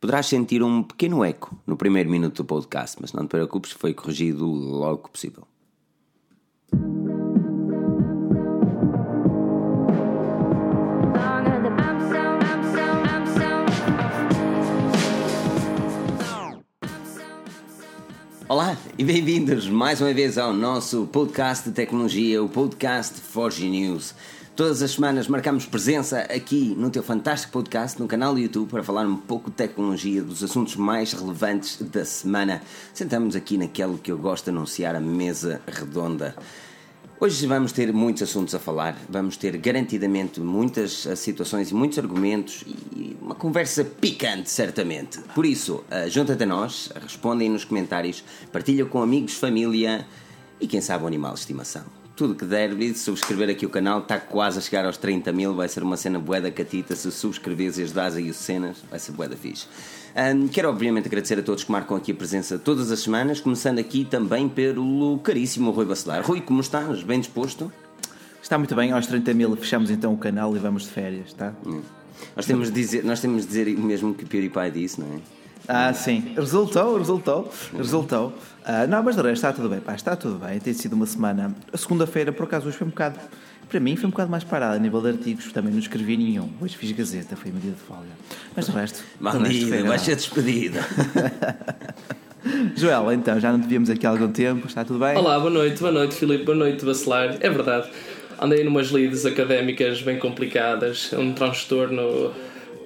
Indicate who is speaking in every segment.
Speaker 1: Poderás sentir um pequeno eco no primeiro minuto do podcast, mas não te preocupes, foi corrigido logo que possível. Olá e bem-vindos mais uma vez ao nosso podcast de tecnologia, o podcast Forge News. Todas as semanas marcamos presença aqui no teu fantástico podcast, no canal do YouTube, para falar um pouco de tecnologia, dos assuntos mais relevantes da semana. Sentamos aqui naquele que eu gosto de anunciar, a mesa redonda. Hoje vamos ter muitos assuntos a falar, vamos ter garantidamente muitas eh, situações e muitos argumentos e uma conversa picante, certamente. Por isso, uh, junta-te a nós, respondem nos comentários, partilha com amigos, família e quem sabe o animal de estimação. Tudo que der, e subscrever aqui o canal, está quase a chegar aos 30 mil, vai ser uma cena bué da catita, se subscreveres e ajudares aí o cenas, vai ser bué da fixe. Um, quero obviamente agradecer a todos que marcam aqui a presença todas as semanas, começando aqui também pelo caríssimo Rui Bacelar. Rui, como estás? Bem disposto?
Speaker 2: Está muito bem, aos 30 mil fechamos então o canal e vamos de férias, tá? Hum.
Speaker 1: Nós, temos de dizer, nós temos de dizer mesmo que o PewDiePie disse, não é?
Speaker 2: Ah, sim. Resultou, resultou, resultou. Uh, não, mas de resto está tudo bem, pá, está tudo bem. Tem sido uma semana. A segunda-feira, por acaso, hoje foi um bocado para mim foi um bocado mais parado a nível de artigos, também não escrevi nenhum. Hoje fiz Gazeta, foi um dia de folga. Mas o resto.
Speaker 1: Maldita, vai ser despedida.
Speaker 2: Joel, então, já não te víamos aqui há algum tempo, está tudo bem?
Speaker 3: Olá, boa noite, boa noite, Filipe, boa noite, Bacelar. É verdade, andei numas lides académicas bem complicadas, um transtorno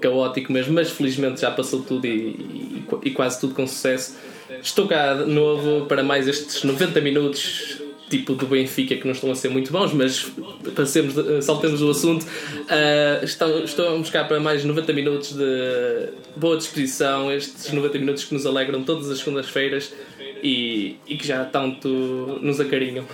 Speaker 3: caótico mesmo, mas felizmente já passou tudo e, e, e quase tudo com sucesso. Estou cá de novo para mais estes 90 minutos tipo do Benfica que não estão a ser muito bons, mas passemos, saltemos o assunto. Uh, estamos cá para mais 90 minutos de boa disposição, estes 90 minutos que nos alegram todas as segundas-feiras e, e que já tanto nos acarinham.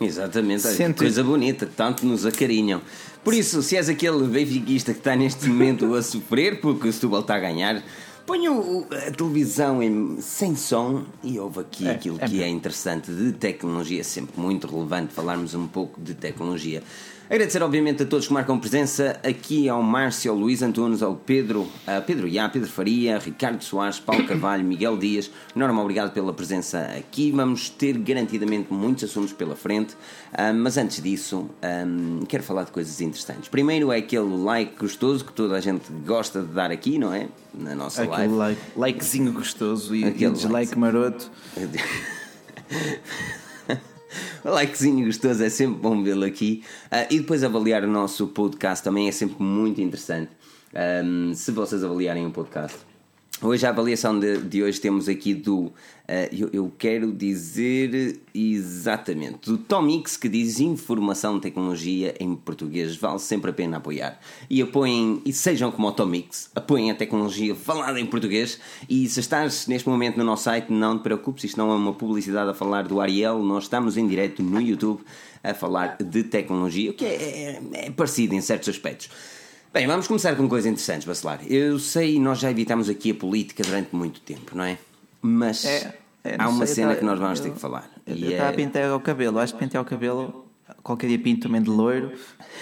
Speaker 1: Exatamente, Sente... coisa bonita, tanto nos acarinham. Por isso, se és aquele benfiquista que está neste momento a sofrer porque o Setúbal está a ganhar, Ponho a televisão em, sem som e houve aqui é, aquilo é que é interessante de tecnologia, sempre muito relevante falarmos um pouco de tecnologia. Agradecer, obviamente, a todos que marcam presença aqui ao Márcio, ao Luís Antunes, ao Pedro, a Pedro Iá, Pedro Faria, Ricardo Soares, Paulo Carvalho, Miguel Dias. Norma, obrigado pela presença aqui. Vamos ter garantidamente muitos assuntos pela frente, um, mas antes disso, um, quero falar de coisas interessantes. Primeiro é aquele like gostoso que toda a gente gosta de dar aqui, não é? Na nossa
Speaker 2: aquele live. Like, likezinho gostoso e, aquele e dislike like. maroto.
Speaker 1: Likezinho gostoso, é sempre bom vê-lo aqui. Uh, e depois avaliar o nosso podcast também é sempre muito interessante. Um, se vocês avaliarem o podcast, Hoje, a avaliação de, de hoje temos aqui do. Uh, eu, eu, quero dizer exatamente. Do Tomix, que diz informação de tecnologia em português. Vale sempre a pena apoiar. E apoiem, e sejam como o Tomix, apoiem a tecnologia falada em português. E se estás neste momento no nosso site, não te preocupes, isto não é uma publicidade a falar do Ariel. Nós estamos em direto no YouTube a falar de tecnologia, o que é, é, é parecido em certos aspectos. Bem, vamos começar com coisas interessantes, Bacelar. Eu sei, nós já evitamos aqui a política durante muito tempo, não é? Mas é, é, há uma sei, cena que nós vamos eu, ter que falar.
Speaker 2: Eu estava é... a pintar o cabelo, acho que pintei o cabelo, qualquer dia pinto também de loiro,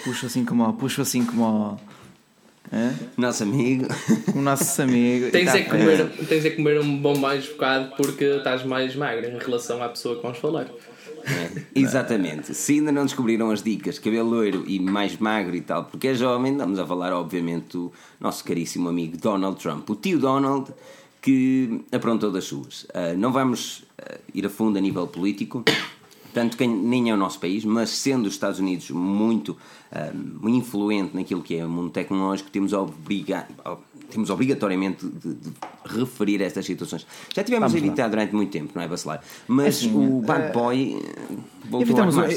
Speaker 2: puxo assim como, puxo assim como
Speaker 1: é? Nosso amigo.
Speaker 2: O nosso amigo.
Speaker 3: tens, tá é comer, tens é comer um bom mais bocado porque estás mais magra em relação à pessoa que vamos falar.
Speaker 1: Exatamente. Se ainda não descobriram as dicas, cabelo loiro e mais magro e tal, porque é jovem, estamos a falar, obviamente, do nosso caríssimo amigo Donald Trump, o tio Donald que aprontou das suas. Uh, não vamos uh, ir a fundo a nível político, tanto que nem é o nosso país, mas sendo os Estados Unidos muito ah, influente naquilo que é o mundo tecnológico, temos a obrigar temos obrigatoriamente de, de, referir a estas situações. Já tivemos Vamos a evitar lá. durante muito tempo, não é, Bacelar? Mas assim, o Bad uh, Boy voltou evitamos, a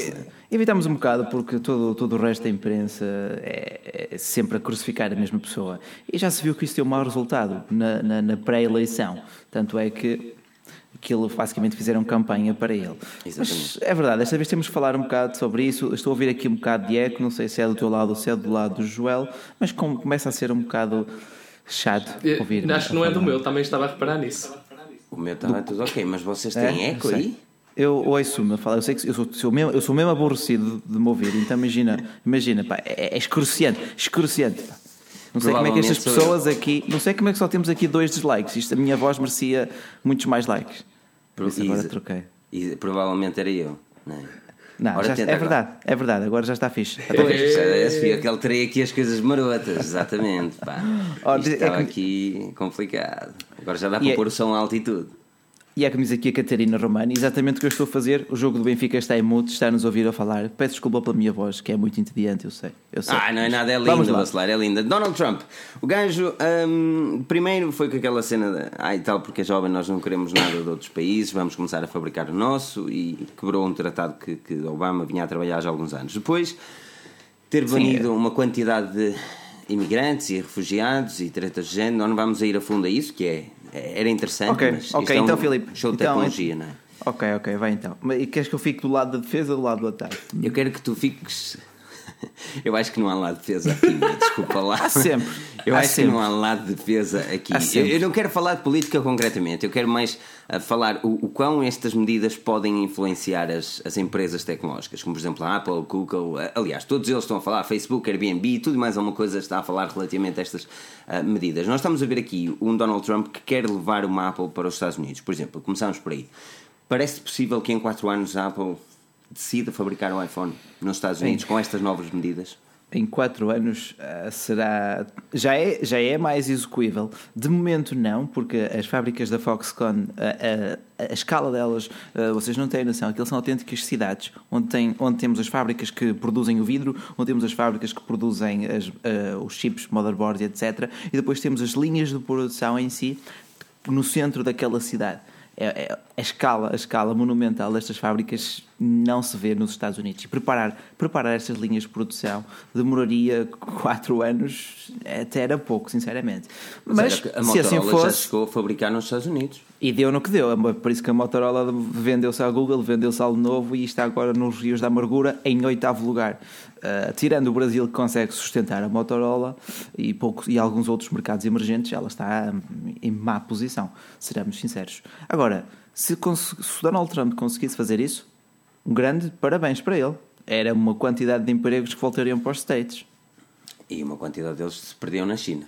Speaker 2: Evitamos um bocado porque todo, todo o resto da imprensa é, é, sempre a crucificar a mesma pessoa. E já se viu que isso deu um mau resultado na, na, na pré-eleição. Tanto é que aquilo basicamente fizeram campanha para ele. Exatamente. Mas é verdade, esta vez temos que falar um bocado sobre isso. Estou a ouvir aqui um bocado de eco, não sei se é do teu lado ou se é do lado do Joel, mas como começa a ser um bocado chato ouvir.
Speaker 3: Acho que não é do meu, também estava a reparar nisso.
Speaker 1: O meu estava do... tudo ok, mas vocês têm é? eco aí?
Speaker 2: Eu ouço-me a falar, eu sei que eu sou, sou mesmo, eu sou mesmo aborrecido de me ouvir, então imagina, imagina, pá, é, é excruciante, excruciante. Pá. Não sei como é que estas pessoas aqui. Não sei como é que só temos aqui dois dislikes. Isto, a minha voz merecia muitos mais likes. Por isso agora troquei.
Speaker 1: E provavelmente era eu, não é?
Speaker 2: Não, já, é agora. verdade, é verdade, agora já está fixe.
Speaker 1: Pois, é, que alterei aqui as coisas marotas, exatamente. Pá. Isto é estava que... aqui complicado. Agora já dá para é... pôr o som alto e tudo.
Speaker 2: E é como diz aqui a Catarina Romani, exatamente o que eu estou a fazer. O jogo do Benfica está em mute, está-nos a ouvir a falar. Peço desculpa pela minha voz, que é muito entediante, eu sei. Eu sei.
Speaker 1: Ah, não é nada, é linda, Bacelar, é linda. Donald Trump, o gajo, um, primeiro foi com aquela cena de, ah, e tal, porque é jovem, nós não queremos nada de outros países, vamos começar a fabricar o nosso, e quebrou um tratado que, que Obama vinha a trabalhar já há alguns anos. Depois, ter banido Sim. uma quantidade de imigrantes e refugiados e tretas de género, nós não vamos a ir a fundo a isso, que é era interessante,
Speaker 2: Ok,
Speaker 1: mas
Speaker 2: okay,
Speaker 1: é
Speaker 2: então,
Speaker 1: um
Speaker 2: Filipe,
Speaker 1: show de
Speaker 2: então,
Speaker 1: tecnologia, não é?
Speaker 2: Ok, ok, vai então. E queres que eu fique do lado da defesa ou do lado do ataque?
Speaker 1: Eu quero que tu fiques. Eu acho que não há lado de defesa aqui, desculpa lá.
Speaker 2: Há sempre.
Speaker 1: Eu
Speaker 2: há
Speaker 1: acho
Speaker 2: sempre.
Speaker 1: que não há lado de defesa aqui. Eu, eu, não quero falar de política concretamente, eu quero mais uh, falar o, o quão estas medidas podem influenciar as, as empresas tecnológicas, como por exemplo a Apple, Google, uh, aliás, todos eles estão a falar, Facebook, Airbnb, tudo mais alguma coisa está a falar relativamente a estas uh, medidas. Nós estamos a ver aqui um Donald Trump que quer levar uma Apple para os Estados Unidos, por exemplo, começamos por aí. Parece possível que em 4 anos a Apple decida fabricar um iPhone nos Estados Unidos Sim. com estas novas medidas?
Speaker 2: em 4 anos uh, será já é, já é mais execuível. De momento não, porque as fábricas da Foxconn, a, a, a escala delas, vocês não têm noção, aqueles são autênticas cidades, onde, tem, onde temos as fábricas que produzem o vidro, onde temos as fábricas que produzem as, os chips, motherboards, etc. E depois temos as linhas de produção em si, no centro daquela cidade. É, é, a escala, a escala monumental destas fábricas não se vê nos Estados Unidos. E preparar, preparar estas linhas de produção demoraria 4 anos, até era pouco, sinceramente.
Speaker 1: Mas, Mas se assim fosse. já chegou a fabricar nos Estados Unidos.
Speaker 2: E deu no que deu. É por isso que a Motorola vendeu-se à Google, vendeu-se ao novo e está agora nos rios da amargura em oitavo lugar. Uh, tirando o Brasil que consegue sustentar a Motorola e, poucos, e alguns outros mercados emergentes, ela está em má posição, seremos sinceros. Agora, se, se Donald Trump conseguisse fazer isso, um grande parabéns para ele. Era uma quantidade de empregos que voltariam para os States.
Speaker 1: E uma quantidade deles se perdiam na China.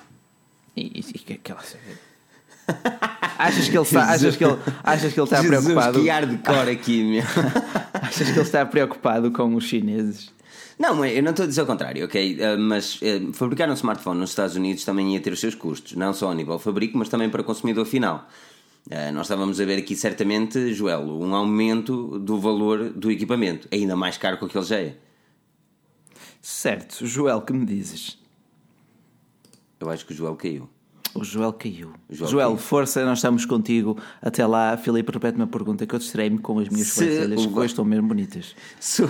Speaker 2: E, e, aquela. Achas que ele está, achas que ele, achas que ele está Jesus, preocupado?
Speaker 1: Que ar de cor aqui, meu.
Speaker 2: achas que ele está preocupado com os chineses?
Speaker 1: Não, eu não estou a dizer o contrário, ok? Uh, mas uh, fabricar um smartphone nos Estados Unidos também ia ter os seus custos, não só a nível fabrico, mas também para o consumidor final. Uh, nós estávamos a ver aqui certamente, Joel, um aumento do valor do equipamento, ainda mais caro que aquele já é.
Speaker 2: Certo, Joel, que me dizes?
Speaker 1: Eu acho que o Joel caiu.
Speaker 2: O Joel caiu. Joel, Joel caiu. força, nós estamos contigo. Até lá, Filipe, repete-me a pergunta que eu distraí-me com as minhas sobrancelhas, que hoje estão mesmo bonitas.
Speaker 1: Se,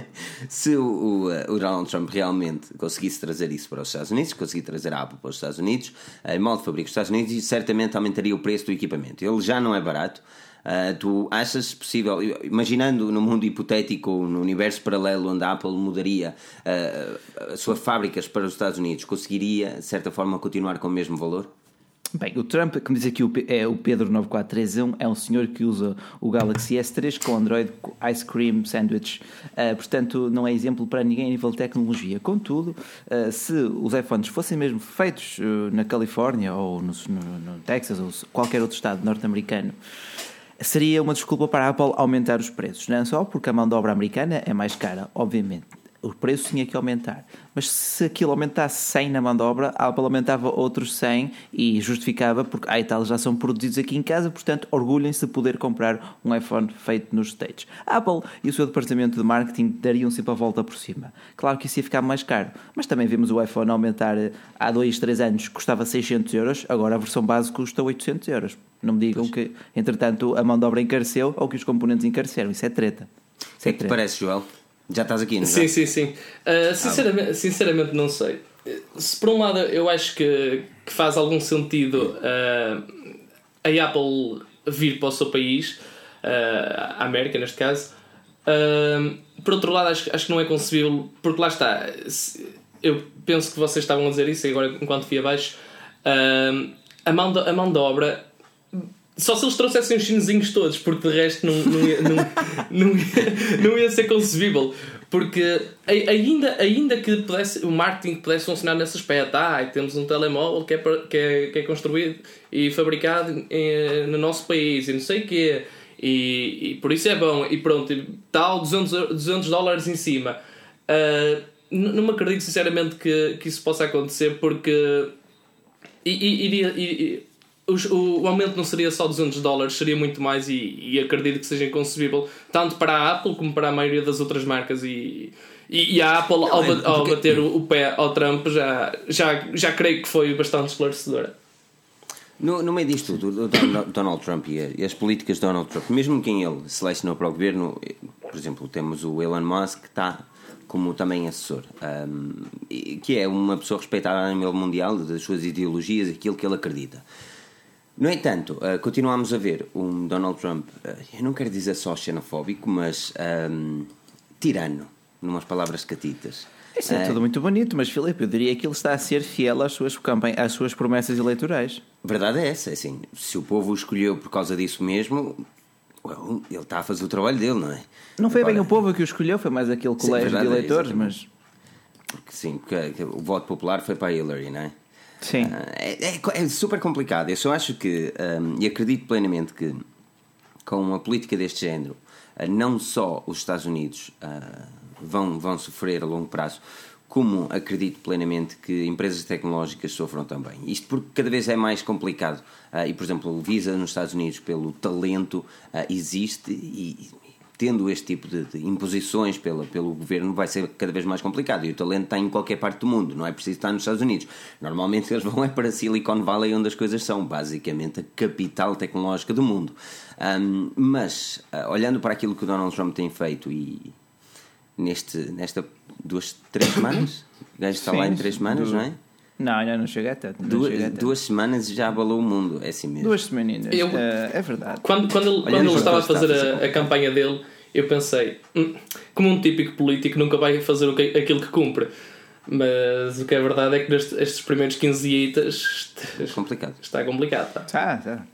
Speaker 1: se o, o, o, Donald Trump realmente conseguisse trazer isso para os Estados Unidos, conseguir trazer a Apple para os Estados Unidos, em modo de fabrico dos Estados Unidos, certamente aumentaria o preço do equipamento. Ele já não é barato. Uh, tu achas possível, imaginando no mundo hipotético, no universo paralelo onde a Apple mudaria uh, as suas fábricas para os Estados Unidos, conseguiria, de certa forma, continuar com o mesmo valor?
Speaker 2: Bem, o Trump, como diz aqui o, é o Pedro 9431, é um senhor que usa o Galaxy S3 com Android Ice Cream Sandwich. Uh, portanto, não é exemplo para ninguém a nível de tecnologia. Contudo, uh, se os iPhones fossem mesmo feitos uh, na Califórnia ou no, no, no Texas ou qualquer outro estado norte-americano, seria uma desculpa para a Apple aumentar os preços. Não é só porque a mão de obra americana é mais cara, obviamente. O preço tinha que aumentar. Mas se aquilo aumentasse 100 na mão de obra, a Apple aumentava outros 100 e justificava, porque a Itália já são produzidos aqui em casa, portanto, orgulhem-se de poder comprar um iPhone feito nos States. A Apple e o seu departamento de marketing dariam sempre a volta por cima. Claro que isso ia ficar mais caro, mas também vimos o iPhone aumentar há 2, 3 anos, custava 600 euros, agora a versão base custa 800 euros. Não me digam pois. que, entretanto, a mão de obra encareceu ou que os componentes encareceram. Isso é treta.
Speaker 1: O que é que te parece, Joel? Já estás aqui, não é?
Speaker 3: Sim, sim, sim. Uh, sinceramente, sinceramente, não sei. Se por um lado eu acho que, que faz algum sentido uh, a Apple vir para o seu país, uh, a América neste caso, por outro lado acho, acho que não é concebível, porque lá está. Eu penso que vocês estavam a dizer isso agora enquanto fui abaixo. a, mão de, a mão de obra só se eles trouxessem os chinesinhos todos, porque de resto não, não, ia, não, não, ia, não ia ser concebível. Porque ainda, ainda que pudesse, o marketing pudesse funcionar nesse aspecto, ah, temos um telemóvel que é, que é, que é construído e fabricado eh, no nosso país e não sei o quê, e, e, por isso é bom, e pronto, tal 200, 200 dólares em cima. Uh, não me acredito sinceramente que, que isso possa acontecer porque iria, iria, o, o, aumento não seria só 200 dólares, seria muito mais e, e, acredito que seja inconcebível tanto para a Apple como para a maioria das outras marcas e, e, e a Apple não, ao, é ao bater o, o, pé ao Trump já, já, já creio que foi bastante esclarecedora.
Speaker 1: No, no meio disto tudo, Donald Trump e as políticas de Donald Trump, mesmo quem ele selecionou para o governo, por exemplo, temos o Elon Musk que está como também assessor, um, que é uma pessoa respeitada a nível mundial das suas ideologias, aquilo que ele acredita. No entanto, uh, continuamos a ver um Donald Trump, uh, eu não quero dizer só xenofóbico, mas um, tirano, numas palavras catitas.
Speaker 2: Isso é uh, tudo muito bonito, mas Filipe, eu diria que ele está a ser fiel às suas, às suas promessas eleitorais.
Speaker 1: Verdade é essa, é assim, se o povo o escolheu por causa disso mesmo, well, ele está a fazer o trabalho dele, não é?
Speaker 2: Não foi Agora, bem o povo que o escolheu, foi mais aquele colégio sim, de eleitores, é, mas.
Speaker 1: Porque sim, porque o voto popular foi para a Hillary, não é?
Speaker 2: Sim.
Speaker 1: Uh, é, é, é, super complicado. Eu só acho que, um, e acredito plenamente que, com uma política deste género, uh, não só os Estados Unidos uh, vão, vão sofrer a longo prazo, como acredito plenamente que empresas tecnológicas sofram também. Isto porque cada vez é mais complicado. e, por exemplo, o Visa nos Estados Unidos, pelo talento, existe e tendo este tipo de, de, imposições pela, pelo governo, vai ser cada vez mais complicado. E o talento está em qualquer parte do mundo, não é preciso estar nos Estados Unidos. Normalmente eles vão é para Silicon Valley, onde as coisas são basicamente a capital tecnológica do mundo. Um, mas, uh, olhando para aquilo que o Donald Trump tem feito e neste, nesta duas, três semanas, o gajo está Sim, lá em três semanas, do... não é?
Speaker 2: Não, ainda não chega a tanto.
Speaker 1: Duas, chega a tanto. duas semanas já abalou o mundo, é assim mesmo.
Speaker 2: Duas semaninhas, eu, uh, é verdade.
Speaker 3: Quando, quando ele, quando ele estava a fazer a, a, campanha dele, eu pensei, hum, como um típico político nunca vai fazer o que, aquilo que cumpre. Mas o que é verdade é que nestes estes primeiros 15 dias
Speaker 1: é complicado.
Speaker 3: está complicado. Tá?
Speaker 2: Tá, tá.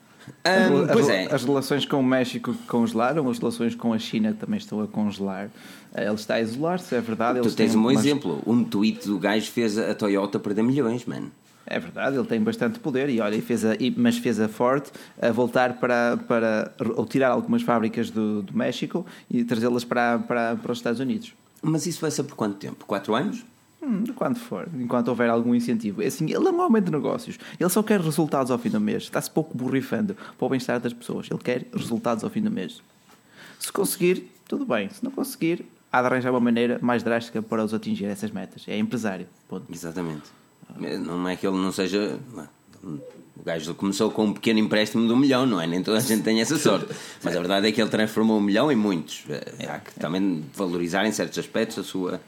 Speaker 2: Um, as, pois é. as relações com o México congelaram, as relações com a China também estão a congelar. Ele está a isolar-se, é verdade.
Speaker 1: Tu tens um bom exemplo. Um tweet do gajo fez a Toyota perder milhões, mano.
Speaker 2: É verdade, ele tem bastante poder e olha, fez a, mas fez a Ford a voltar para, para ou tirar algumas fábricas do, do México e trazê-las para, para, para os Estados Unidos.
Speaker 1: Mas isso vai ser por quanto tempo? Quatro anos?
Speaker 2: Hum, de quando for, enquanto houver algum incentivo. É assim, ele não aumenta negócios, ele só quer resultados ao fim do mês. Está-se pouco borrifando para o bem-estar das pessoas. Ele quer resultados ao fim do mês. Se conseguir, tudo bem. Se não conseguir, há de arranjar uma maneira mais drástica para os atingir essas metas. É empresário. Ponto.
Speaker 1: Exatamente. Não é que ele não seja. O gajo começou com um pequeno empréstimo de um milhão, não é? Nem toda a gente tem essa sorte. Mas a verdade é que ele transformou um milhão em muitos. É, há que também valorizar em certos aspectos a sua.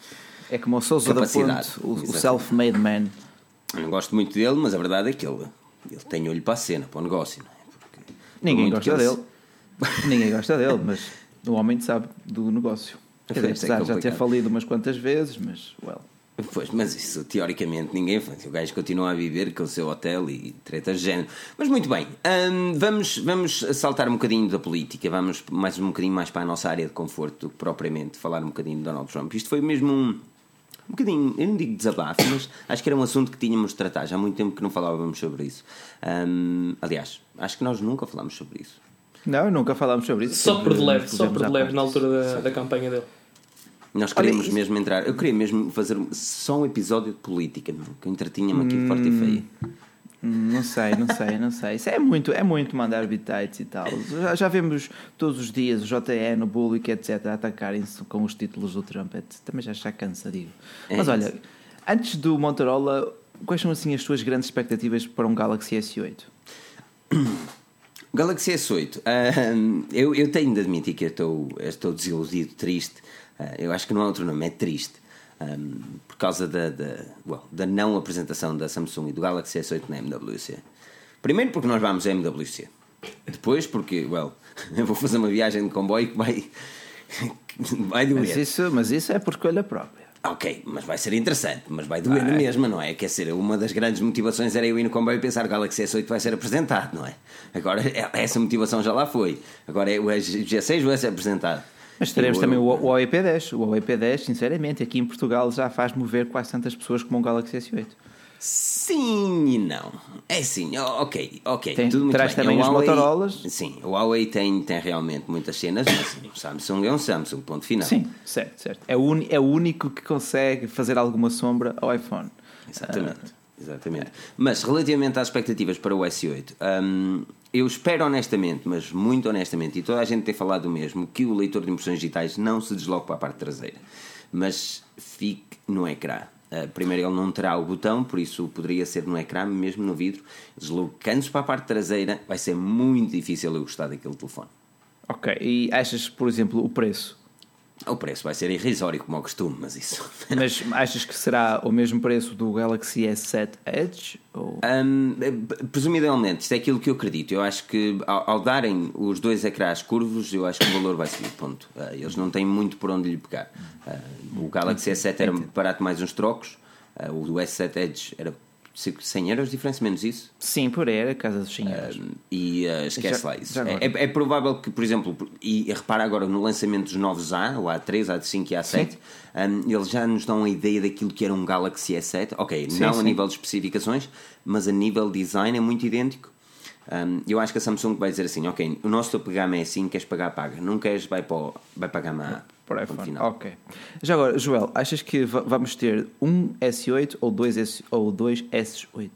Speaker 2: É como o Sousa da Ponte, o, o self-made man.
Speaker 1: Eu não gosto muito dele, mas a verdade é que ele, ele tem olho para a cena, para o negócio, não é?
Speaker 2: Porque, Ninguém gosta dele. Ninguém gosta dele, mas o homem sabe do negócio. Quer dizer, de já ter falido umas quantas vezes, mas, well.
Speaker 1: Pois, mas isso teoricamente ninguém faz. O gajo continua a viver com o seu hotel e tretas de género. Mas muito bem, hum, vamos, vamos saltar um bocadinho da política, vamos mais um bocadinho mais para a nossa área de conforto do que propriamente falar um bocadinho de Donald Trump. Isto foi mesmo um, um bocadinho, eu não digo desabafo, mas acho que era um assunto que tínhamos de tratar. Já há muito tempo que não falávamos sobre isso. Hum, aliás, acho que nós nunca falámos sobre isso.
Speaker 2: Não, nunca falámos sobre isso.
Speaker 3: Só por de leve, só por de leve na altura da, da campanha dele.
Speaker 1: Nós queremos Olha, mesmo entrar. Eu queria mesmo fazer só um episódio de política, que entretinha-me aqui hum, forte e.
Speaker 2: Hum, não sei, não sei, não sei. Isso é muito, é muito mandar bitites e tal. Já, já vemos todos os dias o JN, o Bullock, etc., atacarem-se com os títulos do Trump. Também já está cansa, digo. É Mas olha, antes do Motorola, quais são assim as tuas grandes expectativas para um Galaxy S8?
Speaker 1: Galaxy S8, uh, eu, eu tenho de admitir que estou, estou desiludido, triste eu acho que não há outro nome, é triste. Um, por causa da, da, well, da não apresentação da Samsung e do Galaxy S8 na MWC. Primeiro porque nós vamos à MWC. Depois porque, well, eu vou fazer uma viagem de comboio que vai, vai doer.
Speaker 2: Mas isso, mas isso é por escolha própria.
Speaker 1: Ok, mas vai ser interessante, mas vai doer na mesma, não é? Quer dizer, uma das grandes motivações era eu ir no comboio e pensar que o Galaxy S8 vai ser apresentado, não é? Agora, essa motivação já lá foi. Agora, o G6 vai ser apresentado.
Speaker 2: Mas teremos também o, o Huawei P10. O Huawei P10, sinceramente, aqui em Portugal já faz mover quase tantas pessoas como o Galaxy S8.
Speaker 1: Sim e não. É sim, ok, ok.
Speaker 2: Tem,
Speaker 1: tudo
Speaker 2: traz
Speaker 1: bem.
Speaker 2: também os
Speaker 1: Huawei-
Speaker 2: Motorolas.
Speaker 1: Sim, o Huawei tem, tem realmente muitas cenas, mas o Samsung é um Samsung, ponto final.
Speaker 2: Sim, certo, certo. É o, uni- é o único que consegue fazer alguma sombra ao iPhone.
Speaker 1: Exatamente, exatamente. Mas relativamente às expectativas para o S8, hum, eu espero honestamente, mas muito honestamente, e toda a gente tem falado o mesmo, que o leitor de impressões digitais não se desloque para a parte traseira, mas fique no ecrã. Uh, primeiro, ele não terá o botão, por isso poderia ser no ecrã, mesmo no vidro. Deslocando-se para a parte traseira, vai ser muito difícil eu gostar daquele telefone.
Speaker 2: Ok, e achas, por exemplo, o preço?
Speaker 1: O preço vai ser irrisório, como ao costume, mas isso.
Speaker 2: Mas achas que será o mesmo preço do Galaxy S7 Edge? Ou...
Speaker 1: Hum, presumivelmente, isto é aquilo que eu acredito. Eu acho que ao, ao darem os dois ecrãs curvos, eu acho que o valor vai subir. Ponto. Ah, eles não têm muito por onde lhe pegar. Ah, o Galaxy S7 era barato mais uns trocos, ah, o do S7 Edge era 100 euros, diferença menos isso.
Speaker 2: Sim, por era casa dos 100
Speaker 1: Ah,
Speaker 2: euros.
Speaker 1: E ah, esquece
Speaker 2: Já-
Speaker 1: lá isso. É, é- é provável que, por exemplo, e repara agora no lançamento dos novos A, o A3, A5 e A7, hum, eles já nos dão a ideia daquilo que era um Galaxy S7. Ok,
Speaker 2: Sim,
Speaker 1: não
Speaker 2: sim.
Speaker 1: a nível de especificações, mas a nível de design é muito idêntico. Hum, eu acho que a Samsung vai dizer assim: ok, o nosso topo de gama é assim, queres pagar, paga. Não queres, vai para, o- vai para a gama A.
Speaker 2: Por
Speaker 1: Ponto
Speaker 2: iPhone.
Speaker 1: final.
Speaker 2: Ok. Já agora, Joel, achas que va- vamos ter um S8 ou dois, S, ou dois S8?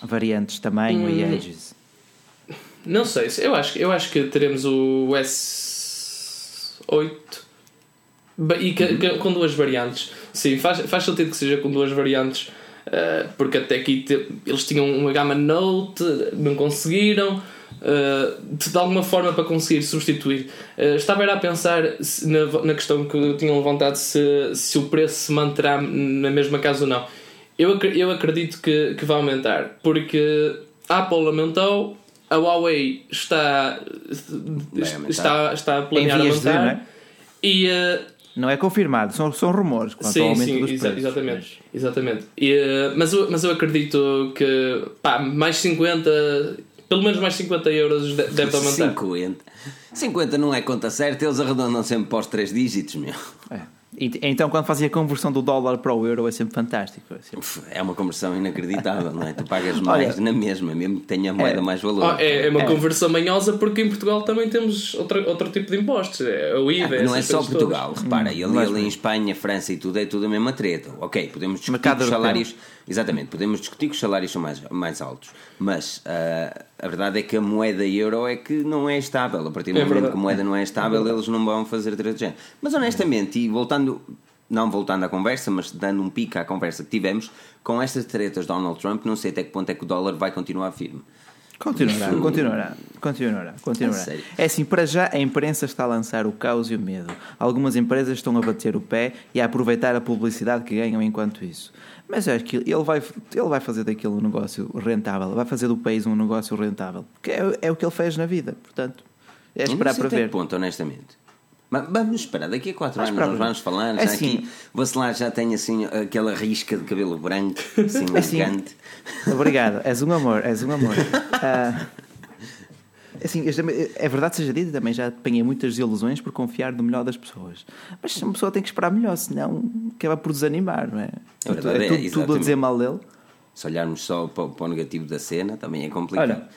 Speaker 2: Variantes, tamanho e
Speaker 3: Hum.
Speaker 2: edges.
Speaker 3: Não sei, eu acho, eu acho que teremos o S8 ba- e que- que- com duas variantes. Sim, faz, faz sentido que seja com duas variantes, eh, porque até aqui te- eles tinham uma gama Note, não conseguiram. Eh, de, alguma forma para conseguir substituir. Eh, estava era a pensar na, questão que tinham levantado se, se o preço se manterá na mesma casa ou não. Eu, eu acredito que, que vai aumentar, porque a Apple aumentou, a Huawei está, está, está a
Speaker 2: de,
Speaker 3: aumentar.
Speaker 2: não é?
Speaker 3: E, eh,
Speaker 2: Não é confirmado, são, são rumores quanto ao
Speaker 3: sim,
Speaker 2: aumento
Speaker 3: sim,
Speaker 2: dos
Speaker 3: exa-
Speaker 2: preços.
Speaker 3: exatamente. exatamente. E, mas, eu, mas eu acredito que pá, mais 50, pelo menos mais 50 euros de- deve aumentar.
Speaker 1: 50. 50 não é conta certa, eles arredondam sempre para os 3 dígitos, meu.
Speaker 2: É. E- Então, quando fazia a conversão do dólar para o euro, é sempre fantástico. É sempre-
Speaker 1: É uma conversão inacreditável, não é? Tu pagas mais
Speaker 2: Olha,
Speaker 1: na mesma, mesmo que tenha a moeda
Speaker 2: É.
Speaker 1: mais valor.
Speaker 3: Oh, é, é uma
Speaker 2: É.
Speaker 3: conversão manhosa porque em Portugal também temos outro, outro tipo de impostos. É o IVA.
Speaker 1: não é só Portugal,
Speaker 3: todas.
Speaker 1: repara,
Speaker 2: Hum, mas
Speaker 1: ele em. Espanha, França e tudo é tudo a mesma treta. Ok, podemos discutir
Speaker 2: Mercado
Speaker 1: os salários. Exatamente, podemos discutir que os salários são mais, mais altos, mas ah, a verdade é que a moeda euro é que não é estável. A partir do
Speaker 3: É
Speaker 1: momento que a moeda não é estável, eles não vão fazer género. Mas honestamente, e voltando. Não voltando à conversa, mas dando um pico à conversa que tivemos, com estas tretas de Donald Trump, não sei até que ponto é que o dólar vai continuar firme.
Speaker 2: Continuará, continuará, continuará, continuará.
Speaker 1: Sério?
Speaker 2: É assim, para já a imprensa está a lançar o caos e o medo. Algumas empresas estão a bater o pé e a aproveitar a publicidade que ganham enquanto isso. Mas é que ele vai, ele vai fazer daquilo um negócio rentável, vai fazer do país um negócio rentável. Que é, é o que ele fez na vida, portanto. É
Speaker 1: Eu
Speaker 2: esperar para ver.
Speaker 1: ponto, honestamente. Mas vamos esperar, daqui a 4
Speaker 2: Vamos
Speaker 1: anos nós vamos falar.
Speaker 2: É
Speaker 1: Já
Speaker 2: assim-
Speaker 1: aqui, você lá já tem assim aquela risca de cabelo branco, assim,
Speaker 2: É assim,
Speaker 1: elegante.
Speaker 2: Obrigado, és um amor, és um amor. Ah, assim, também- é verdade seja dito, também já apanhei muitas desilusões por confiar no melhor das pessoas. Mas uma pessoa tem que esperar melhor, senão acaba por desanimar, não é?
Speaker 1: É verdade, é,
Speaker 2: tudo, tudo a dizer mal dele.
Speaker 1: Se olharmos só para, o- para o negativo da cena, também é complicado.
Speaker 2: Olha,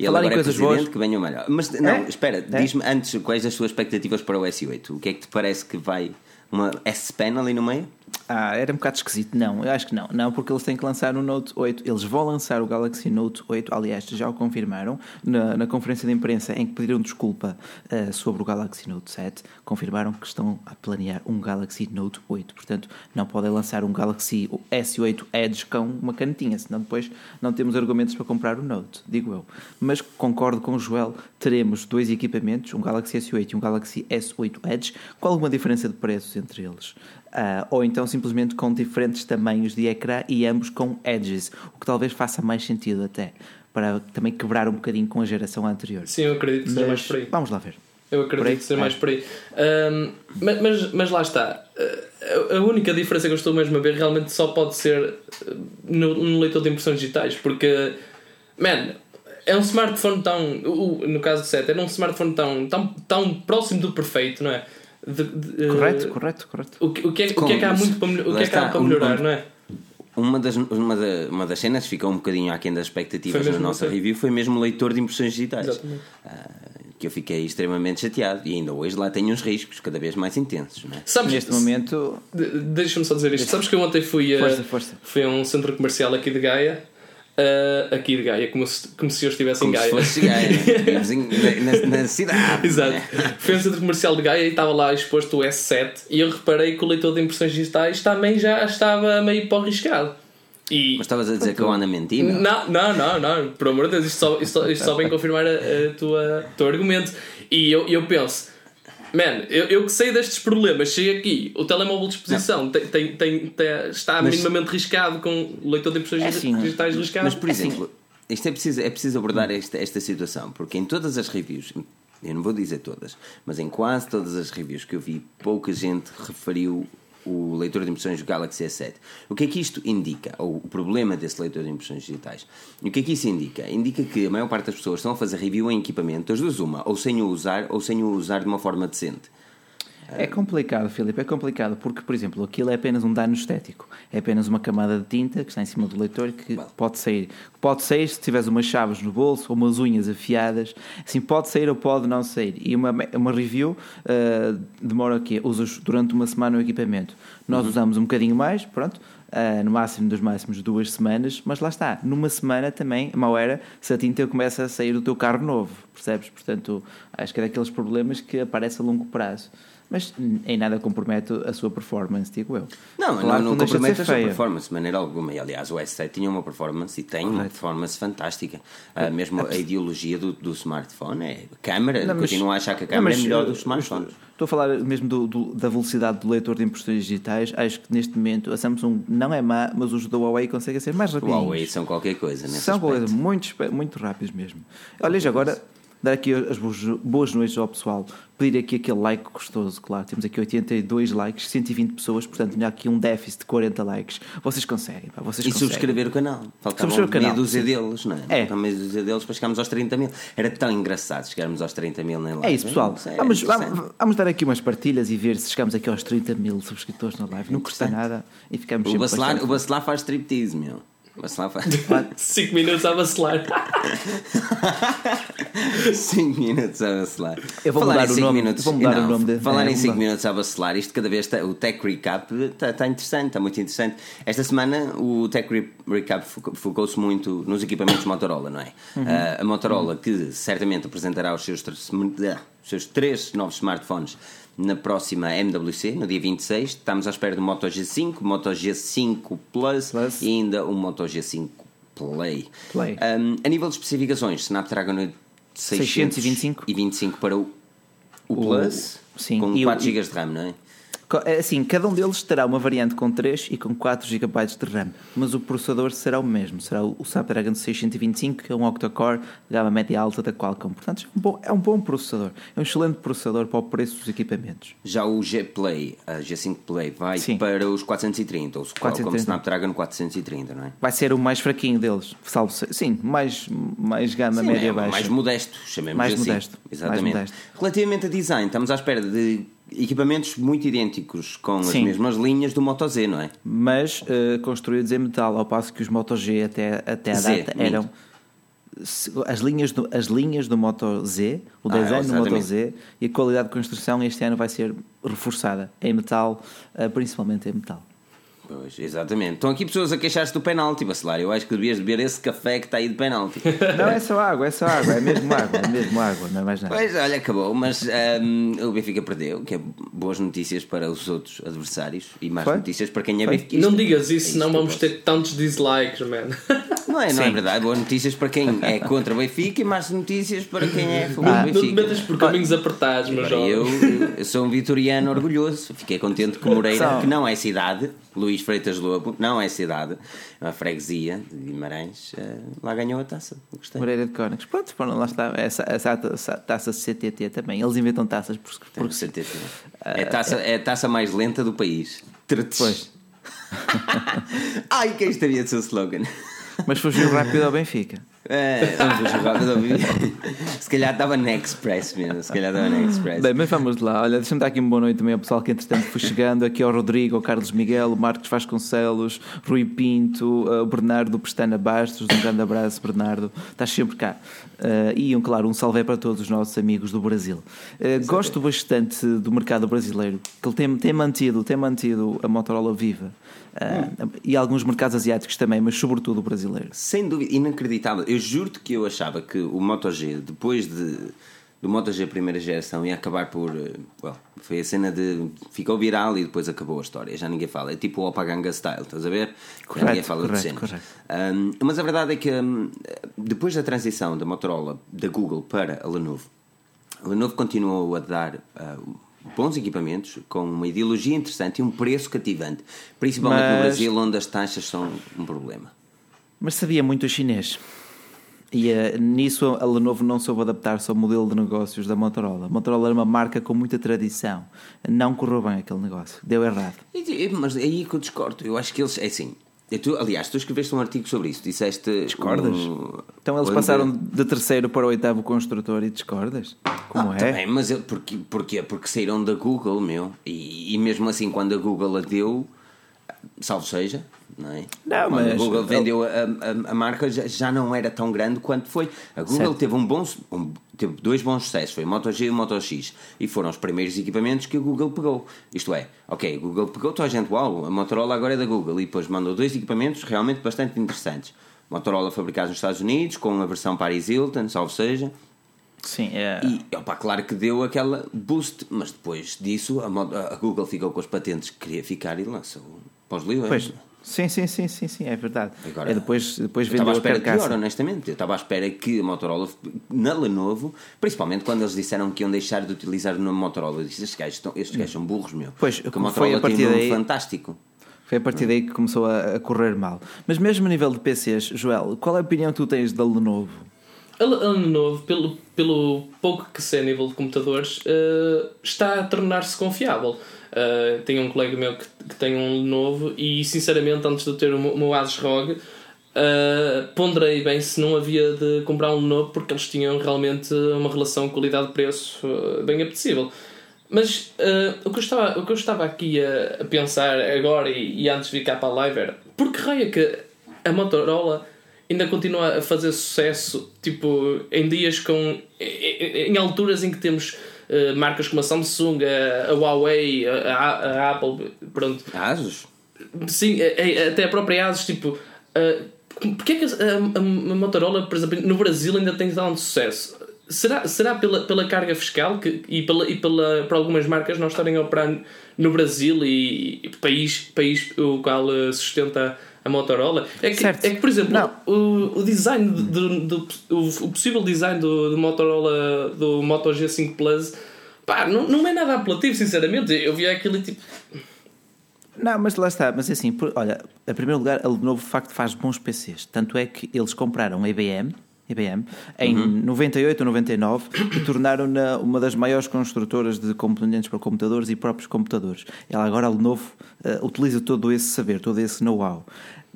Speaker 1: ele
Speaker 2: falar em
Speaker 1: agora é
Speaker 2: coisas
Speaker 1: presidente,
Speaker 2: boas-
Speaker 1: que venha o melhor. Mas não,
Speaker 2: É?
Speaker 1: espera,
Speaker 2: É?
Speaker 1: diz-me antes quais as suas expectativas para o S8. O que é que te parece que vai. Uma S-Pen ali no meio?
Speaker 2: Ah, era um bocado esquisito. Não, eu acho que não. Não, porque eles têm que lançar o Note 8. Eles vão lançar o Galaxy Note 8. Aliás, já o confirmaram na, na conferência de imprensa em que pediram desculpa ah, sobre o Galaxy Note 7. Confirmaram que estão a planear um Galaxy Note 8. Portanto, não podem lançar um Galaxy S8 Edge com uma canetinha, senão depois não temos argumentos para comprar o Note, digo eu. Mas concordo com o Joel, teremos dois equipamentos, um Galaxy S8 e um Galaxy S8 Edge, com alguma diferença de preços entre eles. Ah, ou então simplesmente com diferentes tamanhos de ecrã e ambos com edges, o que talvez faça mais sentido até, para também quebrar um bocadinho com a geração anterior.
Speaker 3: Sim, eu acredito que seja mais por aí.
Speaker 2: vamos lá ver.
Speaker 3: Eu acredito que seja
Speaker 2: É.
Speaker 3: mais por aí. Ahm, mas, mas, mas lá está. Ah, A única diferença que eu estou mesmo a ver realmente só pode ser ah, no, no leitor de impressões digitais. Porque, man, é um smartphone tão. No caso do 7, era um smartphone tão, tão, tão próximo do perfeito, não é? De- de-
Speaker 2: Correto,
Speaker 3: eh,
Speaker 2: correto, correto.
Speaker 3: O que, o, que é, o que é que há muito para, o que é que há
Speaker 1: está,
Speaker 3: para melhorar,
Speaker 1: um-
Speaker 3: não é?
Speaker 1: Uma das, uma, da- uma das cenas que ficou um bocadinho aquém das expectativas na nossa
Speaker 3: você.
Speaker 1: review foi mesmo o leitor de impressões digitais. Ah, que eu fiquei extremamente chateado e ainda hoje lá tenho uns riscos cada vez mais intensos. Não é?
Speaker 3: Sabes,
Speaker 2: Neste momento,
Speaker 3: de- Deixa-me só dizer isto. Sabes que eu ontem fui a,
Speaker 2: Força, força.
Speaker 3: fui a um centro comercial aqui de Gaia. Ah, aqui de Gaia, como se, como se eu estivesse
Speaker 1: Como
Speaker 3: em
Speaker 1: se
Speaker 3: Gaia.
Speaker 1: fosse Gaia, na, na- na cidade.
Speaker 3: Exato.
Speaker 1: né?
Speaker 3: Fui a um centro comercial de Gaia e estava lá exposto o S7 e eu reparei que o leitor de impressões digitais também já estava meio para o riscado. E
Speaker 1: Mas estavas a dizer que eu ando a mentir? não?
Speaker 3: Não, não, não, por amor de Deus, isto só, isto só, isto só vem confirmar a, a tua, o teu argumento. E eu, eu penso, man, eu, eu que sei destes problemas, chego aqui, o telemóvel de exposição tem, tem, tem, tem- está
Speaker 1: Mas-
Speaker 3: minimamente riscado com leitor de impressões
Speaker 2: É assim,
Speaker 3: digitais riscado.
Speaker 1: Mas, por exemplo, isto é preciso, é preciso abordar esta, esta situação, porque em todas as reviews, eu não vou dizer todas, mas em quase todas as reviews que eu vi, pouca gente referiu o leitor de impressões do Galaxy S7. O que é que isto indica? Ou o problema desse leitor de impressões digitais? O que é que isso indica? Indica que a maior parte das pessoas estão a fazer review em equipamento, das duas uma, ou sem o usar, ou sem o usar de uma forma decente.
Speaker 2: É complicado, Filipe, é complicado, porque, por exemplo, aquilo é apenas um dano estético. É apenas uma camada de tinta que está em cima do leitor que pode sair. Pode sair se tiveres umas chaves no bolso ou umas unhas afiadas. Assim, pode sair ou pode não sair. E uma, uma review uh, demora o quê? Usas durante uma semana o equipamento. Nós usamos um bocadinho mais, pronto. Uh, no máximo dos máximos duas semanas, mas lá está, numa semana também, mal era, se a tinta começa a sair do teu carro novo, percebes? Portanto, acho que é daqueles problemas que aparece a longo prazo. Mas em nada compromete a sua performance, digo eu.
Speaker 1: Não,
Speaker 2: Claro
Speaker 1: não, não compromete a sua performance de maneira alguma. E, aliás, o S7 tinha uma performance e tem uma
Speaker 2: Correto.
Speaker 1: performance fantástica. Ah, mesmo a ideologia do, do smartphone é câmera.
Speaker 2: Não, mas-
Speaker 1: continuo a achar que a câmera é melhor
Speaker 2: uh,
Speaker 1: dos smartphones.
Speaker 2: Estou a falar mesmo do- do- da velocidade do leitor de impressões digitais. Acho que neste momento a Samsung não é má, mas os da Huawei conseguem ser mais rápidos.
Speaker 1: Huawei são qualquer coisa
Speaker 2: São
Speaker 1: aspecto.
Speaker 2: coisas muito, muito rápidos mesmo. Olha, já agora, dar aqui as boas, noites ao pessoal. Pedir aqui aquele like gostoso, claro. Temos aqui 82 likes, 120 pessoas, portanto, tinha aqui um déficit de 40 likes. Vocês conseguem, pá, vocês
Speaker 1: E
Speaker 2: conseguem.
Speaker 1: subscrever o canal. Faltavam
Speaker 2: Subscrever o
Speaker 1: meia
Speaker 2: canal,
Speaker 1: dúzia
Speaker 2: sim.
Speaker 1: deles, não é?
Speaker 2: É.
Speaker 1: Faltavam meia dúzia deles para chegarmos aos 30 mil. Era tão engraçado chegarmos aos 30 mil na live.
Speaker 2: É isso, pessoal.
Speaker 1: É
Speaker 2: Vamos, vamos, vamos dar aqui umas partilhas e ver se chegamos aqui aos 30 mil subscritores na live. Não custa nada e ficamos
Speaker 1: O Bacelar,
Speaker 2: bastante-
Speaker 1: o Bacelar faz striptease, meu. Faz
Speaker 3: 5 minutos a vacilar.
Speaker 1: 5 minutos a vacilar.
Speaker 2: Eu vou
Speaker 1: Falar
Speaker 2: mudar
Speaker 1: em
Speaker 2: o
Speaker 1: cinco
Speaker 2: nome-
Speaker 1: Minutos,
Speaker 2: vou mudar
Speaker 1: não,
Speaker 2: o nome de-
Speaker 1: Falar
Speaker 2: é,
Speaker 1: em
Speaker 2: vou
Speaker 1: 5
Speaker 2: mudar.
Speaker 1: minutos a vacilar, isto cada vez está, o Tech Recap está, está interessante, está muito interessante. Esta semana o Tech Re- Recap focou- focou-se muito nos equipamentos Motorola, não é?
Speaker 2: Uhum.
Speaker 1: Ah, a Motorola que certamente apresentará os seus, os seus três novos smartphones na próxima MWC, no dia 26. Estamos à espera do Moto G5, Moto G5 Plus,
Speaker 2: Plus.
Speaker 1: e ainda o Moto G5 Play.
Speaker 2: Play.
Speaker 1: Um, a nível de especificações, Snapdragon
Speaker 2: 625.
Speaker 1: 625 para o, o Plus,
Speaker 2: sim,
Speaker 1: com
Speaker 2: e o-
Speaker 1: 4 GB de RAM, não é?
Speaker 2: É Assim, cada um deles terá uma variante com 3 e com 4 GB de RAM, mas o processador será o mesmo, será o Snapdragon 625, que é um octa-core de gama média alta da Qualcomm. Portanto, é um, bom, é um bom processador, é um excelente processador para o preço dos equipamentos.
Speaker 1: Já o G Play, a G5 Play, vai
Speaker 2: Sim.
Speaker 1: para os 430, ou
Speaker 2: 430.
Speaker 1: Snapdragon 430, não é?
Speaker 2: Vai ser o mais fraquinho deles, salvo sim, mais, mais gama
Speaker 1: Sim,
Speaker 2: média
Speaker 1: é
Speaker 2: baixa.
Speaker 1: mais modesto, chamemos
Speaker 2: Mais
Speaker 1: assim.
Speaker 2: modesto, mais
Speaker 1: Exatamente.
Speaker 2: modesto.
Speaker 1: Relativamente a design, estamos à espera de equipamentos muito idênticos com as
Speaker 2: Sim.
Speaker 1: mesmas linhas do Moto Z, não é?
Speaker 2: mas eh, construídos em metal, ao passo que os Moto G até, até a
Speaker 1: Z,
Speaker 2: data
Speaker 1: minto.
Speaker 2: eram as linhas, do, as linhas do Moto Z, o
Speaker 1: Ah,
Speaker 2: design do Moto. Z e a qualidade de construção este ano vai ser reforçada em metal, eh, principalmente em metal.
Speaker 1: Pois, exatamente. Estão aqui pessoas a queixar-se do penalti, Bacelar. Eu acho que devias beber esse café que está aí de penalti.
Speaker 2: Não é só água, é só água, é mesmo água, é mesmo água, não é mais nada.
Speaker 1: Pois, olha, acabou, mas ahm, o Benfica perdeu, que é boas notícias para os outros adversários e más
Speaker 2: Foi?
Speaker 1: notícias para quem é benfiquista.
Speaker 3: Não digas
Speaker 1: É
Speaker 3: isso, senão
Speaker 1: que eu
Speaker 3: vamos ter tantos dislikes, man.
Speaker 1: Não é, não é
Speaker 2: Sim.
Speaker 1: verdade. Boas notícias para quem é contra o Benfica e más notícias para quem é a favor
Speaker 2: Ah,
Speaker 1: do
Speaker 3: Não te
Speaker 1: Benfica.
Speaker 3: metas por caminhos apertados, meu jovem.
Speaker 1: eu, eu sou um vitoriano orgulhoso. Fiquei contente que o Moreira,
Speaker 2: Só.
Speaker 1: que não é cidade, Luís Freitas Lobo, não é cidade, é uma freguesia de Guimarães, eh, lá ganhou a taça. Gostei.
Speaker 2: Moreira de Cónicos, pronto, foram, lá está, essa, essa, essa taça CTT também, eles inventam taças por,
Speaker 1: Por
Speaker 2: porque
Speaker 1: certeza. É a taça, é a taça mais lenta do país.
Speaker 2: Pois.
Speaker 1: Ai, quem estaria de seu slogan?
Speaker 2: mas fugiu rápido ao Benfica.
Speaker 1: É, vamos jogar. Se calhar estava na Express mesmo. Se calhar estava na Express.
Speaker 2: Bem, mas vamos lá. Olha, deixa-me dar aqui uma boa noite também ao pessoal que entretanto foi chegando. Aqui ao Rodrigo, ao Carlos Miguel, o Marcos Vasconcelos, Rui Pinto, o Bernardo Pestana Bastos. Um grande abraço, Bernardo. Estás sempre cá. Uh, e, um, claro, um salve para todos os nossos amigos do Brasil. Uh, gosto bastante do mercado brasileiro, que ele tem, tem mantido, tem mantido a Motorola viva. Uh, hum. E alguns mercados asiáticos também, mas sobretudo o brasileiro.
Speaker 1: Sem dúvida, inacreditável. Eu juro-te que eu achava que o Moto G, depois de, do Moto G primeira geração, ia acabar por. Eh, well, foi a cena de. ficou viral e depois acabou a história. Já ninguém fala. É tipo o Opaganga Style, estás a ver?
Speaker 2: Correto,
Speaker 1: Já ninguém fala
Speaker 2: correto,
Speaker 1: de cenas.
Speaker 2: correto.
Speaker 1: Um, mas a verdade é que um, depois da transição da Motorola, da Google para a Lenovo, a Lenovo continuou a dar. Uh, bons equipamentos, com uma ideologia interessante e um preço cativante, principalmente no
Speaker 2: Mas-
Speaker 1: Brasil, onde as taxas são um problema.
Speaker 2: Mas sabia muito chinês. E eh, nisso a Lenovo não soube adaptar-se ao modelo de negócios da Motorola. A Motorola era uma marca com muita tradição. Não correu bem aquele negócio. Deu errado.
Speaker 1: Mas é aí que eu discordo. Eu acho que eles. É assim. eu- Tu, aliás, tu escreveste um artigo sobre isso. Disseste.
Speaker 2: Discordas?
Speaker 1: um-
Speaker 2: Então eles passaram de terceiro para o oitavo construtor e discordas? Como
Speaker 1: Ah,
Speaker 2: é?
Speaker 1: tá bem, mas eu, porquê, porquê? Porque saíram da Google, meu. E, e mesmo assim, quando a Google a deu, salvo seja, não é?
Speaker 2: Não,
Speaker 1: quando a
Speaker 2: mas-
Speaker 1: Google vendeu a, a, a marca, já, já não era tão grande quanto foi. A Google
Speaker 2: Certo.
Speaker 1: teve um bom. um- teve dois bons sucessos, foi o Moto G e o Moto X. E foram os primeiros equipamentos que a Google pegou. Isto é, ok, a Google pegou toda a gente, uau, a Motorola agora é da Google. E depois mandou dois equipamentos realmente bastante interessantes. Motorola fabricados nos Estados Unidos, com a versão Paris Hilton, salvo seja.
Speaker 2: Sim, é.
Speaker 1: E opa, claro que deu aquela boost, mas depois disso a, a Google ficou com as patentes que queria ficar e lançou para os livros.
Speaker 2: Pois, sim, sim, sim, sim, sim, é verdade.
Speaker 1: Agora,
Speaker 2: é depois, depois
Speaker 1: Eu estava à
Speaker 2: vendeu
Speaker 1: espera
Speaker 2: carcaça.
Speaker 1: pior, honestamente. Eu estava à espera que a Motorola, na Lenovo, principalmente quando eles disseram que iam deixar de utilizar o nome Motorola, eu disse: estes gajos, estão, estes gajos são burros, meu.
Speaker 2: Pois,
Speaker 1: Porque a
Speaker 2: foi
Speaker 1: Motorola
Speaker 2: a partir
Speaker 1: tem um nome
Speaker 2: daí-
Speaker 1: fantástico.
Speaker 2: Foi a partir daí que começou a, correr mal. Mas mesmo a nível de PCs, Joel, qual é a opinião que tu tens da Lenovo?
Speaker 3: A Le- a Lenovo, pelo, pelo pouco que sei a nível de computadores, eh, está a tornar-se confiável. Eh, tenho um colega meu que, que tem um Lenovo e, sinceramente, antes de ter o meu- Asus ROG, eh, ponderei bem se não havia de comprar um Lenovo porque eles tinham realmente uma relação qualidade-preço eh, bem apetecível. Mas o, que eu estava, o que eu estava aqui a, a pensar agora e, e antes de vir cá para a live era por que raio é que a Motorola ainda continua a fazer sucesso tipo, em dias com. em, em alturas em que temos eh, marcas como a Samsung, a, a Huawei, a, a- Apple, pronto.
Speaker 1: Asus?
Speaker 3: Sim, até a própria Asus, tipo. Uh, Porquê é que a, Motorola, por exemplo, no Brasil ainda tem tanto sucesso? Será, será pela, pela carga fiscal que, e, pela, e pela, por algumas marcas não estarem a operar no Brasil e, e país, país o qual uh, sustenta a Motorola? É que,
Speaker 2: Certo.
Speaker 3: é que por exemplo,
Speaker 2: Não.
Speaker 3: o, o design do, do, o, o possível design do, do Motorola do Moto G5 Plus pá, não, não é nada apelativo, sinceramente. Eu vi aquilo e tipo.
Speaker 2: Não, mas lá está. Mas assim, por- olha, em primeiro lugar, a Lenovo de facto faz bons PCs. Tanto é que eles compraram a IBM, IBM em 98 ou 99 e tornaram-na uma das maiores construtoras de componentes para computadores e próprios computadores. Ela agora, a Lenovo, eh, utiliza todo esse saber, todo esse know-how.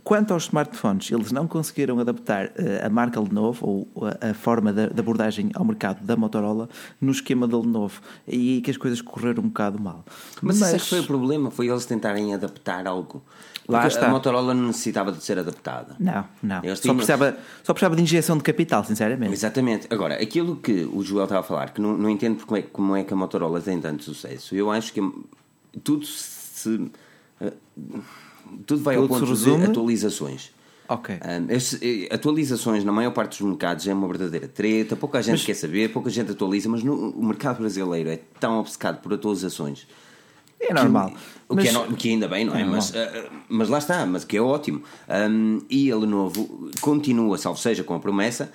Speaker 2: Quanto aos smartphones, eles não conseguiram adaptar eh, a marca Lenovo ou a, a forma de, abordagem ao mercado da Motorola no esquema da Lenovo. E que as coisas correram um bocado mal.
Speaker 1: Mas, é que foi o problema, foi eles tentarem adaptar algo.
Speaker 2: Lá
Speaker 1: Porque
Speaker 2: está.
Speaker 1: A Motorola não necessitava de ser adaptada.
Speaker 2: Não, não.
Speaker 1: Eles
Speaker 2: Só
Speaker 1: tinham-
Speaker 2: precisava, só precisava de injeção de capital, sinceramente.
Speaker 1: Exatamente. Agora, aquilo que o Joel estava a falar, que não, não entendo como é, como é que a Motorola tem tanto sucesso, eu acho que tudo se. eh, tudo vai ao
Speaker 2: Tudo se
Speaker 1: ponto
Speaker 2: resume-
Speaker 1: de atualizações.
Speaker 2: Ok.
Speaker 1: Um, esse- eh, atualizações na maior parte dos mercados é uma verdadeira treta, pouca gente quer saber, pouca gente atualiza, mas no, o mercado brasileiro é tão obcecado por atualizações
Speaker 2: É normal.
Speaker 1: o
Speaker 2: Mas-
Speaker 1: que, é no- que ainda bem, não é?
Speaker 2: É
Speaker 1: mas, ah, mas lá está, mas que é ótimo. Um, e a Lenovo continua, salvo seja, com a promessa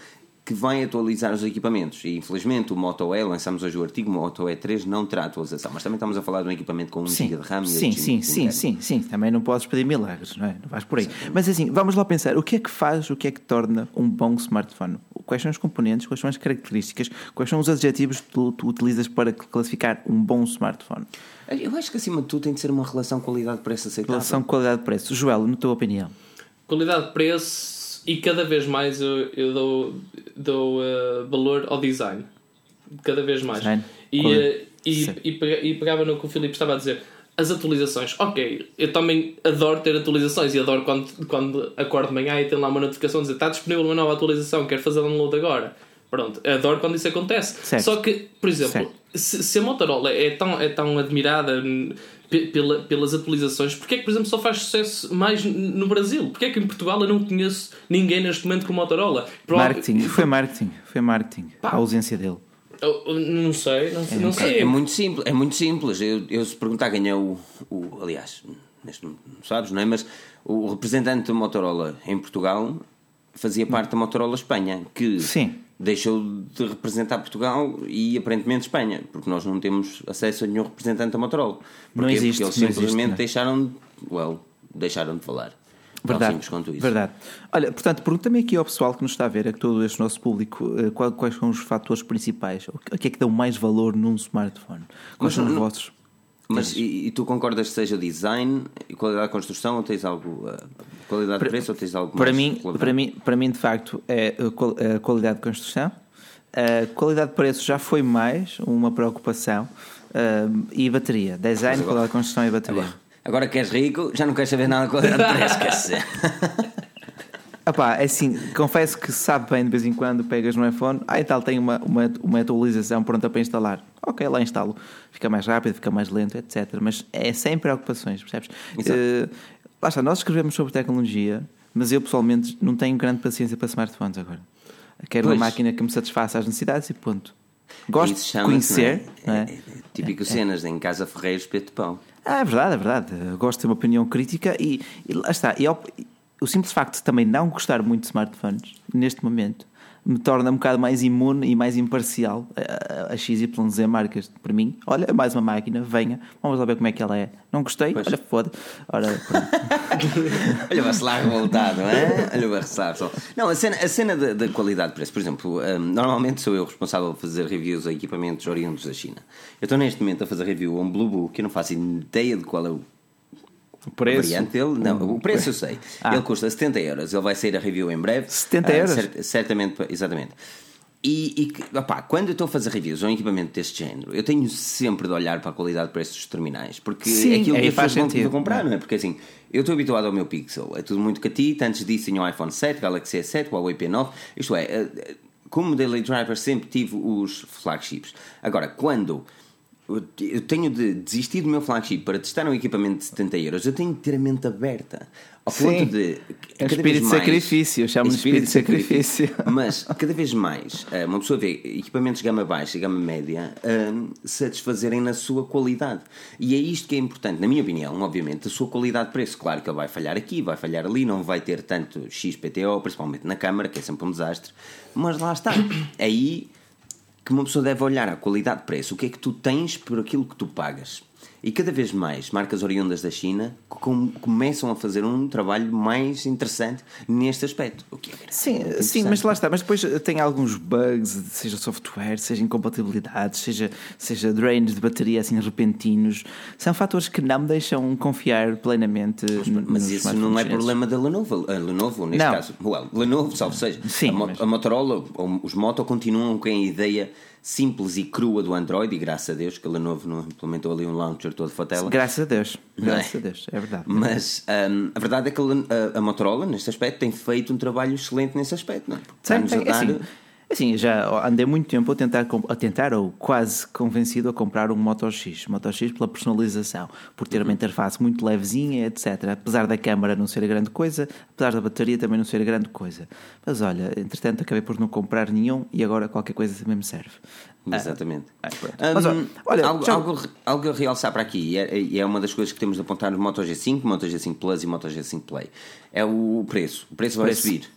Speaker 1: que vai atualizar os equipamentos. E infelizmente o Moto E, lançamos hoje o artigo, o Moto E3 não terá atualização. Mas também estamos a falar de um equipamento com 1
Speaker 2: Sim,
Speaker 1: GB de RAM e
Speaker 2: sim,
Speaker 1: 8
Speaker 2: sim, sim, sim, sim. Também não podes pedir milagres, não é? Não vais por aí. Mas assim, vamos lá pensar. O que é que faz, o que é que torna um bom smartphone? Quais são os componentes, quais são as características, quais são os adjetivos que tu, tu utilizas para classificar um bom smartphone?
Speaker 1: Eu acho que acima de tudo tem de ser uma relação qualidade-preço aceitável.
Speaker 2: Relação qualidade-preço. Joel, na tua opinião?
Speaker 3: Qualidade-preço isso e cada vez mais eu, eu dou, dou uh, valor ao design. Cada vez mais.
Speaker 2: Design.
Speaker 3: E, uh, e, e, pega- e pegava no que o Filipe estava a dizer. As atualizações, ok, eu também adoro ter atualizações e adoro quando, quando acordo de manhã e tem lá uma notificação a dizer está disponível uma nova atualização, quero fazer download agora. Pronto, adoro quando isso acontece.
Speaker 2: Certo.
Speaker 3: Só que, por exemplo, se, se a Motorola é tão, é tão admirada pela, pelas atualizações, porque é que, por exemplo, só faz sucesso mais no Brasil? Porque é que em Portugal eu não conheço ninguém neste momento com Motorola? Prova-
Speaker 2: Marketing, foi marketing, foi marketing.
Speaker 3: Pá.
Speaker 2: A ausência dele.
Speaker 3: Eu- não sei, não, sei- não sei.
Speaker 1: É, é muito simples, é muito simples. Eu, eu se perguntar quem é o, o aliás, neste não sabes, não é? Mas o representante da Motorola em Portugal fazia parte da Motorola Espanha, que
Speaker 2: Sim.
Speaker 1: Deixou de representar Portugal e aparentemente Espanha, porque nós não temos acesso a nenhum representante da Motorola.
Speaker 2: Não
Speaker 1: Porquê?
Speaker 2: existe,
Speaker 1: Porque eles
Speaker 2: não existe,
Speaker 1: simplesmente
Speaker 2: não é?
Speaker 1: deixaram, de- well, deixaram de falar.
Speaker 2: Verdade.
Speaker 1: simples quanto isso.
Speaker 2: Verdade. Olha, portanto, pergunta-me aqui ao pessoal que nos está a ver, a todo este nosso público, eh, quais são os fatores principais? O que é que dão mais valor num smartphone? Quais
Speaker 1: Mas
Speaker 2: são os
Speaker 1: não-
Speaker 2: vossos?
Speaker 1: Mas e, e tu concordas que seja design e qualidade de construção ou tens algo uh, qualidade de preço ou tens algo
Speaker 2: Para mim, para, mim, para mim, de facto, é a qual- a qualidade de construção. A qualidade de preço já foi mais uma preocupação. e bateria. Design,
Speaker 1: agora-
Speaker 2: qualidade de construção e bateria.
Speaker 1: Agora, agora que és rico, já não queres saber nada de qualidade de preço, quer dizer.
Speaker 2: Ah pá, é assim, confesso que sabe bem de vez em quando pegas no iPhone, ah e tal, tem uma, uma, uma atualização pronta para instalar. Ok, lá instalo. Fica mais rápido, fica mais lento, etc. Mas é sem preocupações, percebes? Eh, lá está, nós escrevemos sobre tecnologia, mas eu pessoalmente não tenho grande paciência para smartphones agora. Quero
Speaker 1: Pois.
Speaker 2: uma máquina que me satisfaça as necessidades e ponto. Gosto de conhecer.
Speaker 1: não
Speaker 2: não
Speaker 1: é?
Speaker 2: é?
Speaker 1: É, é típico cenas em casa Ferreiros, espeto de pão.
Speaker 2: Ah, é verdade, é verdade. Gosto de ter uma opinião crítica e, e lá está. E o simples facto de também não gostar muito de smartphones neste momento me torna um bocado mais imune e mais imparcial a, a, a XYZ marcas. Para mim, olha, mais uma máquina, venha, vamos lá ver como é que ela é. Não gostei?
Speaker 1: Pois.
Speaker 2: Olha, foda. Ora.
Speaker 1: Olha, vai-se lá revoltado, não é? Olha, vai resar só. Não, a cena, a cena da, da qualidade de preço, por exemplo, hum, normalmente sou eu responsável por fazer reviews a equipamentos oriundos da China. Eu estou neste momento a fazer review a um Bluebook que eu não faço ideia de qual é o
Speaker 2: o preço.
Speaker 1: variante dele. Não, o preço eu sei.
Speaker 2: Ah.
Speaker 1: Ele custa 70 euros. Ele vai sair a review em breve.
Speaker 2: 70
Speaker 1: Ah,
Speaker 2: euros?
Speaker 1: cer- certamente, exatamente. E, e opá, quando eu estou a fazer reviews a um equipamento deste género, eu tenho sempre de olhar para a qualidade de preços dos terminais, porque
Speaker 2: Sim,
Speaker 1: é aquilo que as pessoas
Speaker 2: sentido.
Speaker 1: vão comprar, não é? Porque assim, eu estou habituado ao meu Pixel, é tudo muito catita. Antes disso, tinha o iPhone 7, Galaxy S7, Huawei P9. Isto é, eh, eh, como daily driver, sempre tive os flagships. Agora, quando eu tenho de desistir do meu flagship para testar um equipamento de 70 euros, eu tenho de ter a mente aberta. Ao
Speaker 2: Sim.
Speaker 1: ponto de.
Speaker 2: É
Speaker 1: cada
Speaker 2: espírito de sacrifício, eu chamo-lhe espírito de sacrifício.
Speaker 1: Mas cada vez mais eh, uma pessoa vê equipamentos de gama baixa e gama média eh, satisfazerem na sua qualidade. E é isto que é importante, na minha opinião, obviamente, a sua qualidade de preço. Claro que ele vai falhar aqui, vai falhar ali, não vai ter tanto XPTO, principalmente na câmara, que é sempre um desastre. Mas lá está. Aí que uma pessoa deve olhar a qualidade de preço, o que é que tu tens por aquilo que tu pagas. E cada vez mais marcas oriundas da China com- começam a fazer um trabalho mais interessante neste aspecto. O que é
Speaker 2: Sim, sim, mas lá está. Mas depois tem alguns bugs, seja software, seja incompatibilidades, seja, seja drains de bateria assim repentinos. São fatores que não me deixam confiar plenamente.
Speaker 1: Mas
Speaker 2: nos
Speaker 1: isso não é problema da Lenovo. A Lenovo, neste
Speaker 2: Não.
Speaker 1: caso. Well, Lenovo, salvo seja.
Speaker 2: Sim,
Speaker 1: a, Mo-
Speaker 2: mas-
Speaker 1: a Motorola, os Moto continuam com a ideia simples e crua do Android, e graças a Deus que a Lenovo não implementou ali um launcher todo fatela.
Speaker 2: Graças a Deus.
Speaker 1: É?
Speaker 2: Graças a Deus, é verdade.
Speaker 1: Mas hum, a verdade é que a, a- Motorola, neste aspecto, tem feito um trabalho excelente nesse aspecto. Não é? Está-nos a dar-
Speaker 2: assim, assim, já andei muito tempo a tentar, a tentar, ou quase convencido a comprar um Moto X. Moto X pela personalização, por ter
Speaker 1: Uhum.
Speaker 2: uma interface muito levezinha, etc. Apesar da câmara não ser grande coisa, apesar da bateria também não ser grande coisa. Mas olha, entretanto acabei por não comprar nenhum e agora qualquer coisa também me serve.
Speaker 1: Exatamente.
Speaker 2: Ah, pronto.
Speaker 1: Hum,
Speaker 2: Mas, olha,
Speaker 1: algo,
Speaker 2: já-
Speaker 1: algo, algo a realçar para aqui, e é, é uma das coisas que temos de apontar no Moto G5, Moto G5 Plus e Moto G5 Play. É o preço. O preço vai
Speaker 2: Preço.
Speaker 1: subir.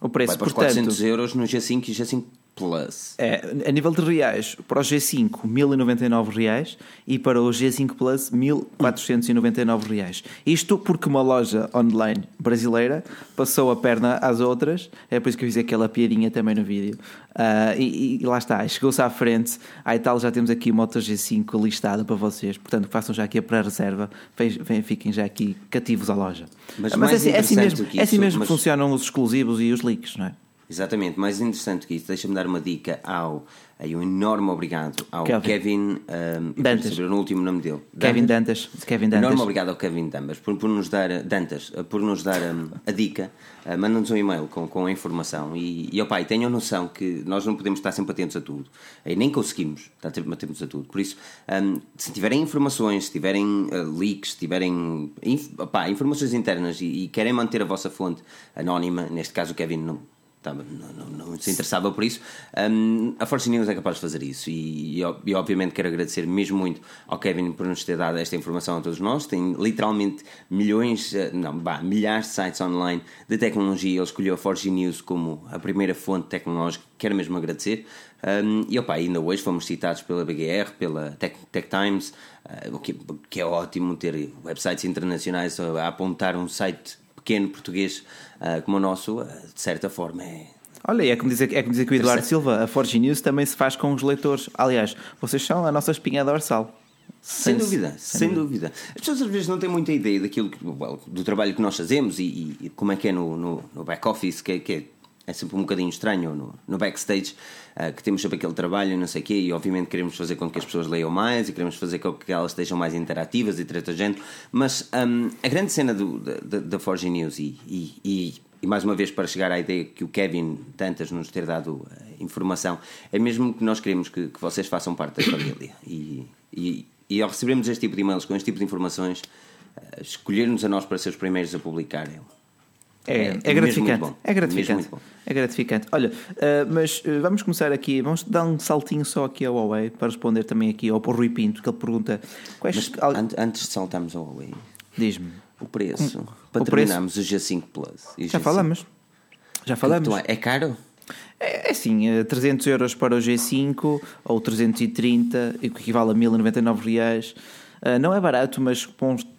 Speaker 2: O preço,
Speaker 1: vai para os
Speaker 2: portanto,
Speaker 1: 400 euros no G5 e G5 Plus.
Speaker 2: É, a nível de reais, para o G5, 1099 reais e para o G5 Plus, 1499 reais. Isto porque uma loja online brasileira passou a perna às outras, é por isso que eu fiz aquela piadinha também no vídeo. Uh, e, e, lá está, chegou-se à frente. Aí tal, já temos aqui Moto G5 listado para vocês, portanto façam já aqui a pré-reserva, fiquem já aqui cativos à loja. Mas, mas é, assim, é, assim mesmo, é assim mesmo mas... que funcionam os exclusivos e os leaks, não é?
Speaker 1: Exatamente, mais interessante que isso, deixa-me dar uma dica ao. Aí um enorme obrigado ao Kevin, Kevin um,
Speaker 2: Dantas.
Speaker 1: saber o último nome dele.
Speaker 2: Kevin Dantas. Kevin Dantas.
Speaker 1: Enorme obrigado ao Kevin Dantas por, por nos dar Dantas, por nos dar um, a dica. Uh, Manda-nos um e-mail com, com a informação e, e opa, tenham noção que nós não podemos estar sempre atentos a tudo. E nem conseguimos estar sempre atentos a tudo. Por isso, um, se tiverem informações, se tiverem uh, leaks, se tiverem inf, opa, informações internas e, e, querem manter a vossa fonte anónima, neste caso o Kevin não não, não, não, se interessava por isso. Um, a Force News é capaz de fazer isso e, e, e, obviamente quero agradecer mesmo muito ao Kevin por nos ter dado esta informação a todos nós. Tem literalmente milhões, eh, não, bah, milhares de sites online de tecnologia. Ele escolheu a Forge News como a primeira fonte tecnológica. Quero mesmo agradecer. Um, e opa, ainda hoje fomos citados pela BGR, pela Tech, Tech Times, uh, que, que, é ótimo ter websites internacionais a apontar um site pequeno português uh, como o nosso, uh, de certa forma é.
Speaker 2: Olha, é como, dizer, é como dizer que o Eduardo Silva, a Forge News também se faz com os leitores. Aliás, vocês são a nossa espinha dorsal.
Speaker 1: Sem, sem dúvida, sem, sem dúvida. As pessoas às vezes não têm muita ideia daquilo que, well, do trabalho que nós fazemos e, e como é que é no, no, no back-office, que, que é é sempre um bocadinho estranho no, no backstage, uh, que temos sempre aquele trabalho e não sei o quê, e obviamente queremos fazer com que as pessoas leiam mais e queremos fazer com que elas estejam mais interativas e trata gente, mas um, a grande cena do, da, da Forge News e, e, e, e, mais uma vez para chegar à ideia que o Kevin tantas nos ter dado uh, informação, é mesmo que nós queremos que, que vocês façam parte da família. E, e, e ao recebermos este tipo de e-mails com este tipo de informações, uh, escolher-nos a nós para ser os primeiros a publicar é
Speaker 2: é, gratificante. É gratificante. É gratificante. Olha, uh, mas uh, vamos começar aqui. Vamos dar um saltinho só aqui ao Huawei para responder também aqui ao Rui Pinto, que ele pergunta.
Speaker 1: Quais... Mas, an antes de saltarmos ao Huawei,
Speaker 2: diz-me
Speaker 1: o preço. Um, para o terminarmos preço? o G5 Plus.
Speaker 2: Já G5. falamos. Já falamos.
Speaker 1: É, é caro?
Speaker 2: É, é assim, 300 euros para o G5 ou 330, que equivale a 1099 reais. Uh, não é barato, mas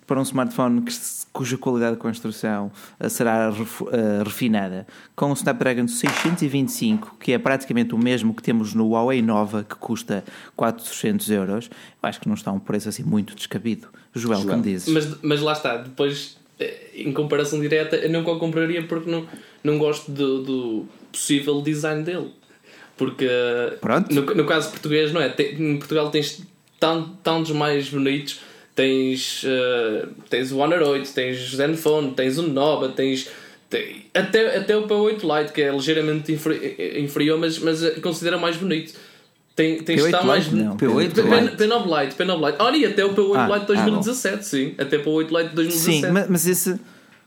Speaker 2: para um smartphone que, cuja qualidade de construção uh, será uh, refinada, com o Snapdragon 625, que é praticamente o mesmo que temos no Huawei Nova, que custa 400 euros, eu acho que não está um preço assim muito descabido. Joel, Joel. como dizes?
Speaker 3: Mas, mas lá está, depois, eh, em comparação direta, eu não compraria porque não, não gosto do, do possível design dele. Porque no, no, caso português, não é? Tem, em Portugal tens tantos mais bonitos. Tens, uh, tens o Honor 8, tens o Zenfone, tens o Nova, tens. Tem, até, até o P8 Lite, que é ligeiramente inferior, mas, mas considera mais bonito. Tem, tens
Speaker 2: P8 mais
Speaker 3: não,
Speaker 2: P8
Speaker 3: P9 Lite, P9 Lite. Olha, e até o P8 ah, Lite 2017, ah, sim. Até o P8 Lite 2017. Sim,
Speaker 2: mas esse,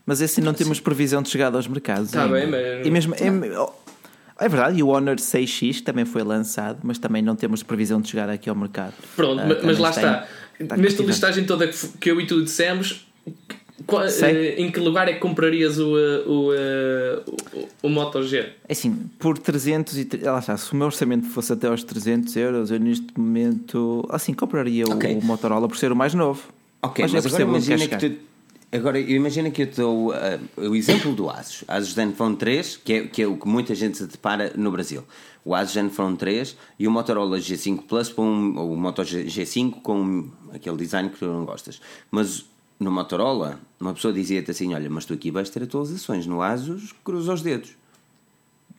Speaker 2: mas esse não temos previsão de chegada aos mercados.
Speaker 3: Está bem, mas.
Speaker 2: E mesmo, é, é verdade, e o Honor 6X também foi lançado, mas também não temos previsão de chegar aqui ao mercado.
Speaker 3: Pronto, uh, mas lá está. Tá Nesta listagem toda que eu e tu dissemos, eh, em que lugar é que comprarias o, eh, o, eh, o, o Moto G? É
Speaker 2: assim, por 300 e... Lá está, se o meu orçamento fosse até aos 300 euros, eu neste momento, assim, compraria okay. o Motorola por ser o mais novo.
Speaker 1: Ok, mas, mas agora imagina que, que tu, Agora, imagina que eu dou uh, o exemplo do Asus, Asus Zenfone 3, que é, que é o que muita gente se depara no Brasil. O Asus Zenfone 3 e o Motorola G5 Plus, com, ou o Moto G5 com aquele design que tu não gostas. Mas no Motorola, uma pessoa dizia-te assim: Olha, mas tu aqui vais ter atualizações. No Asus, cruza os dedos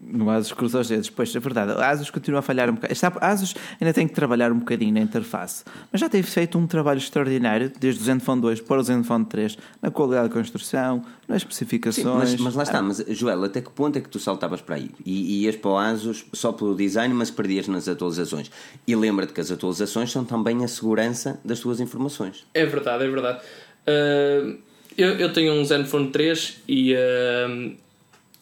Speaker 2: no Asus cruza os dedos. Pois, é verdade. A Asus continua a falhar um bocado. A Asus ainda tem que trabalhar um bocadinho na interface. Mas já teve feito um trabalho extraordinário, desde o Zenfone 2 para o Zenfone 3, na qualidade de construção, nas especificações. Sim,
Speaker 1: mas, mas, lá está. Mas, Joel, até que ponto é que tu saltavas para aí? E, e ias para o Asus só pelo design, mas perdias nas atualizações. E lembra-te que as atualizações são também a segurança das tuas informações.
Speaker 3: É verdade, é verdade. Uh, eu, eu tenho um Zenfone 3 e... Uh,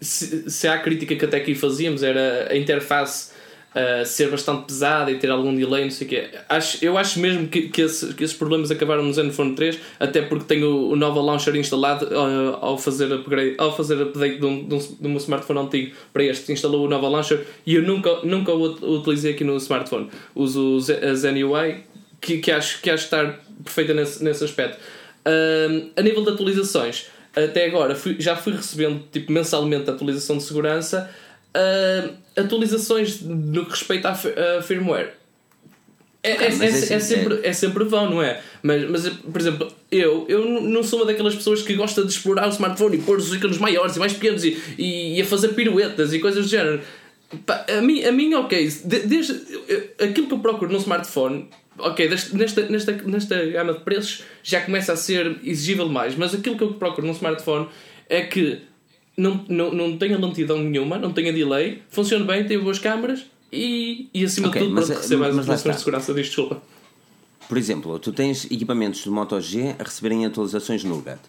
Speaker 3: se, se há crítica que até aqui fazíamos era a interface uh, ser bastante pesada e ter algum delay, não sei o quê. Acho, eu acho mesmo que, que, esse, que esses problemas acabaram no Zenfone 3, até porque tenho o, o Nova Launcher instalado uh, ao fazer upgrade, ao fazer update de um, de, um, de um smartphone antigo para este, instalou o Nova Launcher e eu nunca, nunca o utilizei aqui no smartphone. Uso a Zen UI, que, que, acho, que acho estar perfeita nesse, nesse aspecto. Uh, a nível de atualizações, até agora fui, já fui recebendo tipo, mensalmente a atualização de segurança uh, atualizações no que respeita à firmware. É, é, é, é, é, sempre, é sempre vão, não é? Mas, mas, por exemplo, eu, eu não sou uma daquelas pessoas que gosta de explorar o smartphone e pôr os ícones maiores e mais pequenos e, e, e a fazer piruetas e coisas do género. Pá, a, mim, a mim, ok, desde, aquilo que eu procuro no smartphone, ok, nesta, nesta, nesta gama de preços já começa a ser exigível mais, mas aquilo que eu procuro no smartphone é que não, não, não tenha lentidão nenhuma, não tenha delay, funciona bem, tem boas câmaras e, e acima okay, de tudo, mas, pronto, receba as informações de segurança disto, desculpa.
Speaker 1: Por exemplo, tu tens equipamentos do Moto G a receberem atualizações Nougat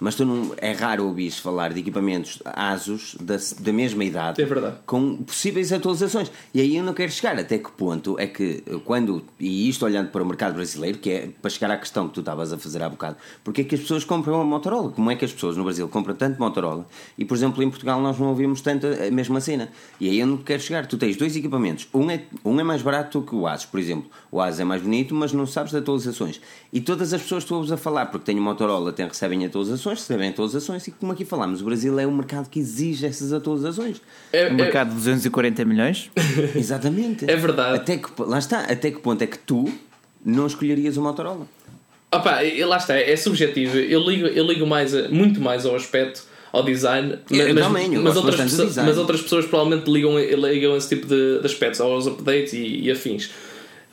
Speaker 1: mas tu não, é raro ouvir falar de equipamentos ASUS da, da mesma idade
Speaker 3: é verdade.
Speaker 1: com possíveis atualizações. E aí eu não quero chegar até que ponto é que quando, e isto olhando para o mercado brasileiro, que é para chegar à questão que tu estavas a fazer há bocado, porque é que as pessoas compram a Motorola? Como é que as pessoas no Brasil compram tanto Motorola e, por exemplo, em Portugal nós não ouvimos tanto a mesma cena? E aí eu não quero chegar. Tu tens dois equipamentos, um é, um é mais barato que o ASUS, por exemplo. O ASUS é mais bonito, mas não sabes de atualizações. E todas as pessoas que tu ouves a falar, porque têm Motorola, têm, recebem atualizações atualizações, recebem atualizações e como aqui falámos, o Brasil é um mercado que exige essas atualizações.
Speaker 2: É, um é... mercado de 240 milhões?
Speaker 1: Exatamente.
Speaker 3: É verdade.
Speaker 1: Até que, lá está, até que ponto é que tu não escolherias o Motorola?
Speaker 3: Opa, lá está, é subjetivo. Eu ligo, eu ligo mais, muito mais ao aspecto, ao design,
Speaker 1: mas, também,
Speaker 3: mas, outras, pessoas, mas outras pessoas provavelmente ligam, ligam esse tipo de, de aspectos, aos updates e, e afins.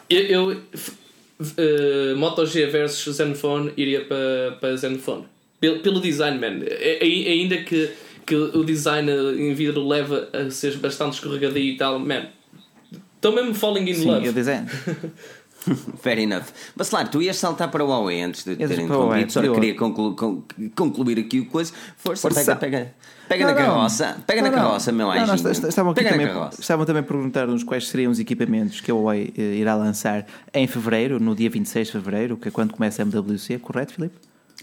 Speaker 3: Eu, eu uh, Moto G versus Zenfone iria para, para Zenfone pelo, pelo design, man. É, é, ainda que, que o design em vidro leva a ser bastante escorregadio e tal, man. Estou mesmo falling in
Speaker 2: Sim,
Speaker 3: love.
Speaker 2: o design.
Speaker 1: Fair enough. Mas claro, tu ias saltar para o Huawei antes de terem interrompido, só queria conclu concluir aqui o coisa. Força, Força. pega, pega. Pega não, na carroça, pega não, na carroça, meu anjo.
Speaker 2: Estavam, aqui também, estavam também a perguntar-nos quais seriam os equipamentos que a Huawei eh, irá lançar em fevereiro, no dia 26 de fevereiro, que é quando começa a MWC, correto, Filipe?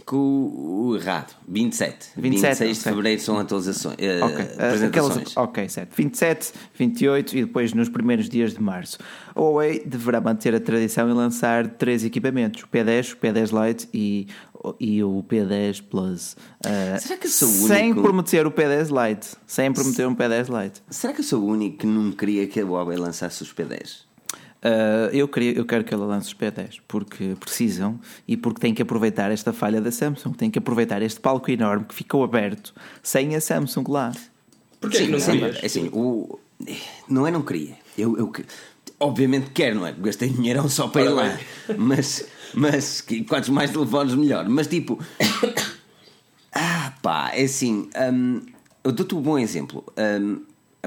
Speaker 1: Com o errado. 27. 27 26 de fevereiro são atualizações. Uh, okay. apresentações. Aquelas,
Speaker 2: ok, certo. 27, 28 e depois nos primeiros dias de março. A Huawei deverá manter a tradição e lançar três equipamentos: o P10, o P10 Lite e, e o P10 Plus.
Speaker 1: Uh, Será que eu sou o
Speaker 2: único? Sem prometer o P10 Lite. Sem prometer um P10 Lite.
Speaker 1: Será que eu sou o único que não queria que a Huawei lançasse os P10?
Speaker 2: Uh, eu, queria, eu quero que ela lance os P10 porque precisam e porque tem que aproveitar esta falha da Samsung, tem que aproveitar este palco enorme que ficou aberto sem a Samsung lá.
Speaker 3: Porquê Sim, que não querias?
Speaker 1: Assim, o, não é não queria. Eu, eu obviamente quero, não é? Gastei dinheiro só para ir lá. Mas, mas quantos mais telefones melhor. Mas tipo, ah pá, é assim. Um, eu dou-te um bom exemplo. Um,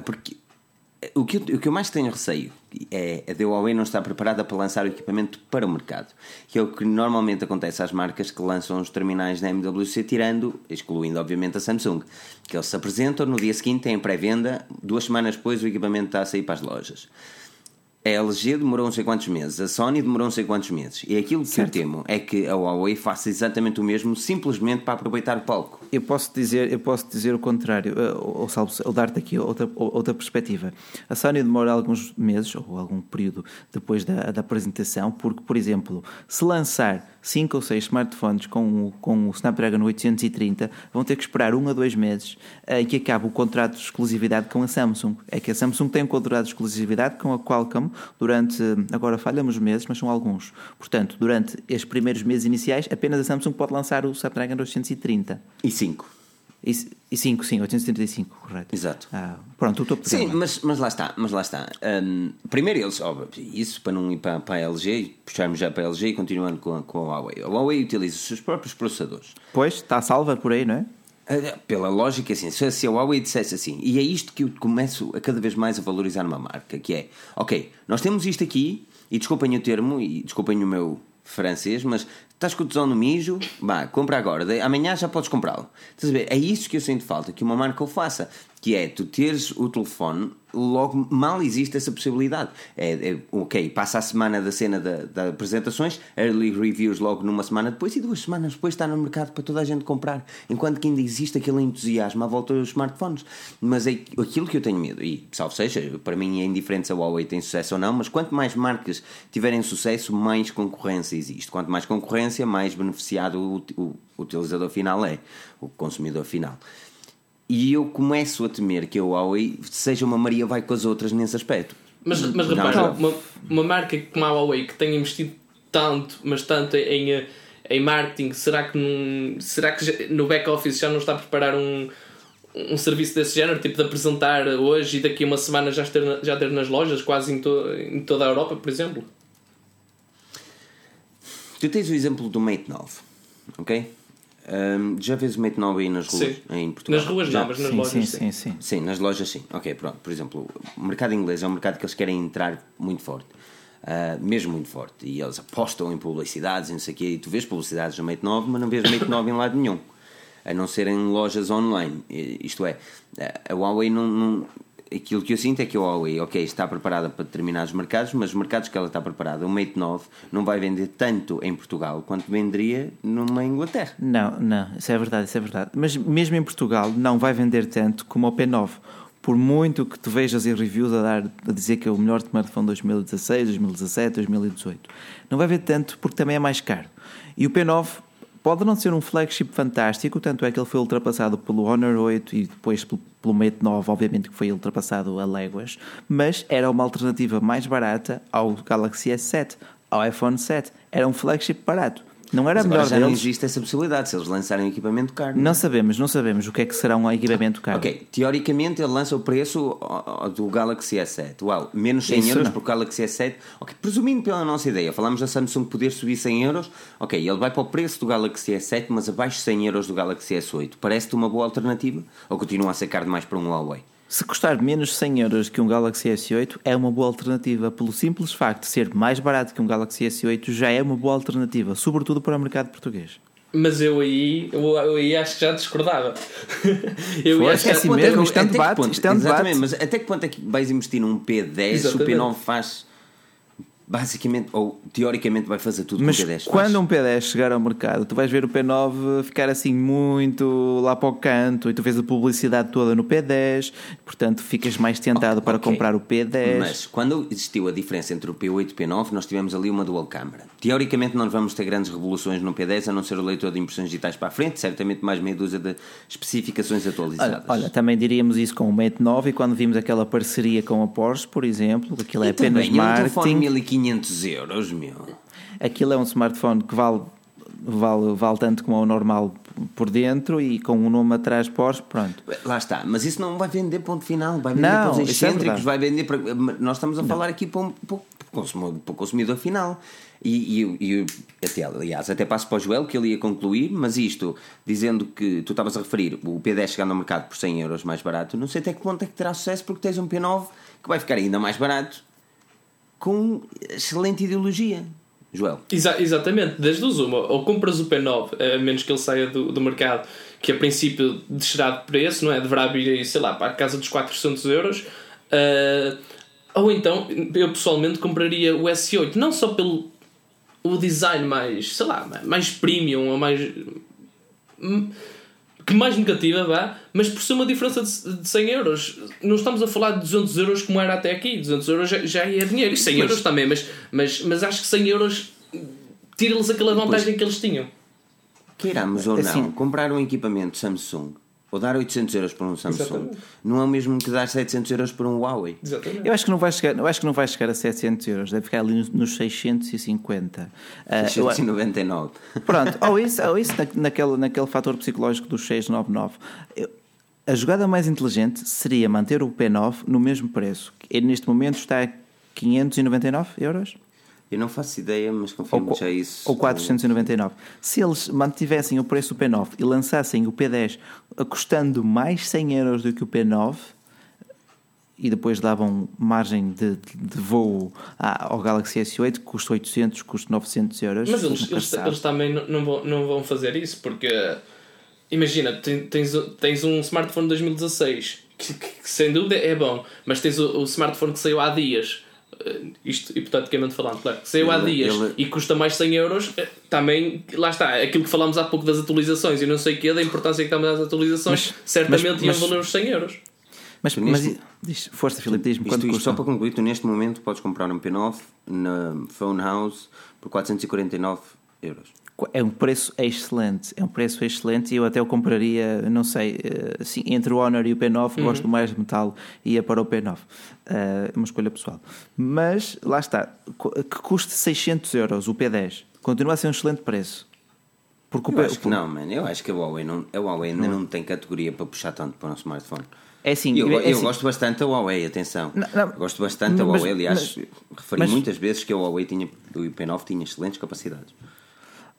Speaker 1: porque o que, eu, o que eu mais tenho receio é a Huawei não estar preparada para lançar o equipamento para o mercado, que é o que normalmente acontece às marcas que lançam os terminais da MWC, tirando, excluindo obviamente a Samsung, que eles se apresentam, no dia seguinte têm pré-venda, duas semanas depois o equipamento está a sair para as lojas. A LG demorou não sei quantos meses, a Sony demorou não sei quantos meses. E aquilo que certo. eu temo é que a Huawei faça exatamente o mesmo, simplesmente para aproveitar o palco.
Speaker 2: Eu posso dizer, eu posso dizer o contrário, eh, ou, ou, ou dar-te aqui outra, outra perspectiva. A Sony demora alguns meses, ou algum período depois da, da apresentação, porque, por exemplo, se lançar 5 ou 6 smartphones com, com o Snapdragon 830 vão ter que esperar um a dois meses em que acabe o contrato de exclusividade com a Samsung. É que a Samsung tem um contrato de exclusividade com a Qualcomm durante, agora falhamos meses, mas são alguns. Portanto, durante estes primeiros meses iniciais, apenas a Samsung pode lançar o Snapdragon 830.
Speaker 1: E 5.
Speaker 2: E 5, sim, 835, correto.
Speaker 1: Exato.
Speaker 2: Ah, pronto, o topo
Speaker 1: Sim, mas, mas lá está, mas lá está. Um, primeiro eles, óbvio, isso para não ir para, para a LG, puxarmos já para a LG e continuando com, com a Huawei. A Huawei utiliza os seus próprios processadores.
Speaker 2: Pois, está salva por aí, não é?
Speaker 1: Ah, pela lógica, assim, se a Huawei dissesse assim, e é isto que eu começo a cada vez mais a valorizar numa marca, que é, ok, nós temos isto aqui, e desculpem o termo, e desculpem o meu francês, mas Estás com o tesão no mijo? Vá, compra agora. Amanhã já podes comprá-lo. Estás a ver? É isso que eu sinto falta, que uma marca o faça. Que é, tu teres o telefone, logo mal existe essa possibilidade. É, é, ok, passa a semana da cena da, da apresentações, early reviews logo numa semana depois e duas semanas depois está no mercado para toda a gente comprar. Enquanto que ainda existe aquele entusiasmo à volta dos smartphones. Mas é aquilo que eu tenho medo, e salvo seja, para mim é indiferente se a Huawei tem sucesso ou não, mas quanto mais marcas tiverem sucesso, mais concorrência existe. Quanto mais concorrência, mais beneficiado o, o, o utilizador final é, o consumidor final. E eu começo a temer que a Huawei seja uma Maria vai com as outras nesse aspecto.
Speaker 3: Mas, mas repara, uma, uma marca como a Huawei que tem investido tanto, mas tanto em, eh, em marketing, será que, num, será que já- no back-office já não está a preparar um, um serviço desse género? Tipo de apresentar hoje e daqui a uma semana já ter, já ter nas lojas, quase em, to, em toda a Europa, por exemplo?
Speaker 1: Tu tens o exemplo do Mate 9, ok? Ahm, já vês o Mate 9 aí nas ruas,
Speaker 3: Sim.
Speaker 1: em Portugal?
Speaker 3: Nas ruas
Speaker 1: Já?
Speaker 3: não, mas nas
Speaker 2: Sim,
Speaker 3: lojas
Speaker 2: sim,
Speaker 3: sim.
Speaker 2: sim, sim.
Speaker 1: Sim, nas lojas sim. Ok, pronto. Por exemplo, o mercado inglês é um mercado que eles querem entrar muito forte. Ah, mesmo muito forte. E eles apostam em publicidades e não sei o quê. E tu vês publicidades no Mate 9, mas não vês Mate 9 em lado nenhum. A não ser em lojas online. Isto é, a Huawei não, não- Aquilo que eu sinto é que a Huawei, ok, está preparada para determinados mercados, mas os mercados que ela está preparada, o Mate 9, não vai vender tanto em Portugal quanto venderia numa Inglaterra.
Speaker 2: Não, não, isso é verdade, isso é verdade. Mas mesmo em Portugal não vai vender tanto como o P9. Por muito que tu vejas em reviews a, dar, a dizer que é o melhor smartphone de 2016, 2017, 2018, não vai vender tanto porque também é mais caro. E o P9 pode não ser um flagship fantástico, tanto é que ele foi ultrapassado pelo Honor 8 e depois pelo, Mate 9, obviamente que foi ultrapassado a léguas, mas era uma alternativa mais barata ao Galaxy S7, ao iPhone 7. Era um flagship barato. Não era
Speaker 1: Mas
Speaker 2: melhor
Speaker 1: já não
Speaker 2: deles.
Speaker 1: existe essa possibilidade, se eles lançarem um equipamento caro.
Speaker 2: Não sabemos, não sabemos o que é que será um equipamento caro.
Speaker 1: Ok, teoricamente ele lança o preço do Galaxy S7. Uau, menos 100
Speaker 2: Isso
Speaker 1: euros
Speaker 2: não.
Speaker 1: por Galaxy S7. Ok, presumindo pela nossa ideia, falámos da Samsung poder subir 100 euros. Ok, ele vai para o preço do Galaxy S7, mas abaixo de 100 euros do Galaxy S8. Parece-te uma boa alternativa? Ou continua a ser caro demais para um Huawei?
Speaker 2: Se custar menos 100 euros que um Galaxy S8, é uma boa alternativa. Pelo simples facto de ser mais barato que um Galaxy S8, já é uma boa alternativa, sobretudo para o mercado português.
Speaker 3: Mas eu aí, eu, eu aí acho que já discordava. eu
Speaker 2: Foi,
Speaker 3: acho que
Speaker 2: é assim mesmo, isto é um debate,
Speaker 1: ponto-
Speaker 2: é
Speaker 1: Exatamente, mas até que ponto é que vais investir num P10 se o
Speaker 3: Exatamente.
Speaker 1: P9 faz... Basicamente, ou teoricamente vai fazer tudo
Speaker 2: Mas
Speaker 1: que o P10 faz.
Speaker 2: quando um P10 chegar ao mercado, tu vais ver o P9 ficar assim muito lá para o canto e tu vês a publicidade toda no P10, portanto ficas mais tentado para
Speaker 1: Ok.
Speaker 2: comprar o P10.
Speaker 1: Mas quando existiu a diferença entre o P8 e o P9, nós tivemos ali uma dual câmara. Teoricamente, não vamos ter grandes revoluções no P10, a não ser o leitor de impressões digitais para a frente, certamente mais meia dúzia de especificações
Speaker 2: Olha,
Speaker 1: atualizadas.
Speaker 2: olha, também diríamos isso com o Mate 9 e quando vimos aquela parceria com a Porsche, por exemplo, aquilo é
Speaker 1: E
Speaker 2: apenas
Speaker 1: também, um telefone
Speaker 2: marketing.
Speaker 1: 1500 euros, meu.
Speaker 2: Aquilo é um smartphone que vale, vale, vale tanto como o normal por dentro e com um nome atrás Porsche, pronto.
Speaker 1: Lá está, mas isso não vai vender ponto final, vai vender
Speaker 2: Não,
Speaker 1: para os
Speaker 2: é
Speaker 1: excêntricos,
Speaker 2: verdade.
Speaker 1: vai vender para. Nós estamos a falar aqui para, um, o consumidor, para o consumidor final. E, e, e até, aliás, até passo para o Joel que ele ia concluir, mas isto, dizendo que tu estavas a referir o P10 chegando ao mercado por 100 euros mais barato, não sei até que ponto é que terá sucesso porque tens um P9 que vai ficar ainda mais barato com excelente ideologia. Joel.
Speaker 3: Exa- exatamente, das duas uma. Ou compras o P9, a menos que ele saia do, do mercado, que a princípio descerá de preço, não é? Deverá vir aí, sei lá, para a casa dos 400 euros. Ah, ou então, eu pessoalmente compraria o S8, não só pelo o design mais, sei lá, mais premium, ou mais. Que mais negativa vá, mas por ser uma diferença de de 100 euros. Não estamos a falar de 200 euros como era até aqui. 200 euros já, já é dinheiro. E 100 euros também, mas, mas, mas acho que 100 euros tira-lhes aquela vantagem que eles tinham.
Speaker 1: Queiramos ou não,
Speaker 2: Assim-
Speaker 1: comprar um equipamento Samsung ou dar 800 euros por um Samsung
Speaker 3: Exatamente.
Speaker 1: não é o mesmo que dar 700 euros por um Huawei.
Speaker 3: Exatamente.
Speaker 2: Eu acho que não vai chegar, eu acho que não vai chegar a 700 euros, deve ficar ali nos- nos 650. Ah, eu-
Speaker 1: 699.
Speaker 2: Pronto, ou isso, ou isso na- naquele, naquele fator psicológico dos 699. Eu- a jogada mais inteligente seria manter o P9 no mesmo preço. Ele neste momento está a 599 euros
Speaker 1: Eu não faço ideia, mas confirmo já isso.
Speaker 2: ou 499. Se eles mantivessem o preço do P9 e lançassem o P10 a custando mais 100 euros do que o P9, e depois davam margem de, de voo ao Galaxy S8 que custa 800, custa 900 euros.
Speaker 3: Mas eles, eles, eles, também não vão, não vão fazer isso porque imagina, tens, tens um smartphone de 2016 que, que, que, sem dúvida é bom, mas tens o, o smartphone que saiu há dias. Uh, isto hipoteticamente falando, claro, que saiu há dias ele... e custa mais 100 euros, uh, também lá está, aquilo que falámos há pouco das atualizações e não sei o que, da importância que estamos às atualizações, mas, certamente mas, iam valer os 100 euros.
Speaker 2: Mas, mas diz, força, Filipe, diz-me quanto
Speaker 1: isto, Só para concluir, tu neste momento podes comprar um P9 na Phone House por 449 euros.
Speaker 2: É um preço excelente, é um preço excelente e eu até o compraria, não sei, assim, entre o Honor e o P9, uhum. gosto mais de metal e ia para o P9. Uh, é uma escolha pessoal. Mas, lá está, que custe 600 euros o P10, continua a ser um excelente preço.
Speaker 1: Porque eu o P... acho que não, mano. Eu acho que a Huawei, não, a Huawei ainda não. não tem categoria para puxar tanto para um smartphone.
Speaker 2: É assim,
Speaker 1: eu,
Speaker 2: é
Speaker 1: eu assim, gosto bastante da Huawei, atenção. Não, não, gosto bastante da Huawei, aliás, mas, referi mas, muitas vezes que a Huawei tinha, o IP9 tinha excelentes capacidades.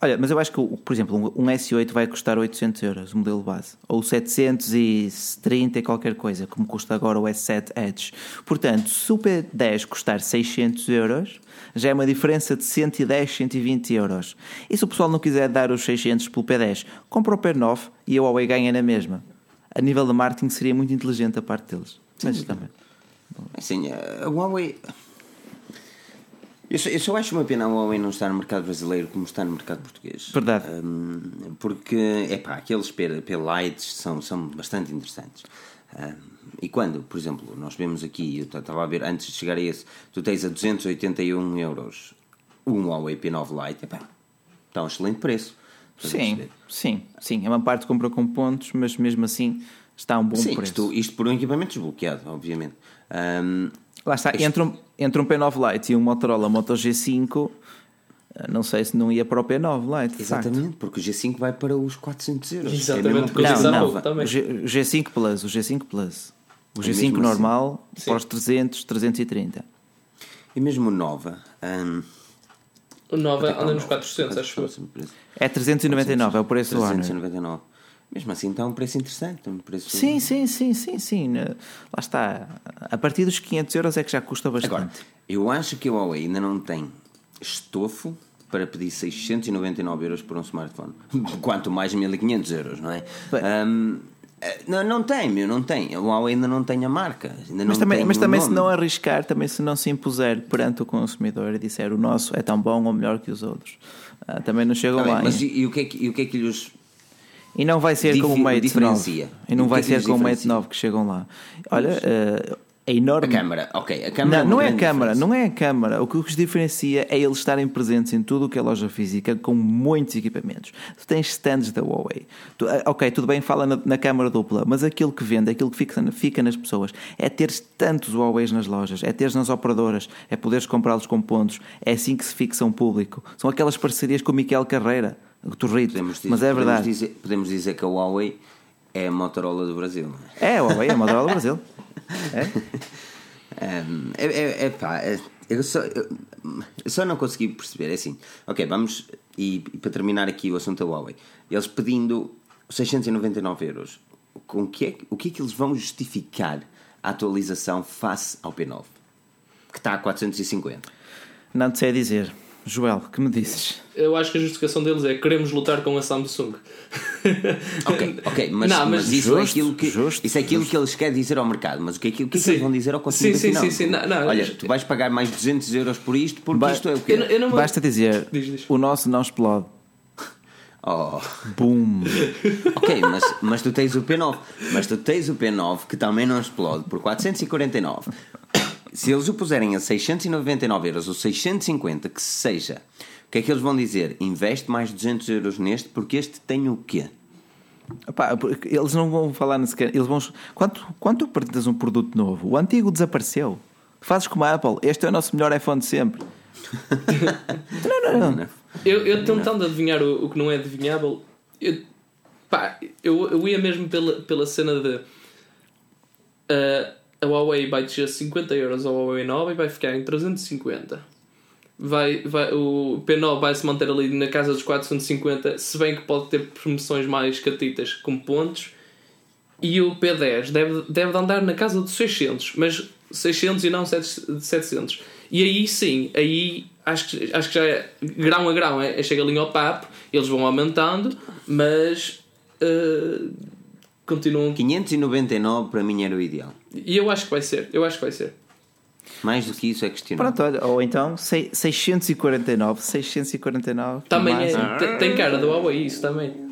Speaker 2: Olha, mas eu acho que, por exemplo, um S8 vai custar 800 euros, o modelo base. Ou 730 e qualquer coisa, como custa agora o S7 Edge. Portanto, se o P10 custar 600 euros, já é uma diferença de 110, 120 euros. E se o pessoal não quiser dar os 600 pelo P10, compra o P9 e a Huawei ganha na mesma a nível de marketing seria muito inteligente a parte deles. Mas Sim, também.
Speaker 1: Assim, a Huawei. Eu só, eu só acho uma pena a Huawei não estar no mercado brasileiro como está no mercado português.
Speaker 2: Verdade.
Speaker 1: Um, porque, é pá, aqueles P-Lights são, são bastante interessantes. Um, e quando, por exemplo, nós vemos aqui, eu estava a ver, antes de chegar a esse, tu tens a 281 euros um Huawei P9 Lite, pá, está um excelente preço.
Speaker 2: Sim, sim, sim. É uma parte compra com pontos, mas mesmo assim está a um bom sim, preço.
Speaker 1: Isto, isto por um equipamento desbloqueado, obviamente. Um,
Speaker 2: Lá está, isto... entre, um, entre um P9 Lite e um Motorola Moto G5, eh, não sei se não ia para o P9 Lite.
Speaker 1: Exatamente,
Speaker 2: facto.
Speaker 1: porque o G5 vai para os 400 euros.
Speaker 3: Exatamente,
Speaker 2: é não, não, o G5 Plus, o G5 Plus. O G5 assim? normal assim. para os 300, 330.
Speaker 1: E mesmo o Nova. Um,
Speaker 3: o Nova anda nos 400, acho eu.
Speaker 2: É 399, é o preço
Speaker 1: 399. do ano. Mesmo assim está um preço interessante. Um preço...
Speaker 2: Sim, sim, sim, sim, sim. Lá está. A partir dos 500 euros é que já custa bastante. Agora,
Speaker 1: eu acho que a Huawei ainda não tem estofo para pedir 699 euros por um smartphone. Quanto mais 1500 euros, não é? Um, eh, não, não tem, meu, não tem. O Huawei ainda não tem a marca.
Speaker 2: Mas também,
Speaker 1: mas
Speaker 2: também se não arriscar, também se não se impuser perante o consumidor e disser o nosso é tão bom ou melhor que os outros, uh, também não chegam tá lá.
Speaker 1: Mas e, e, o que é que, e o que é que lhes.
Speaker 2: E não vai ser como o Mate 9. E não vai ser como o Mate 9 que chegam lá. Olha, uh, é enorme.
Speaker 1: A câmara, ok. A câmara
Speaker 2: não, é não é a câmara, não é a câmara. O que os diferencia é eles estarem presentes em tudo o que é loja física com muitos equipamentos. Tu tens stands da Huawei. Tu, ah, ok, tudo bem, fala na, na câmara dupla, mas aquilo que vende, aquilo que fica, fica nas pessoas é teres tantos Huawei nas lojas, é teres nas operadoras, é poderes comprá-los com pontos. É assim que se fixa um público. São aquelas parcerias com o Miquel Carreira, Torrito. Podemos dizer, mas é verdade.
Speaker 1: Podemos dizer, podemos dizer que a Huawei é a Motorola do Brasil.
Speaker 2: É, a Huawei é a Motorola do Brasil. É?
Speaker 1: Um, é, é, é pá, é, eu só, eu, eu só não consegui perceber. É assim, ok, vamos. E, e, para terminar aqui o assunto da Huawei, eles pedindo 699 euros, com que é, o que é que eles vão justificar a atualização face ao P9 que está a 450?
Speaker 2: Não te sei dizer. Joel, que me dizes?
Speaker 3: Eu acho que a justificação deles é queremos lutar com a Samsung.
Speaker 1: ok, ok, mas, não, mas, mas isso, é justo, é aquilo que, justo, isso é aquilo justo. que eles querem dizer ao mercado. Mas o que é, que, o que, é que eles vão dizer ao consumidor sim, sim, Sim, sim, não, não, Olha, tu vais pagar mais 200 euros por isto porque ba isto é o quê? Eu,
Speaker 2: eu não... Basta dizer, diz, diz. o nosso não explode.
Speaker 1: Oh.
Speaker 2: Boom!
Speaker 1: ok, mas, mas tu tens o P9. Mas tu tens o P9 que também não explode por 449 se eles o puserem a 699 euros ou 650, que seja, o que é que eles vão dizer? Investe mais 200 euros neste porque este tem o quê?
Speaker 2: Epá, eles não vão falar nesse eles vão quanto quanto apresentas um produto novo o antigo desapareceu fazes como a Apple este é o nosso melhor iPhone de sempre
Speaker 3: não, não, não. eu, eu tentando adivinhar o, o que não é adivinhável eu, pá, eu, eu ia mesmo pela, pela cena de uh, a Huawei vai descer 50 euros ao Huawei 9 e vai ficar em 350. Vai, vai, o P9 vai se manter ali na casa dos 450, se bem que pode ter promoções mais catitas com pontos. e o P10 deve, deve andar na casa dos 600, mas 600 e não 700. E aí sim, aí acho que, acho que já é grão a grão, é, chega ali ao papo, eles vão aumentando, mas uh, continuam.
Speaker 1: 599 para mim era o ideal.
Speaker 3: E eu acho que vai ser, eu acho que vai ser.
Speaker 1: Mais do que isso é questionável.
Speaker 2: Pronto, olha, ou então 649, 649.
Speaker 3: Também é, tem cara do Huawei isso também.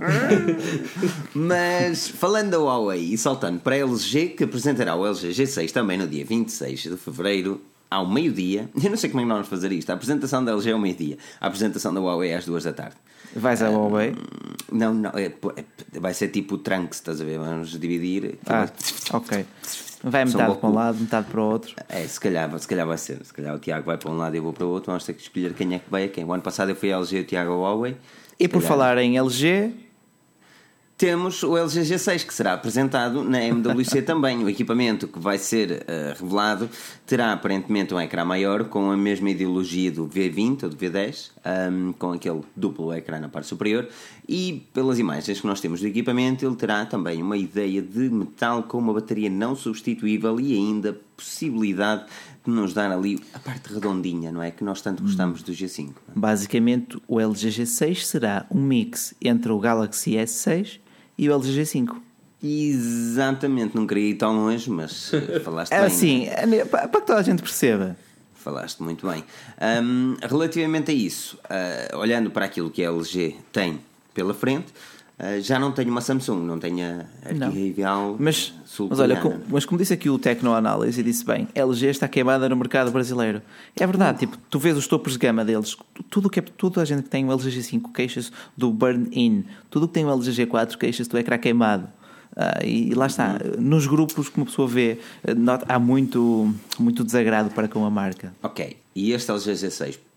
Speaker 1: Mas falando da Huawei e saltando para a LG, que apresentará o LG G6 também no dia 26 de fevereiro, ao meio-dia. Eu não sei como é que nós vamos fazer isto. A apresentação da LG é ao meio-dia, a apresentação da Huawei é às duas da tarde.
Speaker 2: Vais à Huawei? Hum,
Speaker 1: não, não, é, é, vai ser tipo o Trunks, estás a ver? Vamos dividir.
Speaker 2: Ah, ok. Vai metade para um lado, metade para o outro.
Speaker 1: É, se calhar, se calhar vai ser. Se calhar o Tiago vai para um lado e eu vou para o outro. Vamos ter que escolher quem é que vai a quem. O ano passado eu fui a LG e o Tiago a Huawei.
Speaker 2: E por falar em LG,
Speaker 1: temos o LG G6 que será apresentado na MWC também. O equipamento que vai ser uh, revelado terá aparentemente um ecrã maior com a mesma ideologia do V20 ou do V10, um, com aquele duplo ecrã na parte superior. E pelas imagens que nós temos do equipamento, ele terá também uma ideia de metal com uma bateria não substituível e ainda possibilidade de nos dar ali a parte redondinha, não é? Que nós tanto gostamos hum. do G5. É?
Speaker 2: Basicamente, o LG G6 será um mix entre o Galaxy S6 e o LG G5.
Speaker 1: Exatamente, não queria ir tão longe, mas eh, falaste
Speaker 2: é
Speaker 1: bem.
Speaker 2: Assim, é, para que toda a gente perceba.
Speaker 1: Falaste muito bem. Um, relativamente a isso, uh, olhando para aquilo que a LG tem pela frente, uh, já não tenho uma Samsung, não tenho a rival
Speaker 2: mas, mas olha, com, mas como disse aqui o Tecnoanálise e disse bem, a LG está queimada no mercado brasileiro. É verdade, tipo, tu vês os topos de gama deles, tudo que é, toda a gente que tem um LG G5 queixas do burn-in, tudo que tem um LG G4 queixas do ecrã queimado. Uh, e lá está, nos grupos que uma pessoa vê, nota, há muito, muito desagrado para com a marca.
Speaker 1: Ok, e este LG G6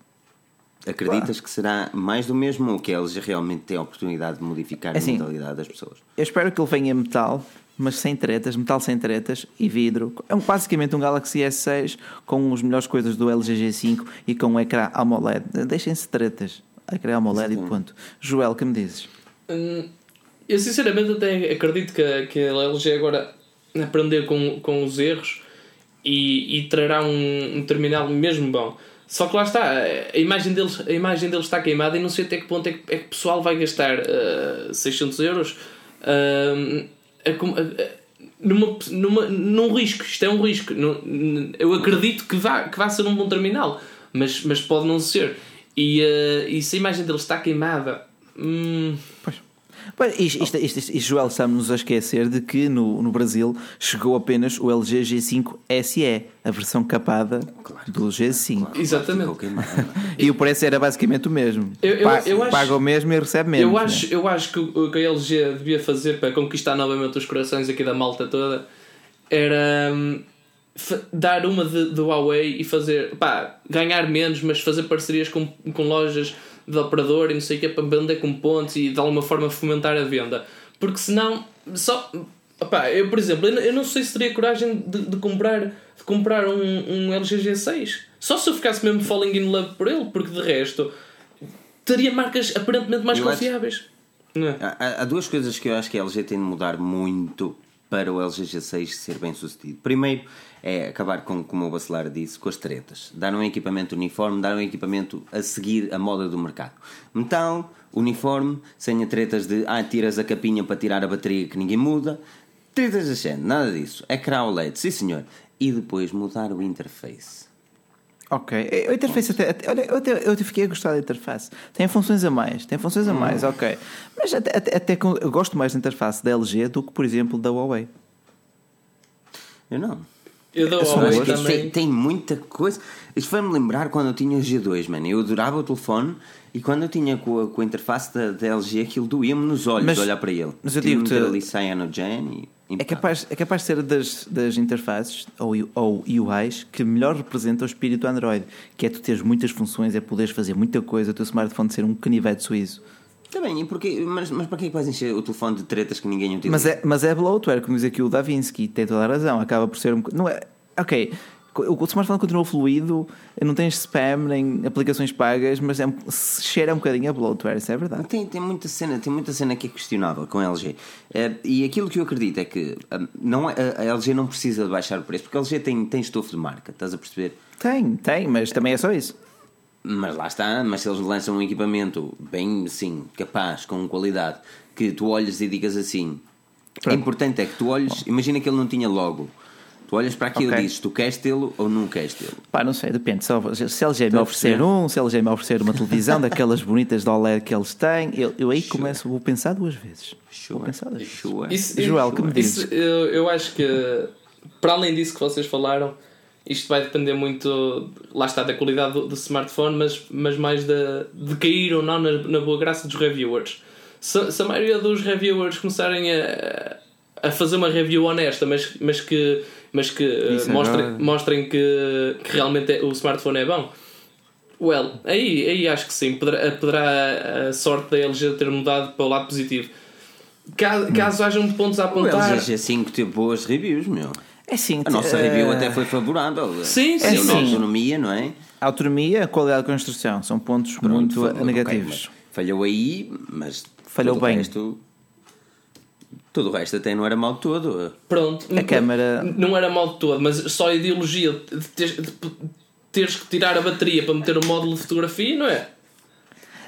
Speaker 1: Acreditas que será mais do mesmo ou que eles realmente têm a oportunidade de modificar é assim, a mentalidade das pessoas?
Speaker 2: Eu espero que ele venha metal, mas sem tretas, metal sem tretas e vidro. É basicamente um Galaxy S6 com as melhores coisas do LG G5 e com um ecrã AMOLED. Deixem-se tretas. Ecrã AMOLED Sim. e ponto. Joel, que me dizes?
Speaker 3: Hum, eu sinceramente até acredito que, que a LG agora aprender com, com os erros e, e trará um, um terminal mesmo bom. Só que lá está, a imagem deles, a imagem deles está queimada e não sei até que ponto é que, é que o pessoal vai gastar uh, 600 euros uh, a, a, numa, numa, num risco. Isto é um risco. Eu acredito que vá, que vá ser um bom terminal, mas, mas pode não ser. E, uh, e se a imagem deles está queimada. Hum,
Speaker 2: pois. Isto, isto, isto, isto, Joel, estamos a esquecer de que no, no Brasil chegou apenas o LG G5 SE, a versão capada claro, do G5.
Speaker 3: Claro, Exatamente.
Speaker 2: e o preço era basicamente o mesmo. Eu, eu, paga, eu acho, paga o mesmo e recebe menos.
Speaker 3: Eu acho, né? eu acho que o que a LG devia fazer para conquistar novamente os corações aqui da malta toda era. Hum, dar uma de, de Huawei e fazer pá, ganhar menos, mas fazer parcerias com, com lojas de operador e não sei o que para vender com pontos e de alguma forma fomentar a venda. Porque senão, só. Opá, eu, por exemplo, eu não sei se teria coragem de, de comprar, de comprar um, um LG G6. Só se eu ficasse mesmo falling in love por ele, porque de resto teria marcas aparentemente mais eu confiáveis.
Speaker 1: Acho, é? há, há, duas coisas que eu acho que a LG tem de mudar muito para o LG G6 ser bem sucedido. Primeiro é acabar com, como o Bacelar disse, com as tretas. Dar um equipamento uniforme, dar um equipamento a seguir a moda do mercado. Metal, uniforme, sem tretas de ah, tiras a capinha para tirar a bateria que ninguém muda. Tretas assim, nada disso. É OLED, sim senhor. E depois mudar o interface.
Speaker 2: Ok, a interface até, até, olha, eu, até, eu fiquei a gostar da interface. Tem funções a mais, tem funções a hum. mais, ok. Mas até, até, até eu gosto mais da interface da LG do que, por exemplo, da Huawei.
Speaker 1: Eu não.
Speaker 3: Eu da Huawei também.
Speaker 1: Tem, tem, muita coisa. Isto foi-me lembrar quando eu tinha o G2, mano. Eu adorava o telefone e quando eu tinha com a, com a interface da, da LG, aquilo doía-me nos olhos mas, olhar para ele.
Speaker 2: Mas eu digo-te.
Speaker 1: ali Cyanogen e
Speaker 2: é capaz, é capaz de ser das, das interfaces ou, ou UIs que melhor representa o espírito Android, que é tu teres muitas funções, é poderes fazer muita coisa, o teu smartphone ser um canivete suíço.
Speaker 1: Está bem, e porquê, mas, mas para que é que vais encher o telefone de tretas que ninguém utiliza?
Speaker 2: Mas é, mas é bloatware, como diz aqui o Davinsky, tem toda a razão, acaba por ser um. Não é, ok, O smartphone continua fluido, não tens spam nem aplicações pagas, mas é, cheira um bocadinho a bloatware, isso é verdade.
Speaker 1: Tem, tem, muita cena, tem muita cena que é questionável com a LG. É, e aquilo que eu acredito é que hum, não, é, a LG não precisa de baixar o preço, porque a LG tem, tem estofo de marca, estás a perceber?
Speaker 2: Tem, tem, mas também é só isso.
Speaker 1: Mas lá está, mas se eles lançam um equipamento bem, sim, capaz, com qualidade, que tu olhas e digas assim. Pronto. É importante é que tu olhes, imagina que ele não tinha logo Tu olhas para aquilo okay. e dizes, tu queres tê-lo ou não queres tê-lo?
Speaker 2: Pá, não sei, depende. Se LG me oferecer um, se LG me oferecer uma televisão daquelas bonitas de OLED que eles têm, eu, eu aí Sure. começo, vou pensar duas vezes. Sure. Vou pensar duas vezes. Sure. Isso, Joel, que me dizes?
Speaker 3: Isso, eu, eu acho que, para além disso que vocês falaram, isto vai depender muito, lá está, da qualidade do, do smartphone, mas, mas mais de, de cair ou não na, na boa graça dos reviewers. Se, se, a maioria dos reviewers começarem a, a fazer uma review honesta, mas, mas que mas que uh, mostrem, mostrem que, que realmente é, o smartphone é bom. Well, aí, aí acho que sim, poderá, poderá a sorte da LG ter mudado para o lado positivo. Caso, caso hum. hajam pontos a apontar.
Speaker 1: O LG 5 teve boas reviews, meu.
Speaker 2: É sim.
Speaker 1: A nossa review uh... até foi favorável.
Speaker 3: Sim, sim. É
Speaker 1: sim. A autonomia, não é?
Speaker 2: A autonomia, a qualidade de construção são pontos Pronto, muito foi, negativos.
Speaker 1: Okay, falhou aí, mas
Speaker 2: falhou bem.
Speaker 1: Resto, Todo o resto até não era mal de todo.
Speaker 3: Pronto.
Speaker 2: A câmara...
Speaker 3: Não era mal de todo, mas só a ideologia de teres, de teres que tirar a bateria para meter o módulo de fotografia, não é?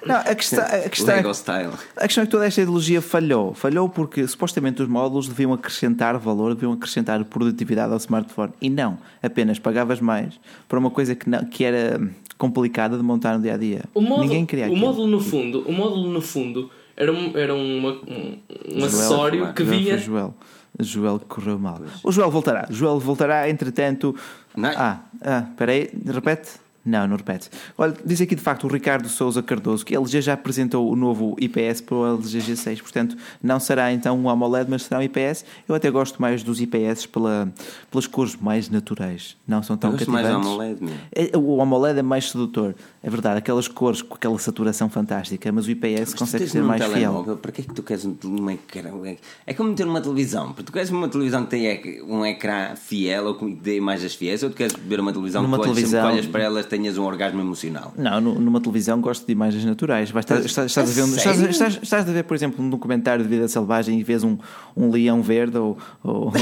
Speaker 2: Não, a questão, a, questão
Speaker 1: Lego é, style.
Speaker 2: a questão é que toda esta ideologia falhou. Falhou porque supostamente os módulos deviam acrescentar valor, deviam acrescentar produtividade ao smartphone. E não, apenas pagavas mais para uma coisa que, não, que era complicada de montar no dia a dia. O módulo, Ninguém queria
Speaker 3: O módulo no fundo, o módulo no fundo era um, era uma, um, um acessório que vinha.
Speaker 2: Joel. Joel correu mal. O Joel voltará. Joel voltará, entretanto. Não. Ah, ah, espera aí, repete. Não, não repete. Olha, diz aqui de facto o Ricardo Souza Cardoso que a LG já apresentou o novo IPS para o LG G6, portanto não será então um AMOLED, mas será um IPS. Eu até gosto mais dos IPS pela, pelas cores mais naturais, não são tão Eu cativantes.
Speaker 1: mais AMOLED mesmo.
Speaker 2: É, o AMOLED é mais sedutor, é verdade, aquelas cores com aquela saturação fantástica, mas o IPS mas consegue ser mais fiel.
Speaker 1: Para que é que tu queres um ecrã? É como ter uma televisão, porque tu queres uma televisão que tenha um ecrã fiel ou que dê imagens fiéis, ou tu queres ver uma televisão Numa que televisão... olhas para elas tenhas um orgasmo emocional.
Speaker 2: Não, numa televisão gosto de imagens naturais. Vais estar, estás, estás, a ver, estás, estás, estás, a ver, por exemplo, um documentário de vida selvagem e vês um, um leão verde ou. ou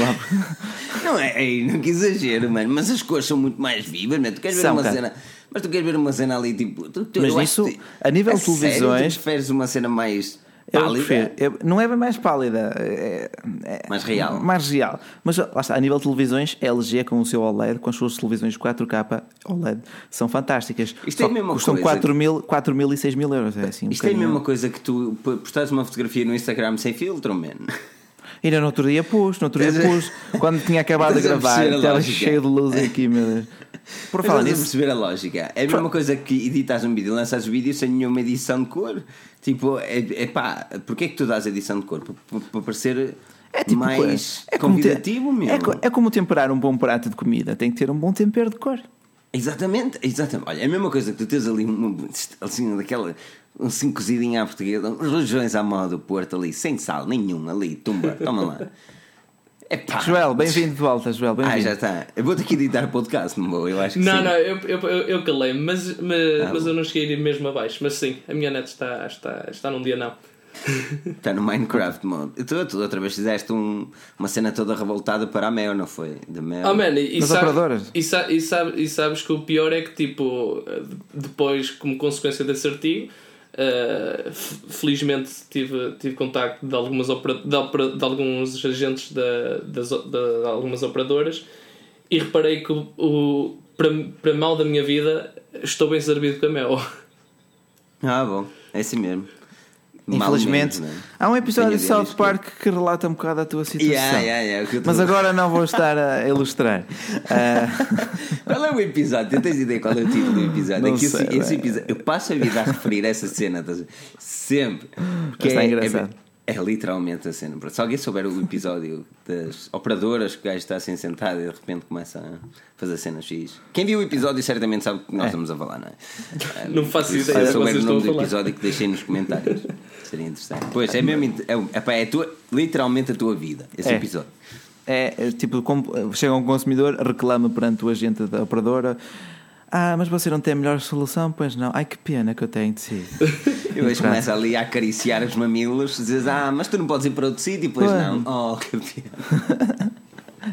Speaker 1: não é, é, não que exagero, mano, mas as cores são muito mais vivas, né? Tu queres ver são, uma cara. cena. Mas tu queres ver uma cena ali tipo. Tu, tu,
Speaker 2: mas isso, a nível de televisões. Sério,
Speaker 1: tu preferes uma cena mais
Speaker 2: Pálida? Eu, não é bem mais pálida, é,
Speaker 1: é, mais real.
Speaker 2: Mais real. Mas lá está, a nível de televisões, LG com o seu OLED, com as suas televisões 4K OLED, são fantásticas. Isto Só é a mesma custam coisa. 4 mil, 4 mil e 6 mil euros. É assim, um
Speaker 1: Isto é a mesma coisa que tu postares uma fotografia no Instagram sem filtro, man.
Speaker 2: Ainda no outro dia pus, no outro dia pus, quando tinha acabado de gravar, estava cheio de luz aqui, meu Deus.
Speaker 1: Por falar nisso. perceber a lógica. É a mesma coisa que editas um vídeo, lanças o vídeo sem nenhuma edição de cor. Tipo, é, é pá, porquê é que tu dás edição de cor? Para, parecer é tipo, mais é convidativo
Speaker 2: mesmo. É, é como temperar um bom prato de comida, tem que ter um bom tempero de cor.
Speaker 1: Exatamente, exatamente. Olha, é a mesma coisa que tu tens ali assim, daquela assim cozidinha à portuguesa, uns rojões à moda do Porto ali, sem sal nenhum ali, tumba, toma lá.
Speaker 2: Epá. Joel, bem-vindo de volta, Joel. Bem
Speaker 1: ah, já está. Eu vou ter que editar o podcast, não vou? Eu acho que
Speaker 3: Não,
Speaker 1: sim.
Speaker 3: não, eu, eu, eu, eu calei-me, mas, mas, ah, mas eu não cheguei a ir mesmo abaixo. Mas sim, a minha net está, está, está num dia não.
Speaker 1: Está no Minecraft mode. Tu, tu outra vez fizeste um, uma cena toda revoltada para a Mel, não foi?
Speaker 3: Da Mel. Oh, man, e, sabe, operadoras. E, sa, e, sabe, e sabes que o pior é que, tipo, depois, como consequência desse artigo Uh, felizmente tive, tive contacto de, algumas opera, de, opera, de alguns agentes de, de, de, algumas operadoras e reparei que o, o, para, para mal da minha vida estou bem servido com a Mel.
Speaker 1: Ah, bom, é assim mesmo.
Speaker 2: Infelizmente, menos, é? há um episódio de South Park que relata um bocado a tua situação.
Speaker 1: Yeah, yeah, yeah,
Speaker 2: Mas agora não vou estar a ilustrar.
Speaker 1: Uh... Qual é o episódio? Tens ideia qual é o título do episódio? é que sei, esse, esse episódio, eu passo a vida a referir essa cena sempre.
Speaker 2: Que está é, engraçado.
Speaker 1: É, literalmente a cena. Se alguém souber o episódio das operadoras que o gajo está assim sentado e de repente começa a fazer cenas X. Quem viu o episódio certamente sabe o que nós é. estamos a falar, não é?
Speaker 3: Não faço ideia. Se souber o nome do
Speaker 1: episódio que deixei nos comentários, seria interessante. Pois, é mesmo. É, é, é, tua, literalmente a tua vida, esse é. episódio.
Speaker 2: é, é tipo, como, chega um consumidor, reclama perante o agente da operadora. Ah, mas você não tem a melhor solução? Pois não. Ai, que pena que eu tenho de si.
Speaker 1: E depois começa ali a acariciar os mamilos, dizes, ah, mas tu não podes ir para outro sítio, pois
Speaker 2: Pois.
Speaker 1: não. Oh, que pena.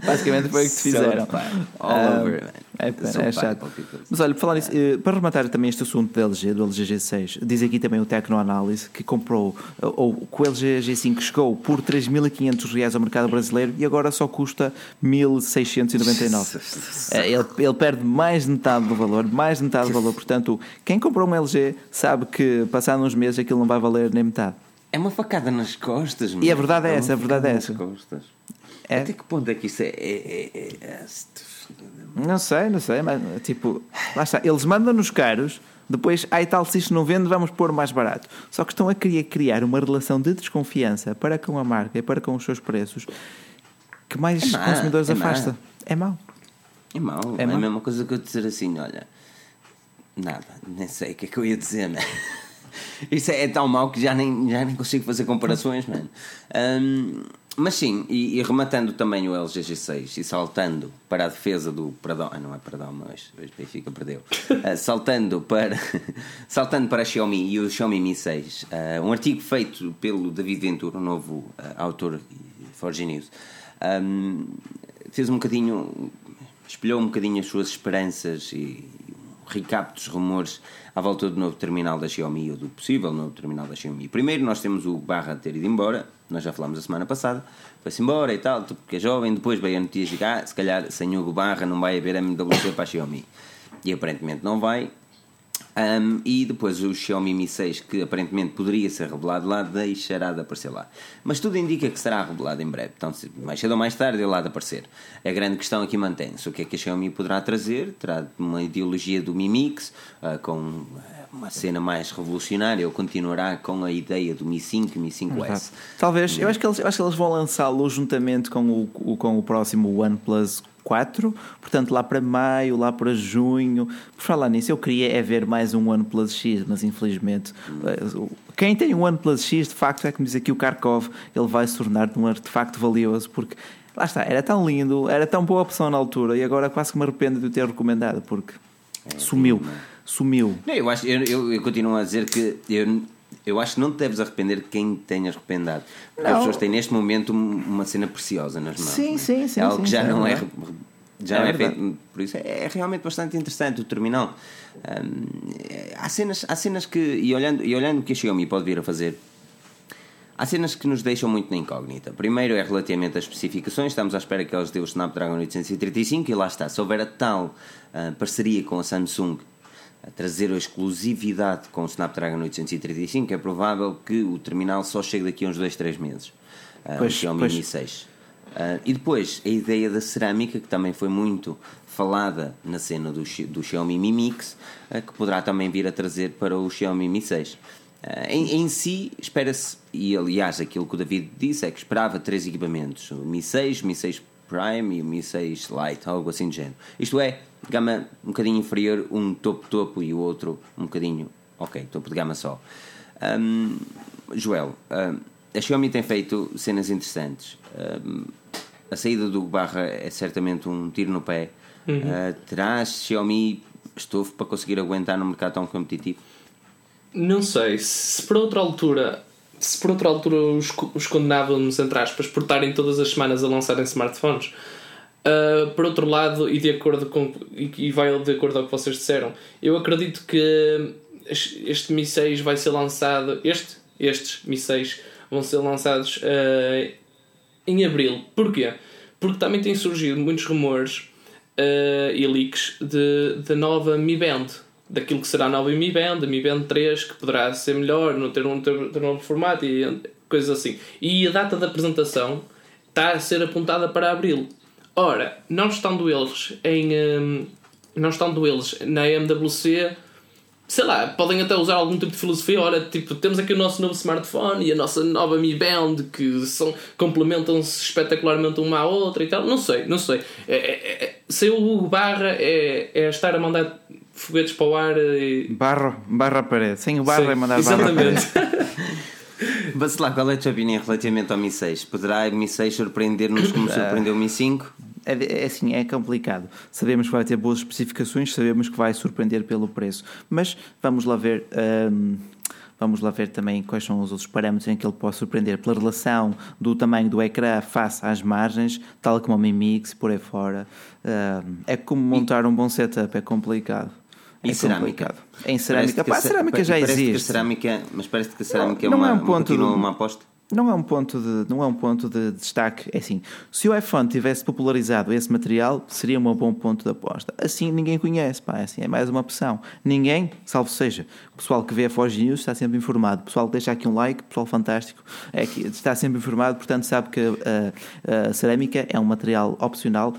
Speaker 2: Basicamente foi o que te fizeram.
Speaker 1: So bad. All
Speaker 2: Ah,
Speaker 1: over.
Speaker 2: É, pena,
Speaker 1: So
Speaker 2: é chato. Mas olha, falar nisso, eh, para rematar também este assunto da LG, do LG G6, diz aqui também o Tecnoanálise que comprou, eh, ou que o LG G5 chegou por 3.500 reais ao mercado brasileiro e agora só custa 1.699. Eh, Ele, ele perde mais de metade do valor, mais de metade do valor. Portanto, quem comprou um LG sabe que passado uns meses aquilo não vai valer nem metade.
Speaker 1: É uma facada nas costas,
Speaker 2: E a verdade é
Speaker 1: uma
Speaker 2: essa, a verdade é essa.
Speaker 1: nas costas.
Speaker 2: É.
Speaker 1: Até que ponto é que isso é. é, é, é- é-
Speaker 2: Não sei, não sei, mas tipo, lá está, eles mandam-nos caros, depois, ai tal, se isto não vende, vamos pôr mais barato. Só que estão a querer criar uma relação de desconfiança para com a marca e para com os seus preços que mais
Speaker 1: É má,
Speaker 2: consumidores
Speaker 1: é má.
Speaker 2: afasta. É mau.
Speaker 1: É mau.
Speaker 2: É
Speaker 1: a mesma coisa que eu dizer assim: olha, nada, nem sei o que é que eu ia dizer, né? Isso é, é tão mau que já nem, já nem consigo fazer comparações, mano. Hum, mas sim, e, e rematando também o LG G6 e saltando para a defesa do Pradão, ah, não é Pradão, mas o Benfica perdeu. Ah, saltando, para, saltando para a Xiaomi e o Xiaomi Mi 6, ah, um artigo feito pelo David Ventura, um novo ah, autor e Forge News, hum, fez um bocadinho, espelhou um bocadinho as suas esperanças e um recap dos rumores à volta do novo terminal da Xiaomi ou do possível novo terminal da Xiaomi. Primeiro nós temos o Barra ter ido embora, nós já falámos a semana passada, foi-se embora e tal, porque é jovem, depois veio a notícia que ah, se calhar sem Hugo Barra não vai haver MWC para a Xiaomi. E aparentemente não vai. Um, e depois o Xiaomi Mi 6, que aparentemente poderia ser revelado lá, deixará de aparecer lá. Mas tudo indica que será revelado em breve. Então, mais cedo ou mais tarde, ele há de aparecer. A grande questão aqui mantém-se. O que é que a Xiaomi poderá trazer? Terá uma ideologia do Mi Mix, ah, com uma cena mais revolucionária, ou continuará com a ideia do Mi 5 e Mi 5S?
Speaker 2: Talvez, eu acho que eles, acho que eles vão lançá-lo juntamente com o, com o próximo OnePlus 4, portanto lá para maio, lá para junho. Por falar nisso, eu queria é ver mais um OnePlus X, mas infelizmente o- quem tem um OnePlus X, de facto, é como diz aqui o Kharkov, ele vai se tornar um artefacto valioso porque lá está, era tão lindo, era tão boa opção na altura e agora quase que me arrependo de o ter recomendado porque sumiu, sumiu.
Speaker 1: Não, eu, acho, eu, eu, eu continuo a dizer que eu, eu acho que não te deves arrepender de quem tenhas arrependido. Porque as pessoas têm neste momento um- uma cena preciosa nas mãos.
Speaker 2: Sim,
Speaker 1: não é?
Speaker 2: sim, sim,
Speaker 1: É algo
Speaker 2: sim,
Speaker 1: que já
Speaker 2: sim, é
Speaker 1: não é.
Speaker 2: verdade.
Speaker 1: Já
Speaker 2: É
Speaker 1: é feito por isso. É, é realmente bastante interessante o terminal. Hum, é- há, cenas, há cenas que. E olhando, e olhando o que a Xiaomi pode vir a fazer. Há cenas que nos deixam muito na incógnita. Primeiro é relativamente às especificações, estamos à espera que eles dê o Snapdragon 835 e lá está. Se houver a tal ah, parceria com a Samsung a trazer a exclusividade com o Snapdragon 835, é provável que o terminal só chegue daqui a uns 2, 3 meses. Ah,
Speaker 2: Pois,
Speaker 1: o Xiaomi
Speaker 2: pois.
Speaker 1: Mi 6. Ah, e depois a ideia da cerâmica, que também foi muito falada na cena do, do Xiaomi Mi Mix, ah, que poderá também vir a trazer para o Xiaomi Mi 6. Ah, em, em si, espera-se, e aliás aquilo que o David disse é que esperava três equipamentos: o Mi 6, o Mi 6 Prime e o Mi 6 Lite, algo assim de género. Isto é, gama um bocadinho inferior, um topo-topo e o outro um bocadinho, ok, topo de gama só. Hum, Joel, hum, a Xiaomi tem feito cenas interessantes. Hum, a saída do Barra é certamente um tiro no pé. Uh, terá a Xiaomi estofo para conseguir aguentar num mercado tão competitivo?
Speaker 3: Não sei, se por outra altura, se por outra altura os, os condenávamos, entre aspas, por estarem todas as semanas a lançarem smartphones, ah, por outro lado, e de acordo com e, vai de acordo ao que vocês disseram, eu acredito que este 6 vai ser lançado, este, estes 6 vão ser lançados ah, em abril. Porquê? Porque também têm surgido muitos rumores eh, e leaks da nova Mi Band. Daquilo que será a nova Mi Band, a Mi Band 3, que poderá ser melhor, não ter um, ter, ter um novo formato e coisas assim. E a data da apresentação está a ser apontada para abril. Ora, não estando eles em. hum, não estando eles na MWC, sei lá, podem até usar algum tipo de filosofia. Olha, tipo, temos aqui o nosso novo smartphone e a nossa nova Mi Band que são, complementam-se espetacularmente uma à outra e tal. Não sei, não sei. É, é, é, ser o Hugo Barra é, é estar a mandar foguetes para o ar e.
Speaker 2: Barro, barra à parede. Sem o barro
Speaker 3: Sim,
Speaker 2: é mandar barra à parede.
Speaker 3: Exatamente.
Speaker 1: Bacelar, qual é a tua opinião relativamente ao Mi 6? Poderá o Mi 6 surpreender-nos como surpreendeu o Mi 5?
Speaker 2: É, é assim, é complicado. Sabemos que vai ter boas especificações, sabemos que vai surpreender pelo preço, mas vamos lá ver. hum, vamos lá ver também quais são os outros parâmetros em que ele pode surpreender pela relação do tamanho do ecrã face às margens, tal como o Mi Mix, por aí fora. Hum, é como montar um bom setup, é complicado.
Speaker 1: E
Speaker 2: é
Speaker 1: cerâmica?
Speaker 2: complicado. Em cerâmica,
Speaker 1: Parece
Speaker 2: pá, a
Speaker 1: ce-
Speaker 2: cerâmica já existe.
Speaker 1: cerâmica, mas parece que a cerâmica
Speaker 2: Não
Speaker 1: é uma,
Speaker 2: é um ponto
Speaker 1: continua
Speaker 2: de-
Speaker 1: uma aposta.
Speaker 2: Não é um ponto de, não é um ponto de destaque. É assim, se o iPhone tivesse popularizado esse material, seria um bom ponto de aposta. Assim ninguém conhece, pá, assim, é mais uma opção. Ninguém, salvo seja, o pessoal que vê a Forge News está sempre informado. O pessoal que deixa aqui um like, pessoal fantástico, é que está sempre informado, portanto sabe que a, a cerâmica é um material opcional.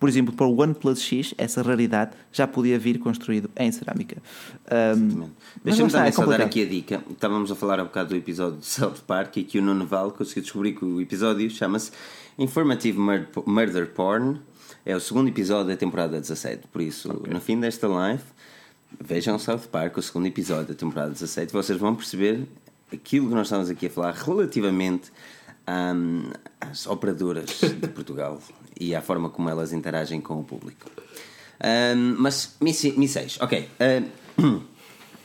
Speaker 2: Por exemplo, para o OnePlus X, essa raridade já podia vir construído em cerâmica. Mas
Speaker 1: Deixa-me também
Speaker 2: é
Speaker 1: só dar aqui a dica. Estávamos a falar há bocado do episódio de South Park e que o Nuno Val conseguiu descobrir que o episódio chama-se Informative Mur- Murder Porn. É o segundo episódio da temporada 17. Por isso, no fim desta live, vejam South Park, o segundo episódio da temporada 17. Vocês vão perceber aquilo que nós estamos aqui a falar relativamente hum, às operadoras de Portugal e à forma como elas interagem com o público. Hum, mas Mi, si- Mi 6, ok. Hum,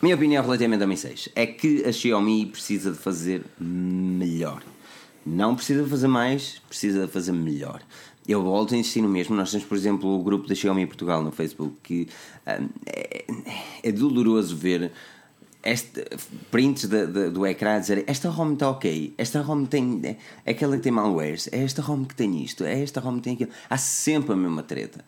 Speaker 1: minha opinião relativamente ao Mi 6 é que a Xiaomi precisa de fazer melhor. Não precisa de fazer mais, precisa de fazer melhor. Eu volto a insistir no mesmo. Nós temos, por exemplo, o grupo da Xiaomi Portugal no Facebook que hum, é, é doloroso ver este, prints da- da- do ecrã a dizer esta ROM está ok, esta ROM tem é, é aquela que tem malwares, é esta ROM que tem isto, é esta ROM que tem aquilo. Há sempre a mesma treta.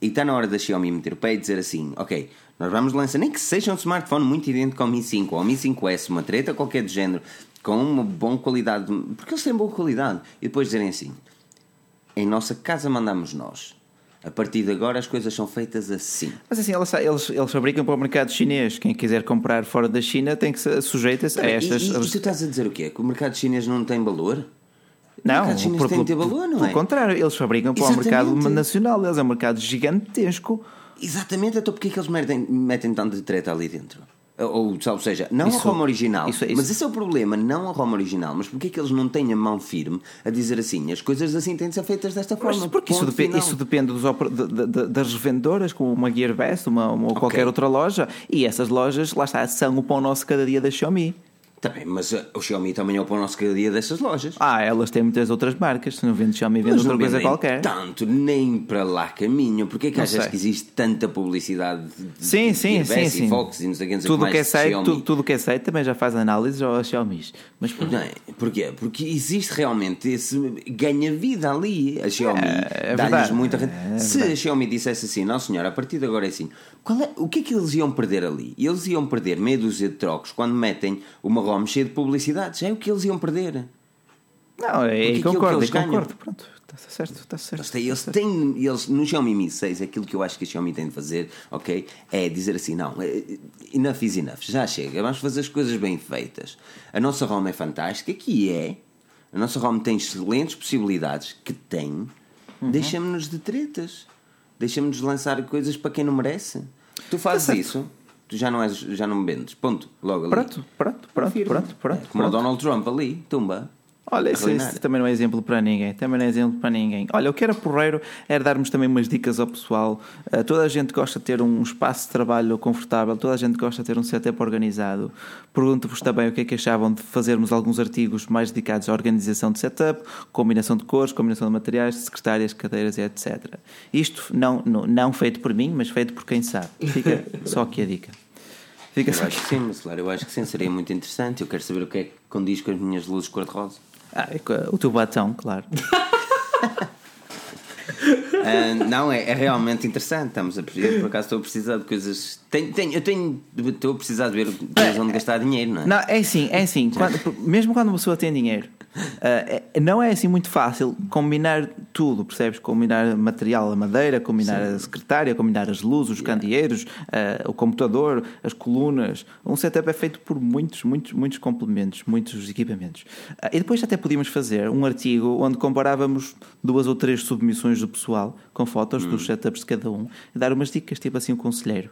Speaker 1: E está na hora da Xiaomi meter o pé e dizer assim: ok, nós vamos lançar, nem que seja um smartphone muito idêntico ao Mi 5 ou ao Mi 5S, uma treta qualquer do género, com uma boa qualidade, porque eles têm boa qualidade, e depois dizerem assim: em nossa casa mandamos nós. A partir de agora as coisas são feitas assim.
Speaker 2: Mas assim, eles, eles, eles fabricam para o mercado chinês. Quem quiser comprar fora da China tem que se sujeita-se a estas.
Speaker 1: E, e, tu estás a dizer o quê? Que o mercado chinês não tem valor?
Speaker 2: não,
Speaker 1: mercado chinês
Speaker 2: por-
Speaker 1: tem de ter valor, não
Speaker 2: pelo
Speaker 1: é?
Speaker 2: contrário, eles fabricam para o mercado
Speaker 1: Exatamente.
Speaker 2: nacional. Eles é um mercado gigantesco.
Speaker 1: Exatamente, então porquê é que eles metem, metem tanto de treta ali dentro? Ou, ou seja, não
Speaker 2: Isso-
Speaker 1: a Roma original.
Speaker 2: isso- isso-
Speaker 1: Mas esse é o problema, não a Roma original. Mas porquê é que eles não têm a mão firme a dizer assim, as coisas assim têm de ser feitas desta
Speaker 2: Mas
Speaker 1: forma?
Speaker 2: porque isso, depe- isso depende dos de- de- das revendedoras, como uma Gearbest uma, uma, ou qualquer outra loja. E essas lojas, lá está, são o pão nosso cada dia da Xiaomi.
Speaker 1: Bem, mas uh, o Xiaomi também é o pão nosso cada dia dessas lojas.
Speaker 2: Ah, elas têm muitas outras marcas. Se não vende Xiaomi, vende outra coisa qualquer.
Speaker 1: tanto, nem para lá caminho. Porquê é que achas que existe tanta publicidade de
Speaker 2: Sim, sim, sim,
Speaker 1: Gearbest
Speaker 2: sim.
Speaker 1: e Fox e não sei o que, não sei o
Speaker 2: Tudo que é site, tudo, tudo que é site também já faz análises ao Xiaomi. Mas pronto.
Speaker 1: Não é? Porquê? Porque existe realmente esse ganha-vida ali. A Xiaomi
Speaker 2: É, é
Speaker 1: dá-lhes muita.
Speaker 2: É
Speaker 1: Se a Xiaomi dissesse assim, não senhora, a partir de agora é assim, qual é- o que é que eles iam perder ali? Eles iam perder meia dúzia de trocos quando metem uma ROM cheia de publicidades. É o que eles iam perder.
Speaker 2: Não, é, concordo,
Speaker 1: ganham-
Speaker 2: concordo. Pronto, está certo, está certo.
Speaker 1: Eles têm, eles têm eles, no Xiaomi Mi 6, aquilo que eu acho que a Xiaomi tem de fazer, ok? É dizer assim: não, é, enough is enough, já chega, vamos fazer as coisas bem feitas. A nossa ROM é fantástica, que é. A nossa ROM tem excelentes possibilidades, que tem.
Speaker 2: Uhum.
Speaker 1: Deixamos-nos de tretas. Deixamos-nos de lançar coisas para quem não merece. Tu fazes
Speaker 2: certo.
Speaker 1: isso, tu já não, és, já não me vendes. Ponto. Logo ali.
Speaker 2: Pronto, pronto, pronto,
Speaker 1: Confirmo.
Speaker 2: pronto, pronto.
Speaker 1: Como o. Donald Trump ali, tumba.
Speaker 2: Olha, isso, isso também não é exemplo para ninguém. Também não é exemplo para ninguém. Olha, o que era porreiro era darmos também umas dicas ao pessoal. Uh, toda a gente gosta de ter um espaço de trabalho confortável, toda a gente gosta de ter um setup organizado. Pergunto-vos também o que é que achavam de fazermos alguns artigos mais dedicados à organização de setup, combinação de cores, combinação de materiais, secretárias, cadeiras etc. Isto não, não, não feito por mim, mas feito por quem sabe. Fica só aqui a dica. Fica
Speaker 1: Eu
Speaker 2: só
Speaker 1: acho que sim, claro, eu acho que sim, seria muito interessante. Eu quero saber o que é que condiz com as minhas luzes cor-de-rosa.
Speaker 2: Ah, é o teu batom, claro.
Speaker 1: Ah, não, é, é realmente interessante. Estamos a precisar, por acaso estou a precisar de coisas. Tenho, tenho, eu tenho, estou a precisar de ver onde gastar dinheiro, não é?
Speaker 2: Não, é assim, é assim. Quando- mesmo quando uma pessoa tem dinheiro, é- não é assim muito fácil combinar tudo, percebes? Combinar material, a madeira, combinar a secretária, combinar as luzes, os candeeiros, ah, o computador, as colunas. Um setup é feito por muitos, muitos, muitos complementos, muitos equipamentos. Ah, e depois até podíamos fazer um artigo onde comparávamos duas ou três submissões do pessoal com fotos
Speaker 1: Hum.
Speaker 2: dos setups de cada um e dar umas dicas, tipo assim, um conselheiro.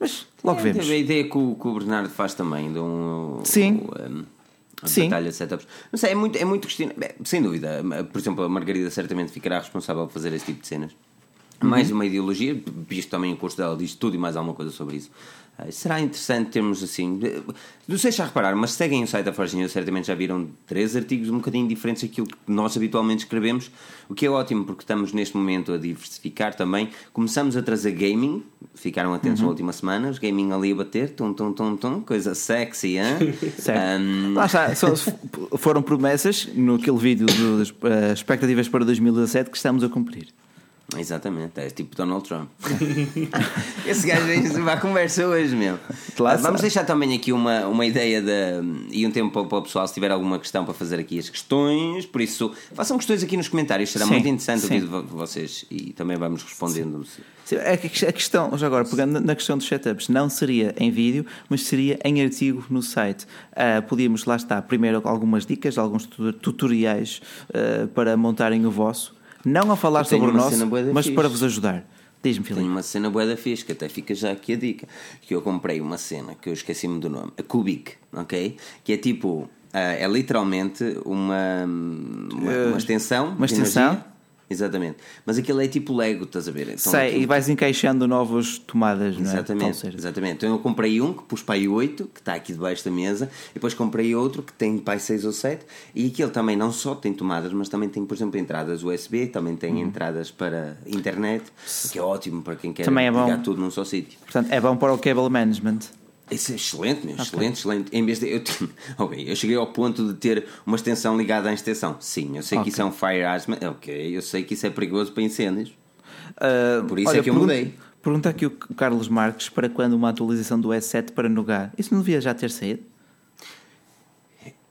Speaker 2: Mas logo
Speaker 1: É,
Speaker 2: vemos.
Speaker 1: teve a ideia que o, que o Bernardo faz também de um.
Speaker 2: Sim.
Speaker 1: o, um,
Speaker 2: Sim.
Speaker 1: batalha de setups. Não sei, é muito, é muito questão. Sem dúvida. Por exemplo, a Margarida certamente ficará responsável por fazer esse tipo de cenas. Mais uma ideologia, visto também o curso dela diz tudo e mais alguma coisa sobre isso. Ah, Será interessante termos assim. Não sei se já repararam, mas seguem o site da Forge News, certamente já viram três artigos um bocadinho diferentes daquilo que nós habitualmente escrevemos, o que é ótimo porque estamos neste momento a diversificar também. Começamos a trazer gaming, ficaram atentos nas últimas semanas, gaming ali a bater, tum, tum, tum, tum, coisa sexy, hein? Ahm,
Speaker 2: Lá está, foram promessas no vídeo das eh, expectativas para 2017 que estamos a cumprir.
Speaker 1: Exatamente, é tipo Donald Trump. Esse gajo vai à conversa hoje mesmo. Ah, Vamos deixar também aqui uma, uma ideia de, e um tempo para, o pessoal, se tiver alguma questão para fazer aqui as questões. Por isso, façam questões aqui nos comentários, será
Speaker 2: Sim,
Speaker 1: muito interessante
Speaker 2: sim.
Speaker 1: ouvir vocês e também vamos respondendo.
Speaker 2: Sim, A que- a questão, já agora, pegando na questão dos setups, não seria em vídeo, mas seria em artigo no site. Ah, podíamos, lá está, primeiro algumas dicas, alguns tu- tutoriais ah, para montarem o vosso. Não a falar
Speaker 1: tenho
Speaker 2: sobre o nosso, mas
Speaker 1: fixe.
Speaker 2: para vos ajudar. Diz-me,
Speaker 1: Tenho
Speaker 2: Filipe.
Speaker 1: uma cena boa da fixe, que até fica já aqui a dica. Que eu comprei uma cena, que eu esqueci-me do nome, a Cubic, ok? Que é tipo, ah, é literalmente uma, uma,
Speaker 2: Eh,
Speaker 1: uma extensão.
Speaker 2: uma extensão?
Speaker 1: Exatamente. Mas aquilo é tipo Lego, estás a ver? Então,
Speaker 2: Sei,
Speaker 1: aquilo-
Speaker 2: e vais encaixando novas tomadas, não é?
Speaker 1: Exatamente,
Speaker 2: certo.
Speaker 1: exatamente. Então eu comprei um que pus para aí 8, que está aqui debaixo da mesa, e depois comprei outro que tem para aí 6 ou 7, e aquele também não só tem tomadas, mas também tem, por exemplo, entradas USB, também tem
Speaker 2: Uhum.
Speaker 1: entradas para internet, que é ótimo para quem quer
Speaker 2: Também é bom.
Speaker 1: ligar tudo num só sítio.
Speaker 2: Portanto, é bom para o cable management.
Speaker 1: Isso é excelente, meu, excelente, excelente. Em vez de. Eu, tinha- ok, eu cheguei ao ponto de ter uma extensão ligada à extensão. Sim, eu sei
Speaker 2: Ok.
Speaker 1: que isso é um fire asthma. Ok, eu sei que isso é perigoso para incêndios.
Speaker 2: Ah,
Speaker 1: Por isso é que eu
Speaker 2: pergun-
Speaker 1: mudei.
Speaker 2: Pergunta aqui o Carlos Marques para quando uma atualização do S7 para Nougat. Isso não devia já ter saído?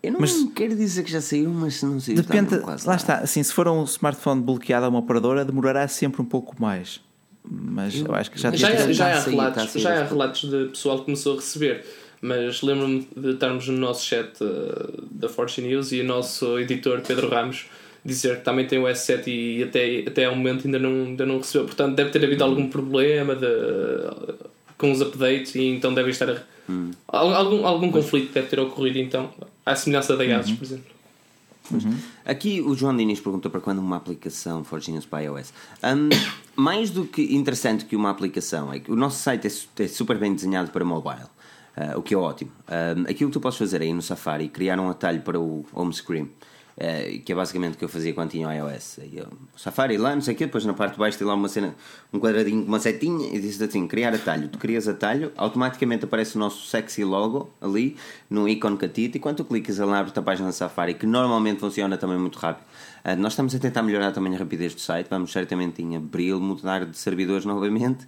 Speaker 1: Eu não
Speaker 2: Mas-
Speaker 1: quero dizer que já saiu, mas se não saiu, está
Speaker 2: Depende,
Speaker 1: quase
Speaker 2: lá está, assim, se for um smartphone bloqueado a uma operadora, demorará sempre um pouco mais. Mas eu, acho que já
Speaker 3: Já, há-
Speaker 2: ter
Speaker 3: já, há
Speaker 1: Está a sair,
Speaker 3: relatos,
Speaker 1: está a sair
Speaker 3: já há relatos de pessoal que começou a receber, mas lembro-me de estarmos no nosso chat uh, da Fortune News e o nosso editor Pedro Ramos dizer que também tem o S7 e até, até ao momento ainda não, ainda não recebeu. Portanto, deve ter havido algum problema de, com os updates e então deve estar. a- Al- Algum, algum conflito deve ter ocorrido então, à semelhança da Gases, por exemplo.
Speaker 1: Aqui o João Diniz perguntou para quando uma aplicação Forge News para iOS. Hum, mais do que interessante que uma aplicação, é que o nosso site é, é super bem desenhado para mobile, ah, o que é ótimo. Hum, aquilo que tu podes fazer aí no Safari, criar um atalho para o home screen, eh, que é basicamente o que eu fazia quando tinha o iOS. Eu, Safari lá, não sei o quê, depois na parte de baixo tem lá uma cena, um quadradinho com uma setinha e diz assim: criar atalho. Tu crias atalho, automaticamente aparece o nosso sexy logo ali no ícone catita e quando tu clicas ele abre a página do Safari, que normalmente funciona também muito rápido. Ah, nós estamos a tentar melhorar também a rapidez do site, vamos certamente em abril mudar de servidores novamente.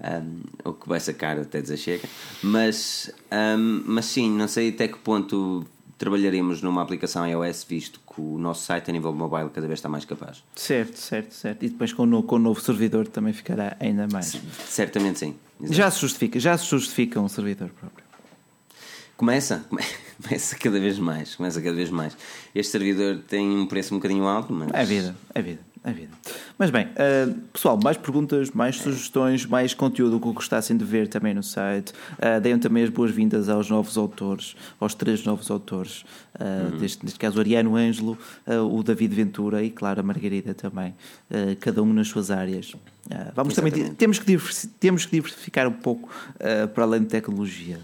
Speaker 1: Um, o que vai sacar até dizer chega, mas, um, mas sim, não sei até que ponto trabalharemos numa aplicação iOS, visto que o nosso site a nível mobile cada vez está mais capaz.
Speaker 2: Certo, certo, certo. E depois com o, novo, com o novo servidor também ficará ainda mais.
Speaker 1: Certamente sim. Exato.
Speaker 2: Já se justifica, já se justifica um servidor próprio.
Speaker 1: Começa, come- começa cada vez mais, começa cada vez mais. Este servidor tem um preço um bocadinho alto, mas
Speaker 2: É vida, é vida, é vida. Mas bem, uh, pessoal, mais perguntas, mais sugestões, mais conteúdo que gostassem de ver também no site. Uh, deem também as boas-vindas aos novos autores, aos três novos autores, uh, deste, neste caso o Ariano Ângelo, o David Ventura e, claro, a Margarida também, cada um nas suas áreas. Vamos também,
Speaker 1: Exatamente.
Speaker 2: temos que, temos que diversificar um pouco para além de tecnologia.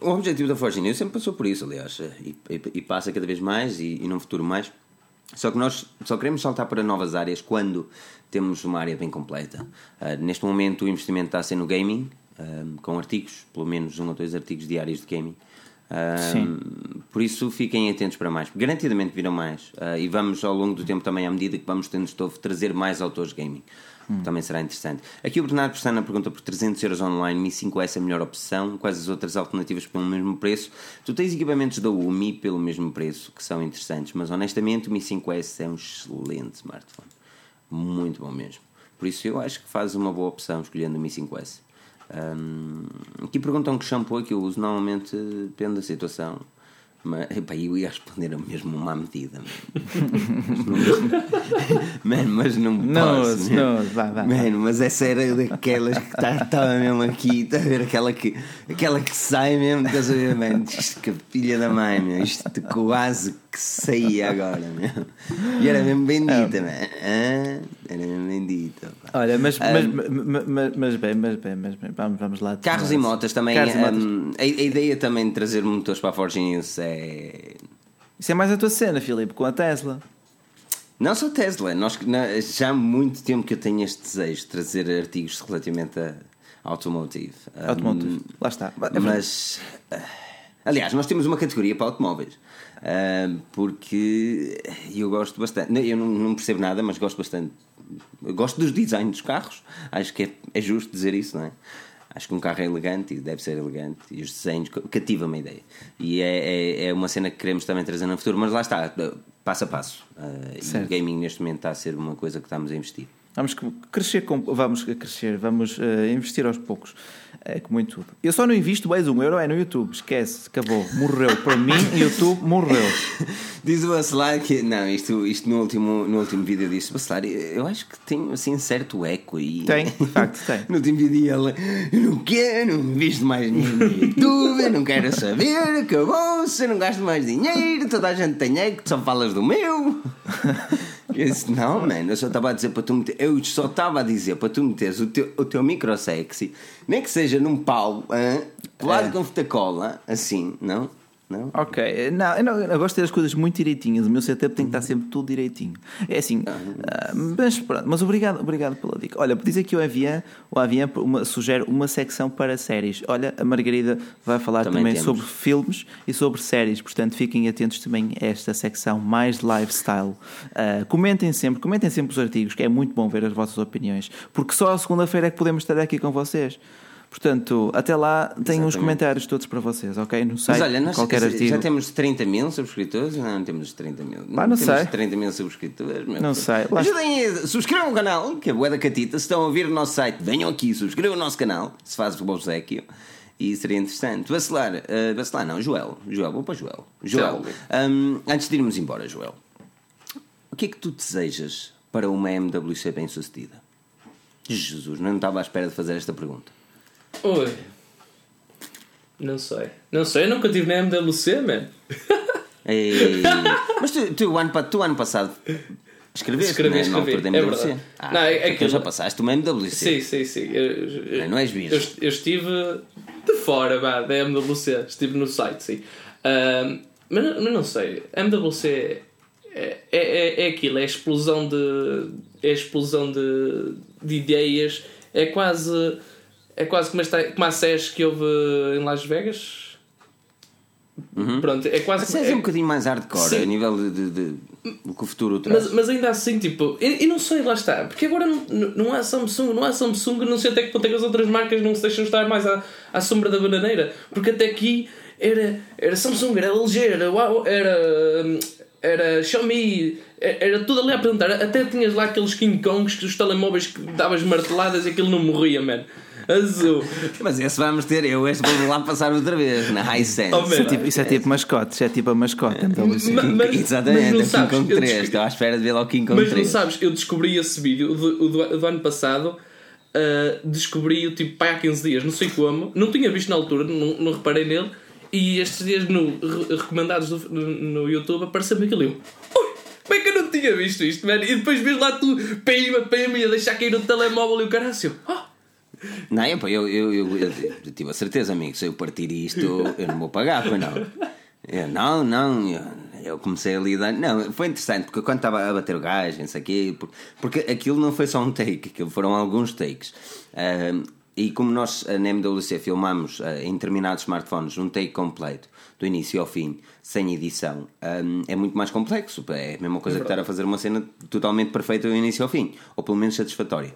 Speaker 1: O objetivo da Forge News sempre passou por isso, aliás, e, e- e passa cada vez mais e, e num futuro mais. Só que nós só queremos saltar para novas áreas quando temos uma área bem completa. Ah, neste momento o investimento está a ser no gaming, ah, com artigos, pelo menos um ou dois artigos diários de gaming. Ah,
Speaker 2: Sim.
Speaker 1: Por isso fiquem atentos para mais. Garantidamente virão mais. Ah, e vamos ao longo do tempo também, à medida que vamos tendo estofo, trazer mais autores de gaming. Também será interessante. Aqui o Bernardo Pestana pergunta por 300 euros online, Mi 5S é a melhor opção? Quais as outras alternativas pelo mesmo preço? Tu tens equipamentos da UMI pelo mesmo preço, que são interessantes, mas honestamente o Mi 5S é um excelente smartphone. Muito bom mesmo. Por isso eu acho que fazes uma boa opção escolhendo o Mi 5S. Hum, aqui perguntam que shampoo é que eu uso. Normalmente depende da situação. Mas epá, eu ia responder mesmo uma medida. Mano, mas não
Speaker 2: Não,
Speaker 1: posso.
Speaker 2: não,
Speaker 1: man.
Speaker 2: vá, vá.
Speaker 1: Mano, mas essa era daquelas que estava tá, mesmo aqui, está a ver aquela que, aquela que sai mesmo, estás a ver, mano? Isto que filha da mãe, meu. Isto quase que saía agora, meu. E era mesmo bendita, mano. Ah, Era mesmo bendita. pá.
Speaker 2: Olha, mas, mas, mas, mas, mas bem, mas bem, mas bem, vamos, vamos lá.
Speaker 1: Carros e motas também.
Speaker 2: Carros e motas.
Speaker 1: hum, a, a ideia também de trazer motores para a Forge News é.
Speaker 2: Isso é mais a tua cena, Filipe, com a Tesla.
Speaker 1: Não só Tesla, nós, já há muito tempo que eu tenho este desejo de trazer artigos relativamente a automotive. Hum,
Speaker 2: Automotive. Lá está. Verdade.
Speaker 1: mas. Aliás, nós temos uma categoria para automóveis. ah, porque eu gosto bastante. Eu não, não percebo nada, mas gosto bastante. Eu gosto dos designs dos carros. Acho que é, é justo dizer isso, não é? Acho que um carro é elegante e deve ser elegante. E os desenhos cativam a ideia. E é, é, é uma cena que queremos também trazer no futuro. Mas lá está, passo a passo. Ah, e o gaming neste momento está a ser uma coisa que estamos a investir.
Speaker 2: Vamos crescer, com, vamos crescer, vamos eh, investir aos poucos, é como em tudo. Eu só não invisto mais um euro é no YouTube, esquece, acabou, morreu. Para mim, YouTube morreu.
Speaker 1: Diz o Bacelar que. Não, isto, isto no, último, no último vídeo disse: Bacelar, eu acho que tem assim certo eco aí.
Speaker 2: Tem, de facto, tem.
Speaker 1: No último vídeo ele. Eu não quero, não visto mais dinheiro no YouTube, eu não quero saber, acabou-se, eu não gasto mais dinheiro, toda a gente tem eco, só falas do meu. Eu disse: Não, mano, eu só estava a dizer para tu meter. Eu só estava a dizer para tu meteres o teu, o teu micro sexy, nem que seja num pau, hã, colado
Speaker 2: É.
Speaker 1: com fita cola, assim, não? Não?
Speaker 2: Ok, não eu, não, eu gosto de ter as coisas muito direitinhas. O meu setup tem que estar sempre tudo direitinho. É assim, ah, mas pronto, mas obrigado, obrigado pela dica. Olha, diz aqui o Avian, o Avian uma, sugere uma secção para séries. Olha, a Margarida vai falar
Speaker 1: Também
Speaker 2: também, sobre filmes e sobre séries, portanto fiquem atentos também a esta secção mais lifestyle. Ah, comentem sempre, comentem sempre os artigos, que é muito bom ver as vossas opiniões, porque só a segunda-feira é que podemos estar aqui com vocês. Portanto, até lá tenho
Speaker 1: Exatamente.
Speaker 2: comentários todos para vocês, ok? No site,
Speaker 1: Mas olha, nós
Speaker 2: qualquer
Speaker 1: já
Speaker 2: artigo.
Speaker 1: temos 30 mil subscritores? Não, não temos 30 mil.
Speaker 2: Pá, não
Speaker 1: temos
Speaker 2: sei.
Speaker 1: 30 mil subscritores. meu.
Speaker 2: Não sei. Lá-
Speaker 1: Ajudem a subscrevam o canal, que é Boa da Catita. Se estão a ouvir o nosso site, venham aqui, subscrevam o nosso canal, se faz o obsequio. E seria interessante. Vacilar, uh, vacilar não, Joel. Joel, vou para Joel. Joel, hum, antes de irmos embora, Joel, o que é que tu desejas para uma MWC bem sucedida? Jesus, não estava à espera de fazer esta pergunta.
Speaker 3: Oi. Não sei. Não sei, eu nunca tive na MWC, man.
Speaker 1: Ei, mas tu, tu, ano, tu ano passado escreveste
Speaker 3: Escrevi,
Speaker 1: né, na altura
Speaker 3: escrevi,
Speaker 1: da
Speaker 3: é
Speaker 1: MWC?
Speaker 3: verdade.
Speaker 1: ah,
Speaker 3: Não, é- é aquilo-
Speaker 1: já passaste uma MWC.
Speaker 3: Sim, sim, sim. Eu, eu-
Speaker 1: Não és virgem.
Speaker 3: eu, eu estive de fora vá, da MWC, estive no site, sim. Ahm, mas, não- mas não sei, a MWC é, é, é, é aquilo, é a explosão de. É a explosão de, de ideias, é quase. É quase como, esta, como a SES que houve em Las Vegas. Pronto, é quase
Speaker 1: Mas és
Speaker 3: é-
Speaker 1: um bocadinho mais hardcore
Speaker 3: Sim.
Speaker 1: a nível de, de, de- do que o futuro traz.
Speaker 3: Mas, mas ainda assim, tipo, e, não sei, lá está, porque agora não, não- há Samsung, não há Samsung, não sei até que ponto é que as outras marcas não se deixam estar mais à, à sombra da bananeira, porque até aqui era, era Samsung, era LG, era, era, era Xiaomi, era, tudo ali a apresentar, até tinhas lá aqueles King Kongs, que os telemóveis que davas marteladas e aquilo não morria, mano. Azul.
Speaker 1: Mas esse vamos ter, eu este vou lá passar outra vez, na Hisense.
Speaker 3: Oh, man.
Speaker 2: Isso é tipo, isso é tipo mascote, isso é tipo a mascote. Então, assim.
Speaker 3: Ma- mas-
Speaker 1: Exatamente,
Speaker 3: mas não
Speaker 1: King
Speaker 3: sabes,
Speaker 1: Kong
Speaker 3: eu
Speaker 1: 3.
Speaker 3: descobri-
Speaker 1: Estou à espera de ver lá o King Kong
Speaker 3: Mas não
Speaker 1: 3.
Speaker 3: sabes, eu descobri esse vídeo o do, do, do ano passado. uh, descobri-o tipo pá, há 15 dias, não sei como, não tinha visto na altura, não, não reparei nele. E estes dias no re- recomendados do- no, no YouTube apareceu-me aquilo. e eu, Ui, como é que eu não tinha visto isto, mano? E depois vês lá tu, pima, pima, e a deixar cair no telemóvel e o caralho. Ah,
Speaker 1: Não, eu, eu, eu, eu, tive a certeza, amigo, se eu partir isto, eu não vou pagar, pois não. Eu, não, não, eu, comecei a lidar. Não, foi interessante, porque quando estava a bater o gás, não sei quê, porque, aquilo não foi só um take, aquilo foram alguns takes. E como nós na MWC filmamos eh, em determinados smartphones um take completo, do início ao fim, sem edição, ahm, é muito mais complexo. É a mesma coisa que estar a fazer uma cena totalmente perfeita do início ao fim, ou pelo menos satisfatória.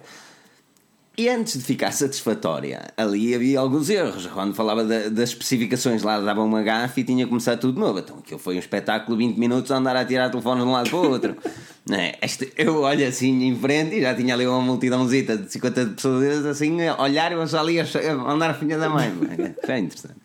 Speaker 1: E antes de ficar satisfatória, ali havia alguns erros. Quando falava da, das especificações lá, dava uma gafe e tinha que começar tudo de novo. Então aquilo foi um espetáculo 20 minutos a andar a tirar telefone de um lado para o outro. É? este, eu olho assim em frente e já tinha ali uma multidãozita de 50 pessoas assim a olhar e eu só ali a andar a filha da mãe. Foi interessante.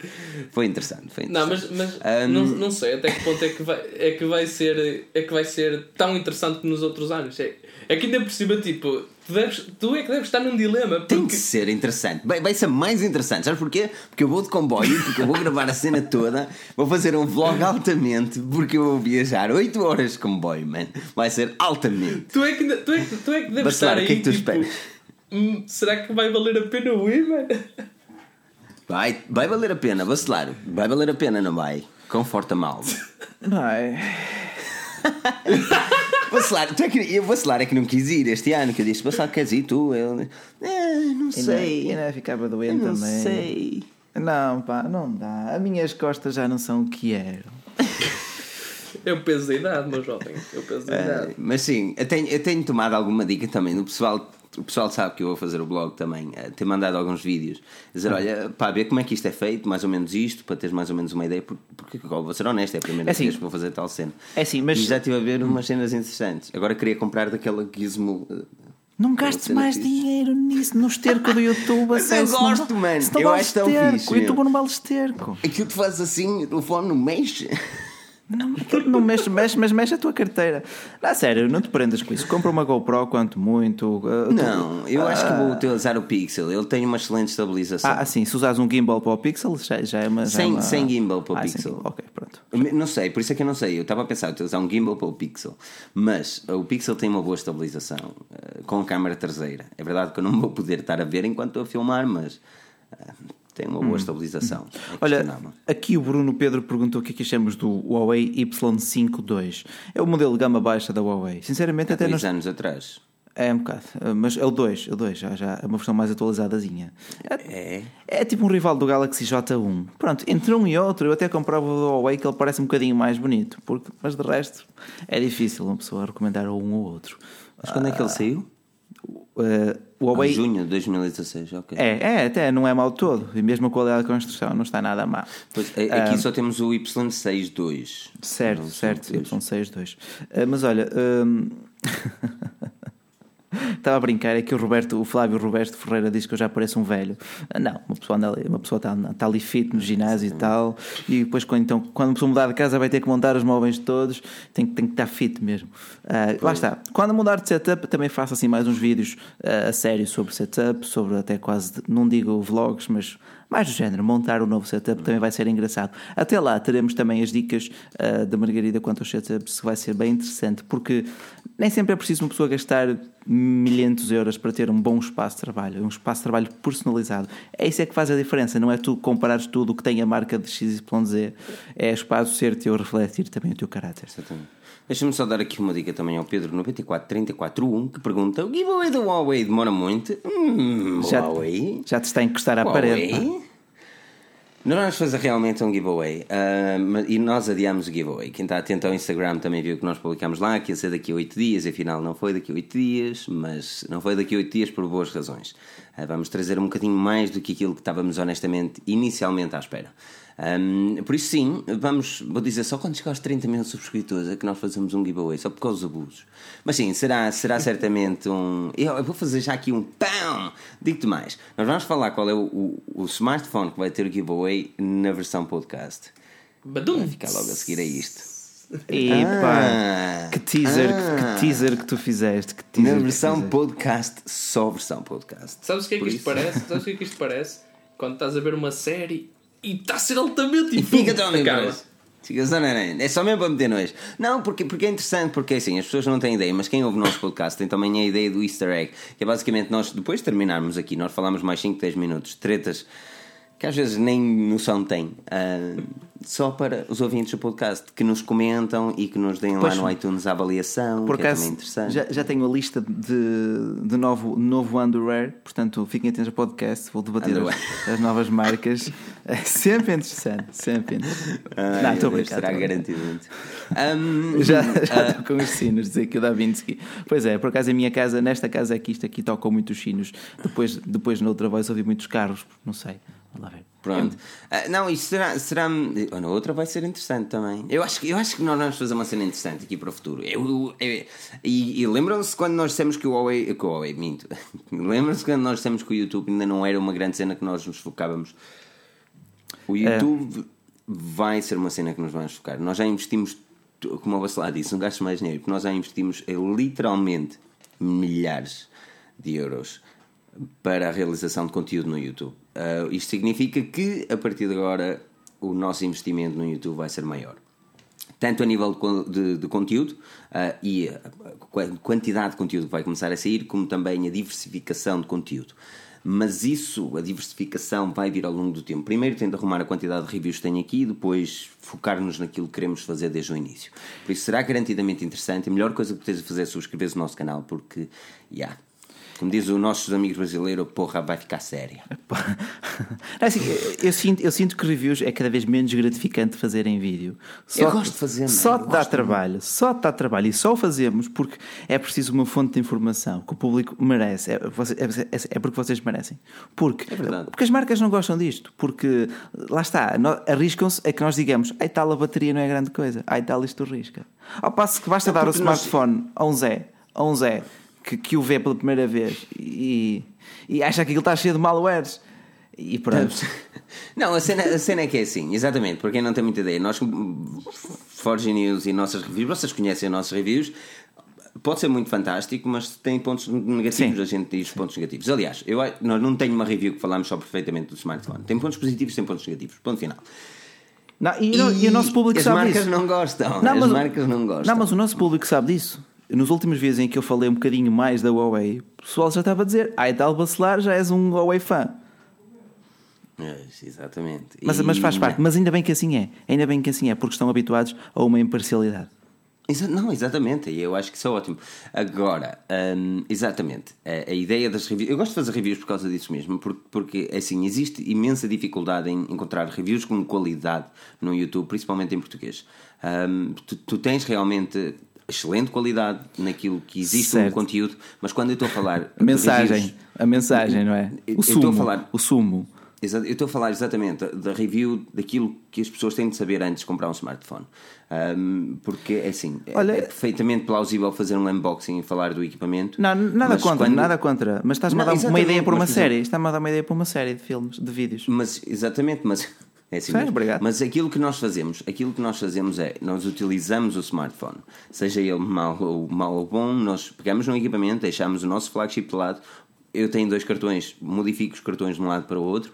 Speaker 1: Foi interessante. Foi interessante.
Speaker 3: Não, mas, mas um... não, não sei até que ponto é que, vai, é, que vai ser, é que vai ser tão interessante como nos outros anos. É, é que ainda por cima, tipo Tu, deves, tu é que deves estar num dilema.
Speaker 1: Porque... Tem de ser interessante. Vai, vai ser mais interessante. Sabes porquê? Porque eu vou de comboio, porque eu vou gravar a cena toda, vou fazer um vlog altamente, porque eu vou viajar 8 horas de comboio, man. Vai ser altamente.
Speaker 3: Tu é que, tu é, tu é que deves estar aí. O que é que tu tipo, esperas? Hum, será que vai valer a pena o ir, man?
Speaker 1: Vai, vai valer a pena, vacilar. Vai valer a pena, não vai? Conforta mal.
Speaker 2: Vai.
Speaker 1: Vacilar, tu é que, eu vacilar é que não quis ir este ano, que eu disse, vacilar, queres ir tu? Eu, é, não sei.
Speaker 2: E ainda ficava doente
Speaker 1: não
Speaker 2: também.
Speaker 1: Não sei.
Speaker 2: Não, pá, não dá. As minhas costas já não são o que eram.
Speaker 3: Eu penso da idade, meu jovem. Eu penso da idade.
Speaker 1: mas sim, eu tenho, eu tenho tomado alguma dica também do pessoal o pessoal sabe que eu vou fazer o blog também, eh, ter mandado alguns vídeos, dizer, olha, pá, ver como é que isto é feito, mais ou menos isto, para teres mais ou menos uma ideia, porque, porque vou ser honesto, é a primeira é assim, vez que vou fazer tal cena.
Speaker 2: É assim, mas...
Speaker 1: E já estive a ver umas cenas interessantes. Agora queria comprar daquela gizmo. Eh,
Speaker 2: não gastes mais fixe. dinheiro nisso, no esterco do YouTube.
Speaker 1: Mas eu gosto, não, mano. Eu acho tão fixe.
Speaker 2: O YouTube não vale esterco.
Speaker 1: Aquilo que tu fazes assim, o telefone não mexe.
Speaker 2: Não, não mexe, mexe, mas mexe a tua carteira. Não, sério, não te prendas com isso. Compra uma GoPro quanto muito.
Speaker 1: Uh, não, eu uh, acho que vou utilizar o Pixel. Ele tem uma excelente estabilização.
Speaker 2: Ah, sim, se usares um gimbal para o Pixel, já, já é uma.
Speaker 1: sem,
Speaker 2: é uma...
Speaker 1: sem gimbal para o ah, Pixel.
Speaker 2: Sim. Ok, pronto.
Speaker 1: Não sei, por isso é que eu não sei. Eu estava a pensar em utilizar um gimbal para o Pixel. Mas o Pixel tem uma boa estabilização uh, com a câmera traseira. É verdade que eu não vou poder estar a ver enquanto estou a filmar, mas. Tem uma boa hum. estabilização. É
Speaker 2: Olha, aqui o Bruno Pedro perguntou o que é que achamos do Huawei Y5 II. É o modelo de gama baixa da Huawei. Sinceramente,
Speaker 1: Há
Speaker 2: até
Speaker 1: dois anos atrás.
Speaker 2: É um bocado, mas é o 2, é o 2, já, já é uma versão mais atualizadazinha.
Speaker 1: É,
Speaker 2: é tipo um rival do Galaxy J1. Pronto, entre um e outro, eu até comprava o Huawei que ele parece um bocadinho mais bonito, porque, mas de resto é difícil uma pessoa recomendar um ou outro.
Speaker 1: Mas quando é que ele saiu?
Speaker 2: Uh, o Huawei...
Speaker 1: Ah, junho de 2016, ok.
Speaker 2: É, é, até não é mal todo. E mesmo a qualidade de construção não está nada má.
Speaker 1: Pois, aqui uh, só temos o Y62.
Speaker 2: Certo, certo, Y62. Uh, mas olha. Um... Estava a brincar, é que o Roberto, o Flávio Roberto Ferreira diz que eu já pareço um velho. Não, uma pessoa, anda uma pessoa está, está ali fit no ginásio Sim. e tal, e depois quando, então, quando a pessoa mudar de casa vai ter que montar os móveis todos, tem, tem que estar fit mesmo. Uh, lá está. Quando mudar de setup, também faço assim mais uns vídeos uh, a sério sobre setup, sobre até quase, não digo vlogs, mas mais do género, montar um novo setup também vai ser engraçado. Até lá teremos também as dicas uh, da Margarida quanto aos setups, que vai ser bem interessante, porque nem sempre é preciso uma pessoa gastar milhentos euros para ter um bom espaço de trabalho, um espaço de trabalho personalizado. É isso é que faz a diferença, não é tu comparares tudo o que tem a marca de XYZ, é espaço ser teu refletir também o teu caráter.
Speaker 1: Exatamente. Deixa-me só dar aqui uma dica também ao Pedro 94341 que pergunta: o giveaway do Huawei demora muito? Hum,
Speaker 2: já,
Speaker 1: Huawei?
Speaker 2: já te está a encostar à Huawei? parede.
Speaker 1: Não vamos fazer realmente um giveaway uh, e nós adiamos o giveaway. Quem está atento ao Instagram também viu que nós publicamos lá que ia ser daqui a 8 dias e afinal não foi daqui a 8 dias, mas não foi daqui a 8 dias por boas razões. Uh, vamos trazer um bocadinho mais do que aquilo que estávamos honestamente inicialmente à espera. Um, por isso, sim, vamos, vou dizer só quando chegar aos 30 mil subscritores é que nós fazemos um giveaway, só por causa dos abusos. Mas sim, será, será certamente um. Eu, eu vou fazer já aqui um pão! Digo-te mais, nós vamos falar qual é o, o, o, smartphone que vai ter o giveaway na versão podcast.
Speaker 3: Badum!
Speaker 1: Vai ficar logo a seguir a isto.
Speaker 2: Epa, ah, que teaser, ah, que, teaser que tu fizeste. Que teaser
Speaker 1: na versão podcast, só versão podcast.
Speaker 3: Sabes o que é que isto parece? Sabes o que é que isto parece? Quando estás a ver uma série e está a ser altamente
Speaker 1: e fica tão é só mesmo para meter nojo. Não, porque, porque é interessante, porque assim, as pessoas não têm ideia, mas quem ouve o nosso podcast tem também a ideia do Easter egg, que é basicamente nós, depois de terminarmos aqui, nós falamos mais 5, 10 minutos, tretas que às vezes nem noção tem, uh, só para os ouvintes do podcast que nos comentam e que nos deem
Speaker 2: Pois.
Speaker 1: lá no iTunes a avaliação,
Speaker 2: Por
Speaker 1: é
Speaker 2: acaso,
Speaker 1: também interessante.
Speaker 2: já, já tenho a lista de, de novo, novo underwear, portanto fiquem atentos ao podcast, vou debater as, as novas marcas. É sempre interessante, sempre interessante. Não, estou.
Speaker 1: Será garantidamente. Um,
Speaker 2: Já, estou com os sinos, dizer que o Da Vinci. Pois é, por acaso a minha casa, nesta casa aqui, isto aqui tocam muitos sinos. Depois, depois noutra voz ouvi muitos carros, não sei. Vamos lá ver.
Speaker 1: Pronto. Ah, não, isso será. será ou na outra vai ser interessante também. Eu acho, que- eu acho que nós vamos fazer uma cena interessante aqui para o futuro. Eu, eu- e e lembram-se quando nós dissemos que o Huawei. Que o Huawei, minto. Lembram-se quando nós dissemos que o YouTube ainda não era uma grande cena que nós nos focávamos. O YouTube vai ser uma cena que nos vamos focar. Nós já investimos, como o Bacelar disse, não gastes mais dinheiro, porque nós já investimos eh, literalmente milhares de euros para a realização de conteúdo no YouTube. Ah, isto significa que a partir de agora o nosso investimento no YouTube vai ser maior. Tanto a nível de, de- de conteúdo ah, e a quantidade de conteúdo que vai começar a sair, como também a diversificação de conteúdo. Mas isso, a diversificação, vai vir ao longo do tempo. Primeiro tento arrumar a quantidade de reviews que tenho aqui e depois focar-nos naquilo que queremos fazer desde o início. Por isso será garantidamente interessante. A melhor coisa que a fazer é subscrever o nosso canal, porque, yeah, como diz os nossos amigos brasileiros, porra, vai ficar séria.
Speaker 2: Não, assim, eu, sinto, eu sinto que reviews é cada vez menos gratificante fazer em vídeo. Só,
Speaker 1: Eu gosto de fazer, mano,
Speaker 2: Só te dá trabalho, só te dá trabalho. E só o fazemos porque é preciso uma fonte de informação que o público merece. É, é- é- é porque vocês merecem. Porque,
Speaker 1: verdade.
Speaker 2: porque as marcas não gostam disto. Porque lá está, arriscam-se a que nós digamos: ai tal, a bateria não é grande coisa, ai tal, isto risca. Ao passo que basta dar o
Speaker 1: porque nós-
Speaker 2: smartphone a um Zé, a um Zé que, que o vê pela primeira vez e, e acha que aquilo está cheio de malwares. E pronto.
Speaker 1: Não, a cena, a cena é que é assim, exatamente, para quem não tem muita ideia, nós, Forge News e nossas reviews, vocês conhecem as nossas reviews, pode ser muito fantástico, mas tem pontos negativos,
Speaker 2: Sim.
Speaker 1: a gente diz pontos negativos. Aliás, eu, nós não tenho uma review que falamos só perfeitamente do smartphone. Tem pontos positivos, tem pontos negativos. Ponto final.
Speaker 2: Não, e, o- e o nosso público
Speaker 1: as
Speaker 2: sabe
Speaker 1: marcas
Speaker 2: disso.
Speaker 1: não gostam.
Speaker 2: Não,
Speaker 1: as
Speaker 2: mas-
Speaker 1: marcas não gostam.
Speaker 2: Não, mas o nosso público sabe disso. Nos últimos vezes em que eu falei um bocadinho mais da Huawei, o pessoal já estava a dizer: ai tal, Bacelar, já és um Huawei fã.
Speaker 1: Mas, exatamente.
Speaker 2: Mas,
Speaker 1: E-
Speaker 2: mas faz parte. Mas ainda bem que assim é. Ainda bem que assim é, porque estão habituados a uma imparcialidade.
Speaker 1: Não, exatamente, e eu acho que isso é ótimo. Agora, hum, exatamente, a, a ideia das reviews. Eu gosto de fazer reviews por causa disso mesmo, porque, porque assim, existe imensa dificuldade em encontrar reviews com qualidade no YouTube, principalmente em português. Hum, tu, tu tens realmente excelente qualidade naquilo que existe no
Speaker 2: Certo.
Speaker 1: conteúdo, mas quando eu estou a falar.
Speaker 2: A mensagem,
Speaker 1: reviews-
Speaker 2: a mensagem, não é?
Speaker 1: Eu-
Speaker 2: O
Speaker 1: eu
Speaker 2: sumo.
Speaker 1: falar-
Speaker 2: O sumo.
Speaker 1: Eu estou a falar exatamente da- review daquilo que as pessoas têm de saber antes de comprar um smartphone. Ahm, porque é assim, é-
Speaker 2: Olha-
Speaker 1: é, perfeitamente plausível fazer um unboxing e falar do equipamento.
Speaker 2: Não, nada contra,
Speaker 1: quando-
Speaker 2: nada contra. Mas estás-me a dar uma ideia por uma
Speaker 1: mas,
Speaker 2: série. Está-me a dar uma ideia por uma série de filmes, de vídeos.
Speaker 1: Mas exatamente, mas é assim mesmo.
Speaker 2: obrigado.
Speaker 1: Mas aquilo que nós fazemos, aquilo que nós fazemos é nós utilizamos o smartphone, seja ele mal ou mal ou bom, nós pegamos no equipamento, deixamos o nosso flagship de lado. Eu tenho dois cartões, modifico os cartões de um lado para o outro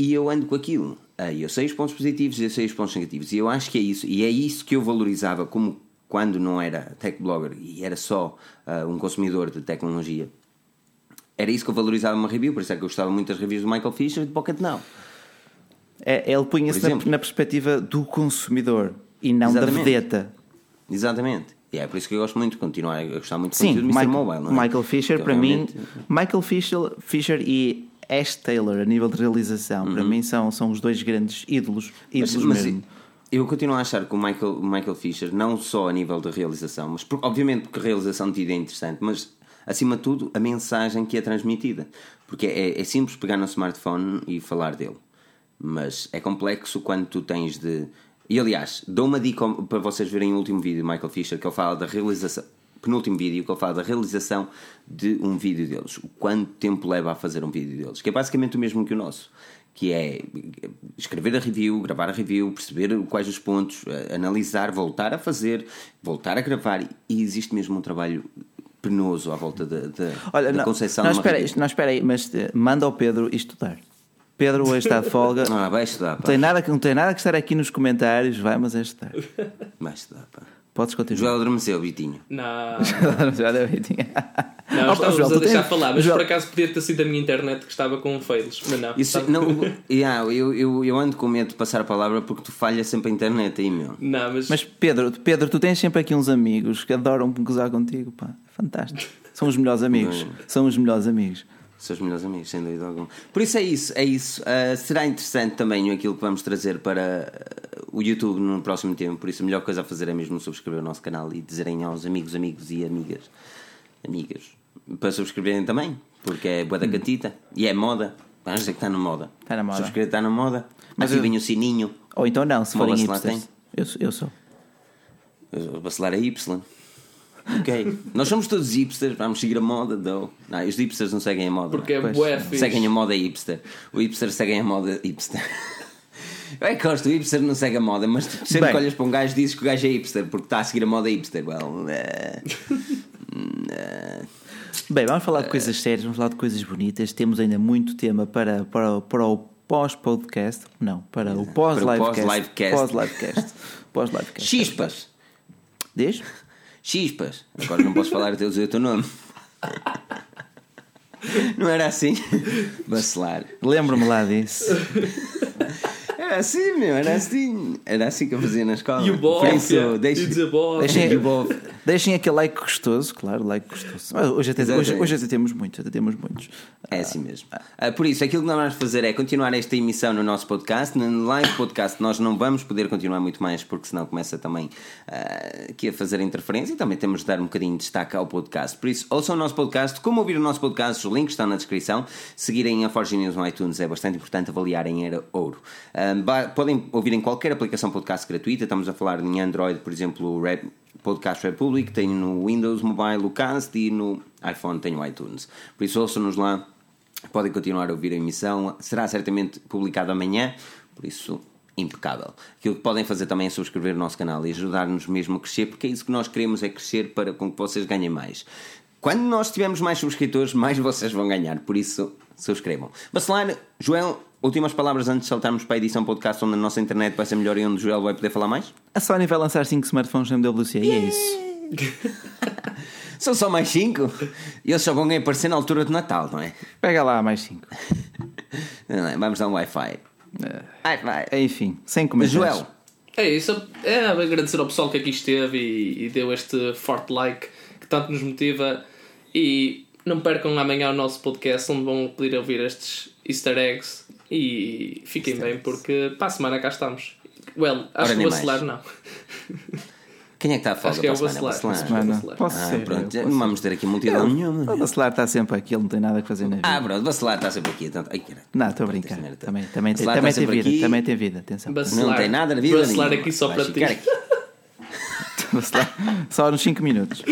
Speaker 1: e eu ando com aquilo. Ah, eu sei os pontos positivos e eu sei os pontos negativos. E eu acho que é isso. E é isso que eu valorizava como quando não era tech blogger e era só ah, um consumidor de tecnologia. Era isso que eu valorizava uma review, por isso é que eu gostava muito das reviews do Michael Fisher e de Pocket Now.
Speaker 2: É, ele punha-se na, na perspectiva do consumidor e não
Speaker 1: Exatamente.
Speaker 2: da vedeta.
Speaker 1: Exatamente. E é por isso que eu gosto muito de continuar a gostar muito de
Speaker 2: Sim,
Speaker 1: do Mr.
Speaker 2: Michael,
Speaker 1: Mobile. Não é?
Speaker 2: Michael Fisher, para
Speaker 1: realmente-
Speaker 2: mim, Michael Fisher, Fisher e Ash Taylor, a nível de realização, para mim são, são os dois grandes ídolos.
Speaker 1: Uhum. Mas,
Speaker 2: ídolos
Speaker 1: mas
Speaker 2: mesmo.
Speaker 1: eu continuo a achar que o Michael, Michael Fisher, não só a nível de realização, mas por- obviamente porque a realização de é interessante, mas acima de tudo a mensagem que é transmitida. Porque é, é simples pegar no smartphone e falar dele, mas é complexo quando tu tens de. E aliás, dou uma dica para vocês verem o último vídeo de Michael Fisher que ele fala da realização. Penúltimo vídeo que ele fala da realização de um vídeo deles, o quanto tempo leva a fazer um vídeo deles, que é basicamente o mesmo que o nosso que é escrever a review, gravar a review, perceber quais os pontos, eh, analisar, voltar a fazer, voltar a gravar e existe mesmo um trabalho penoso à volta da, da,
Speaker 2: Olha,
Speaker 1: da
Speaker 2: não, espera, não, espera aí, mas eh, manda ao Pedro estudar. Pedro hoje está de folga.
Speaker 1: Ah, vai estudar,
Speaker 2: Não tem, nada, que- não tem nada que estar aqui nos comentários, vai, mas é estudar.
Speaker 1: Vai estudar, pá.
Speaker 2: Podes continuar.
Speaker 1: Joel adormeceu, Vitinho.
Speaker 3: Não,
Speaker 2: Olha, Vitinho.
Speaker 3: não
Speaker 2: Oh,
Speaker 3: estávamos
Speaker 2: Joel,
Speaker 3: a deixar
Speaker 2: tens-
Speaker 3: falar, mas
Speaker 2: Joel-
Speaker 3: por acaso podia ter sido a minha internet que estava com fails. Mas não.
Speaker 1: Isso,
Speaker 3: estava-
Speaker 1: não, yeah, eu, eu, eu ando com medo de passar a palavra porque tu falhas sempre a internet aí, meu.
Speaker 3: Não, mas,
Speaker 2: Mas Pedro, Pedro, tu tens sempre aqui uns amigos que adoram gozar contigo, pá. Fantástico. São os melhores amigos. São os melhores amigos.
Speaker 1: Seus melhores amigos, sem dúvida alguma. Por isso é isso, é isso. Ah, será interessante também aquilo que vamos trazer para ah, o YouTube no próximo tempo. Por isso a melhor coisa a fazer é mesmo subscrever o nosso canal e dizerem aos amigos, amigos e amigas, amigas, para subscreverem também, porque é boa da gatita e é moda. Vamos dizer que está na moda.
Speaker 2: Está na moda.
Speaker 1: Subscrever está na moda.
Speaker 2: Mas eu-
Speaker 1: o sininho.
Speaker 2: Ou então não, se forem hipsters. Eu, sou- eu sou.
Speaker 1: O bacelar é Y. Ok. Nós somos todos hipsters, vamos seguir a moda. Não, não os hipsters não seguem a moda.
Speaker 3: porque é bué fixe.
Speaker 1: Seguem a moda hipster. O hipster segue a moda hipster. Eu é que gosto, o hipster não segue a moda, mas sempre
Speaker 2: Bem.
Speaker 1: que olhas para um gajo dizes que o gajo é hipster porque está a seguir a moda hipster. Well, eh, eh,
Speaker 2: Bem, vamos falar de coisas sérias, vamos falar de coisas bonitas. Temos ainda muito tema para, para, para o pós-podcast. Não, para o pós-livecast.
Speaker 1: pós-livecast.
Speaker 2: Pós-livecast. Pós-livecast.
Speaker 1: chispas.
Speaker 2: Diz?
Speaker 1: Chispas. Agora não posso falar até dizer o teu nome. Não era assim? Bacelar.
Speaker 2: Lembro-me lá disso.
Speaker 1: Era assim, meu, era assim. Era assim que eu fazia na escola.
Speaker 3: E o bofe,
Speaker 1: Por isso, deixa,
Speaker 3: dizer bofe.
Speaker 2: Deixem,
Speaker 1: E
Speaker 2: deixem aquele like gostoso, claro, like gostoso. Mas Hoje até, hoje, hoje até temos muitos, até temos muitos.
Speaker 1: É assim mesmo. Ah, por isso, aquilo que nós vamos fazer é continuar esta emissão no nosso podcast. No live podcast, nós não vamos poder continuar muito mais, porque senão começa também ah, aqui a fazer interferência e também temos de dar um bocadinho de destaque ao podcast. Por isso, ouçam o nosso podcast. Como ouvir o nosso podcast, os links estão na descrição. Seguirem a Forge News no iTunes é bastante importante avaliarem era ouro. Ah, podem ouvir em qualquer aplicação podcast gratuita. Estamos a falar em Android, por exemplo, o Red Podcast Republic, tenho no Windows Mobile o Cast e no iPhone tenho o iTunes. Por isso, ouçam-nos lá. Podem continuar a ouvir a emissão. Será certamente publicado amanhã, por isso, impecável. Aquilo que podem fazer também é subscrever o nosso canal e ajudar-nos mesmo a crescer, porque é isso que nós queremos, é crescer para com que vocês ganhem mais. Quando nós tivermos mais subscritores, mais vocês vão ganhar. Por isso, subscrevam. Bacelar, Joel, últimas palavras antes de saltarmos para a edição podcast, onde a nossa internet vai ser melhor e onde o Joel vai poder falar mais?
Speaker 2: A Sony vai lançar 5 smartphones MWC e é isso.
Speaker 1: São só mais 5? E eles só vão aparecer na altura de Natal, não é?
Speaker 2: Pega lá mais 5.
Speaker 1: Não é? Vamos dar um Wi-Fi. Wi-Fi.
Speaker 2: Enfim, sem comentários.
Speaker 1: Joel,
Speaker 3: É isso, é agradecer ao pessoal que aqui esteve e, e deu este forte like que tanto nos motiva. E não percam amanhã o nosso podcast, onde vão poder ouvir estes easter eggs. E fiquem bem, porque para a semana cá estamos. Well, acho
Speaker 1: Ora,
Speaker 3: que o
Speaker 1: mais.
Speaker 3: não.
Speaker 1: quem é que está a falar
Speaker 3: Acho que é o? Bacelar.
Speaker 1: Bacelar.
Speaker 3: Semana. Bacelar.
Speaker 2: posso
Speaker 1: Ah,
Speaker 2: ser.
Speaker 1: pronto,
Speaker 2: eu
Speaker 1: não vamos ter aqui multidão
Speaker 2: ser.
Speaker 1: nenhuma.
Speaker 2: O Bacelar está sempre aqui, ele não tem nada a fazer na vida.
Speaker 1: Ah, pronto, Bacelar está sempre aqui. Então... Ai, caralho.
Speaker 2: não, estou a brincar.
Speaker 1: Merda.
Speaker 2: Também, também, tem,
Speaker 1: Bacelar
Speaker 2: também tem vida,
Speaker 1: aqui.
Speaker 2: também tem vida, atenção.
Speaker 3: Bacelar.
Speaker 1: Não tem nada na vida
Speaker 3: Bacelar aqui só
Speaker 1: Vai
Speaker 3: para ti.
Speaker 2: Bacelar, Só nos 5 minutos.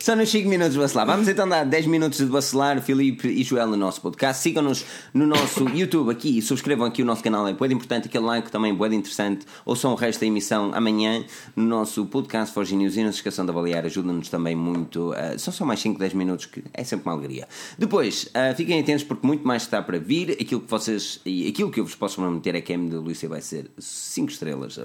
Speaker 1: Só nos 5 minutos de vacilar. Vamos então dar 10 minutos de vacilar, Filipe e Joel, no nosso podcast. Sigam-nos no nosso YouTube aqui e subscrevam aqui o nosso canal. É muito importante, aquele like também é muito interessante. Ouçam o resto da emissão amanhã no nosso podcast Forge News e não se esqueçam de avaliar, ajuda-nos também muito. Uh, são só mais 5, 10 minutos que é sempre uma alegria. Depois, uh, fiquem atentos porque muito mais está para vir. Aquilo que vocês e aquilo que eu vos posso prometer é que a MWC vai ser 5 estrelas.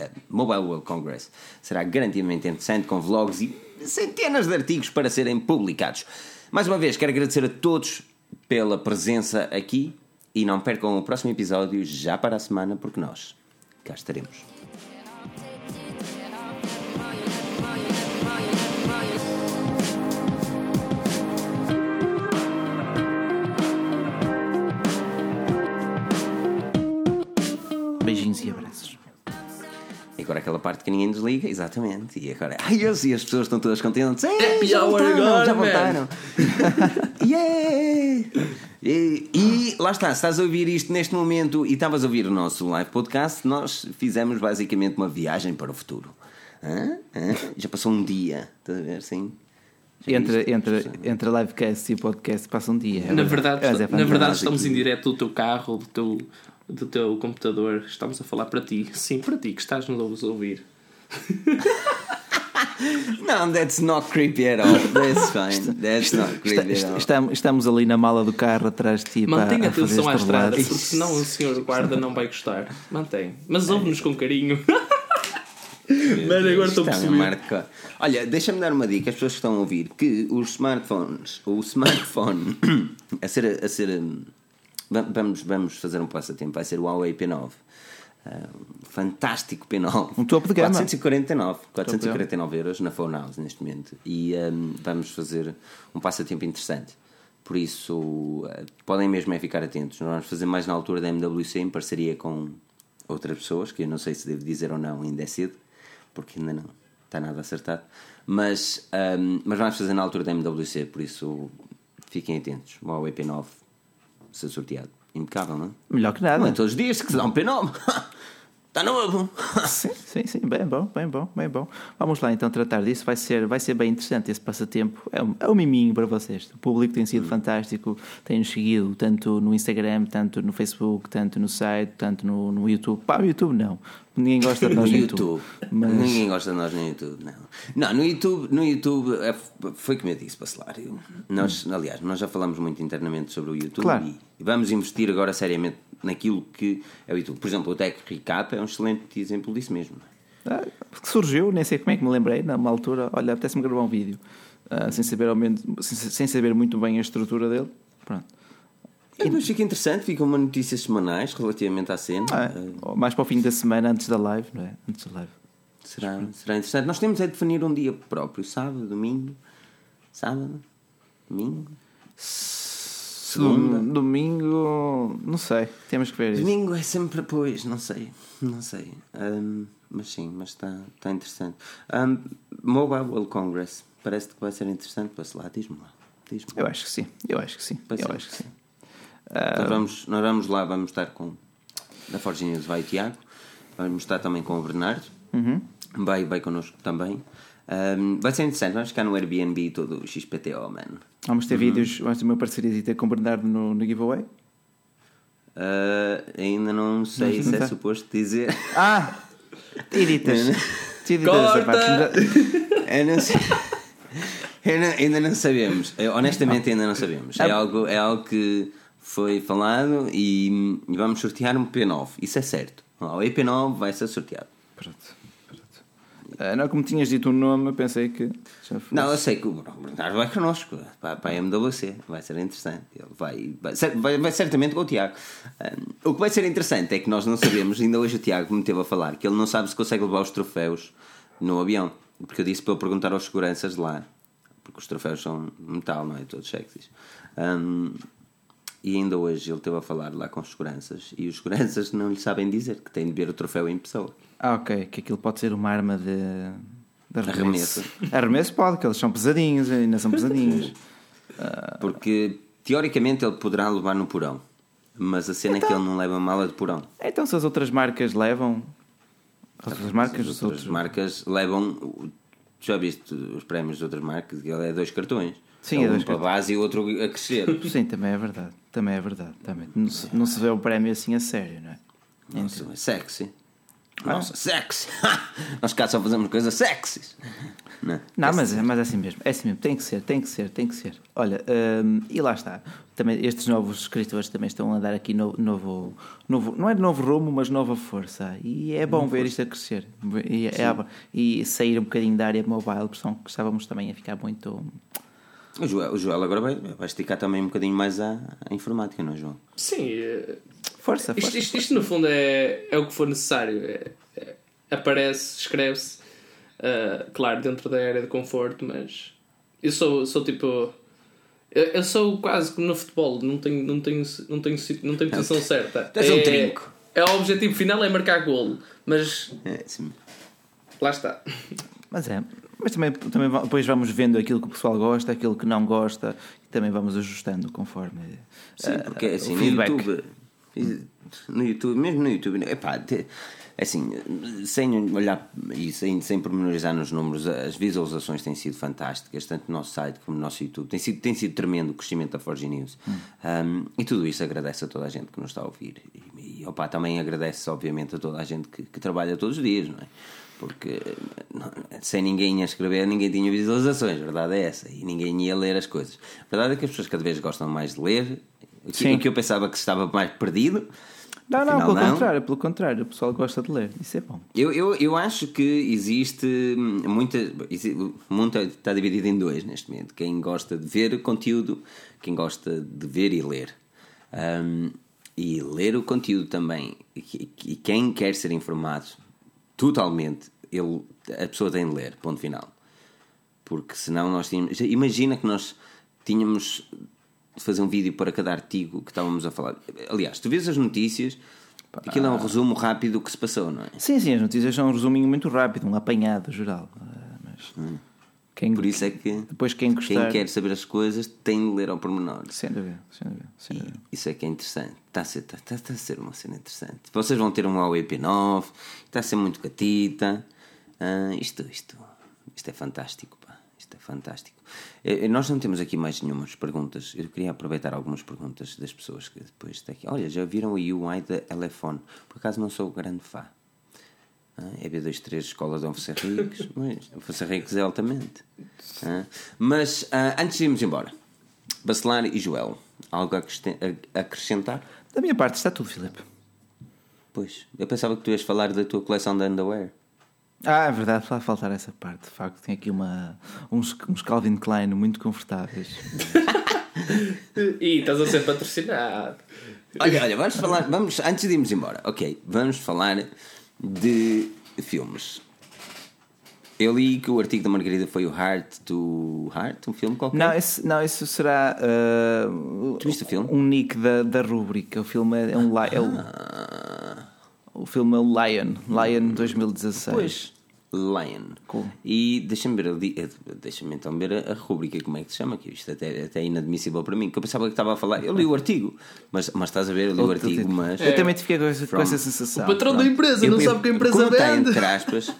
Speaker 1: Uh, Mobile World Congress será garantidamente interessante com vlogs e centenas de artigos para serem publicados. Mais uma vez, quero agradecer a todos pela presença aqui e não percam o próximo episódio já para a semana, porque nós cá estaremos. Agora aquela parte que ninguém desliga, exatamente. E agora, ai, eu e as pessoas estão todas contentes. Ei,
Speaker 3: Happy
Speaker 1: já
Speaker 3: hour
Speaker 1: voltaram,
Speaker 3: agora,
Speaker 1: já
Speaker 3: man."
Speaker 1: voltaram. yeah! E, e lá está, se estás a ouvir isto neste momento e estavas a ouvir o nosso live podcast, nós fizemos basicamente uma viagem para o futuro. Hã? Hã? Já passou um dia, estás a ver? Sim. Já
Speaker 2: Entre,
Speaker 1: viste?
Speaker 2: entre, entre livecast e podcast passa um dia. é
Speaker 3: Na verdade,
Speaker 2: Mas é
Speaker 3: na verdade estamos em direto do teu carro, do teu, do teu computador. Estamos a falar para ti. Sim, para ti que estás nos a ouvir.
Speaker 1: Não, that's not creepy at all. That's fine. That's not
Speaker 2: Está-
Speaker 1: creepy at
Speaker 2: est-
Speaker 1: all.
Speaker 2: estamos, estamos ali na mala do carro atrás de ti para-
Speaker 3: Mantenha
Speaker 2: a
Speaker 3: atenção à estrada, porque senão o senhor guarda não vai gostar. Mantém. Mas ouve-nos com carinho. Mano, agora estou a
Speaker 1: é marca. Olha, deixa-me dar uma dica às pessoas que estão a ouvir que os smartphones, o smartphone a ser, a ser hum, vamos, vamos fazer um passatempo, vai ser o Huawei P9. Ah, um fantástico P9.
Speaker 2: Um topo de gama.
Speaker 1: 449,
Speaker 2: de
Speaker 1: 449 euros na Phone House neste momento. E hum, vamos fazer um passatempo interessante. Por isso, eh, podem mesmo é ficar atentos. Nós vamos fazer mais na altura da MWC em parceria com outras pessoas, que eu não sei se devo dizer ou não, ainda é cedo, porque ainda não está nada acertado. Mas, hum, mas vamos fazer na altura da MWC, por isso fiquem atentos. O Huawei P9 ser sorteado. Impecável, não é?
Speaker 2: Melhor que nada.
Speaker 1: Não é todos os dias que se dá um P9. Está novo.
Speaker 2: Sim, sim, sim, bem bom, bem bom, bem bom. Vamos lá então tratar disso, vai ser, vai ser bem interessante esse passatempo. É um, é um miminho para vocês. O público tem sido fantástico, tem-nos seguido tanto no Instagram, tanto no Facebook, tanto no site, tanto no, no YouTube. Pá, no YouTube não. Ninguém gosta de nós no
Speaker 1: YouTube.
Speaker 2: YouTube. Mas
Speaker 1: Ninguém gosta de nós no YouTube, não. Não, no YouTube, no YouTube é, foi como eu disse, Bacelar. eu- Nós, aliás, nós já falamos muito internamente sobre o YouTube
Speaker 2: Claro.
Speaker 1: e vamos investir agora seriamente naquilo que é o YouTube. Por exemplo, o Tech Recap é um excelente exemplo disso mesmo.
Speaker 2: ah, que surgiu, nem sei como é que me lembrei, numa altura, olha, apetece-me gravar um vídeo. ah, sem, saber ao menos, sem, sem saber muito bem a estrutura dele. Pronto.
Speaker 1: E depois fica interessante, ficam uma notícias semanais relativamente à cena.
Speaker 2: Ah, mais para o fim da semana, antes da live, não é? Antes da live.
Speaker 1: será, será interessante. Nós temos é de definir um dia próprio, sábado, domingo, sábado, domingo. Segunda.
Speaker 2: Dom- Domingo, não sei, temos que ver isso.
Speaker 1: Domingo é sempre, pois, não sei, não sei. Ahm, mas sim, mas está tá interessante. Ahm, Mobile World Congress, parece que vai ser interessante. Passe lá, diz-me lá. Diz-me.
Speaker 2: Eu acho que sim, eu acho que sim,
Speaker 1: Vai
Speaker 2: eu
Speaker 1: ser.
Speaker 2: acho que sim.
Speaker 1: Nós, vamos, nós vamos lá, vamos estar com. Da Forge News vai o Tiago, vamos estar também com o Bernardo, vai, vai connosco também. Ahm, vai ser interessante, vamos ficar no Airbnb todo o XPTO, mano.
Speaker 2: Vamos ter vídeos, vamos ter uma parceria com o Bernardo no, no giveaway.
Speaker 1: Ah, ainda não sei
Speaker 2: Não,
Speaker 1: se é
Speaker 2: tá.
Speaker 1: suposto dizer.
Speaker 2: Ah! Editas! Essa
Speaker 3: Corta!
Speaker 2: parte.
Speaker 1: Eu não sei. Eu não- ainda não sabemos. Eu, honestamente, ainda não sabemos. É algo, é algo que foi falado e, e vamos sortear um P9. Isso é certo. O EP9 vai ser sorteado.
Speaker 2: Pronto, não, como tinhas dito o nome, eu pensei que. Já.
Speaker 1: Não, eu sei que o Bernardo vai connosco para, para a MWC. Vai ser interessante. Ele vai, vai, vai, vai certamente com o Tiago. Um, o que vai ser interessante é que nós não sabemos. Ainda hoje o Tiago me teve a falar que ele não sabe se consegue levar os troféus no avião. Porque eu disse para ele perguntar aos seguranças lá. Porque os troféus são metal, não é? Todos sexys. Um, e ainda hoje ele esteve a falar lá com os seguranças e os seguranças não lhe sabem dizer que tem de ver o troféu em pessoa.
Speaker 2: Ah, ok, que aquilo pode ser uma arma de. de arremesso.
Speaker 1: Arremesso.
Speaker 2: Arremesso pode, que eles são pesadinhos, ainda são pesadinhos.
Speaker 1: Porque teoricamente ele poderá levar no porão, mas a cena é que ele não leva mala de porão.
Speaker 2: Então, se as outras marcas levam. As outras marcas,
Speaker 1: As outras
Speaker 2: outros.
Speaker 1: marcas levam. Já viste os prémios de outras marcas? Ele é dois cartões.
Speaker 2: Sim, é
Speaker 1: um
Speaker 2: dois
Speaker 1: para a base e o outro a crescer.
Speaker 2: Sim, também é verdade. Também é verdade. Também. Não, se, não se vê o prémio assim a sério, não é?
Speaker 1: Nossa, é sexy. Nossa, sexy. Nós cá só fazemos coisas sexys. Não,
Speaker 2: Não, mas, é- mas é assim mesmo. É assim mesmo. Tem que ser, tem que ser, tem que ser. Olha, hum, e lá está. Também, estes novos escritores também estão a dar aqui no- novo, novo. Não é de novo rumo, mas nova força. E é bom ver isto a crescer. E, é- e sair um bocadinho da área mobile, porque que estávamos também a ficar muito.
Speaker 1: O Joel, o Joel agora vai, vai esticar também um bocadinho mais a, a informática, não é, João?
Speaker 3: Sim, eh,
Speaker 2: Força,
Speaker 3: isto,
Speaker 2: força.
Speaker 3: isto, isto no fundo é, é o que for necessário. É- é- aparece, escreve-se, ah, claro, dentro da área de conforto, mas eu sou, sou tipo. Eu, eu sou quase como no futebol, não tenho, não tenho, não tenho, não tenho posição certa.
Speaker 1: Tu és um trinco.
Speaker 3: É, o objetivo final é marcar golo, mas
Speaker 1: É, sim.
Speaker 3: lá está.
Speaker 2: Mas é. Mas também, também depois vamos vendo aquilo que o pessoal gosta, aquilo que não gosta, e também vamos ajustando conforme.
Speaker 1: Sim,
Speaker 2: eh,
Speaker 1: porque
Speaker 2: o
Speaker 1: assim, no. YouTube, no YouTube, mesmo no YouTube, epá, te- assim, sem olhar e sem, sem pormenorizar nos números, as visualizações têm sido fantásticas, tanto no nosso site como no nosso YouTube. Tem sido, tem sido tremendo o crescimento da Forge News. Um, e tudo isso agradece a toda a gente que nos está a ouvir. E, e opá, também agradece, obviamente, a toda a gente que, que trabalha todos os dias, não é? Porque não- sem ninguém a escrever, ninguém tinha visualizações, a verdade é essa. E ninguém ia ler as coisas. A verdade é que as pessoas cada vez gostam mais de ler. O que, o que eu pensava que estava mais perdido
Speaker 2: Não, não,
Speaker 1: Afinal,
Speaker 2: pelo
Speaker 1: não.
Speaker 2: contrário, pelo contrário, o pessoal gosta de ler. Isso é bom.
Speaker 1: Eu, eu, eu acho que existe muita. O mundo está dividido em dois neste momento. Quem gosta de ver conteúdo, quem gosta de ver e ler. Ahm, e ler o conteúdo também. E, e quem quer ser informado totalmente, ele, a pessoa tem de ler, ponto final. Porque senão nós tínhamos. Imagina que nós tínhamos de fazer um vídeo para cada artigo que estávamos a falar. Aliás, tu vês as notícias, aquilo é um resumo rápido do que se passou, não é?
Speaker 2: Sim, sim, as notícias são um resuminho muito rápido, um apanhado geral. Ah, Mas quem,
Speaker 1: Por isso é que
Speaker 2: depois quem gostar.
Speaker 1: quem quer saber as coisas tem de ler ao pormenor.
Speaker 2: Sem dúvida, sem dúvida. Sem dúvida.
Speaker 1: Isso é que é interessante. Está a ser, está, está- está a ser uma cena interessante. Vocês vão ter um Huawei P9, está a ser muito catita. Ah, isto, isto, isto é fantástico, pá. Isto é fantástico. Eh, nós não temos aqui mais nenhumas perguntas. Eu queria aproveitar algumas perguntas das pessoas que depois está aqui. Olha, já viram o UI da Elefone? Por acaso não sou grande fã. Ah, é B23 Escola Dom Fonseca Henriques, mas Henriques é altamente. Mas antes de irmos embora, Bacelar e Joel, algo a acrescentar?
Speaker 2: Da minha parte está tudo, Filipe.
Speaker 1: Pois, eu pensava que tu ias falar da tua coleção de underwear.
Speaker 2: Ah, é verdade, vai faltar essa parte. De facto, tem aqui uma, uns, uns Calvin Klein muito confortáveis.
Speaker 3: E estás a ser patrocinado.
Speaker 1: Olha, olha, vamos falar, vamos, antes de irmos embora, ok, vamos falar de filmes. Eu li que o artigo da Margarida foi o Heart to Heart, um filme qualquer.
Speaker 2: Não, esse, não, isso será ah,
Speaker 1: Tu viste o filme?
Speaker 2: um nick da, da rúbrica. O filme é, é um li- é o, o filme é o Lion, Lion 2016.
Speaker 1: Pois, Lion.
Speaker 2: Cool.
Speaker 1: E deixa-me ver, ali- eh, deixa-me então ver a, a rubrica, como é que se chama, que isto até, até é inadmissível para mim, que eu pensava que estava a falar, eu li o artigo, mas, mas estás a ver, eu li o artigo, mas...
Speaker 2: Eu também fiquei com
Speaker 1: From-
Speaker 2: essa sensação.
Speaker 3: O patrão da empresa
Speaker 1: Eu-
Speaker 3: não
Speaker 1: eu-
Speaker 3: sabe que a empresa
Speaker 1: como está
Speaker 3: vende.
Speaker 1: entre aspas,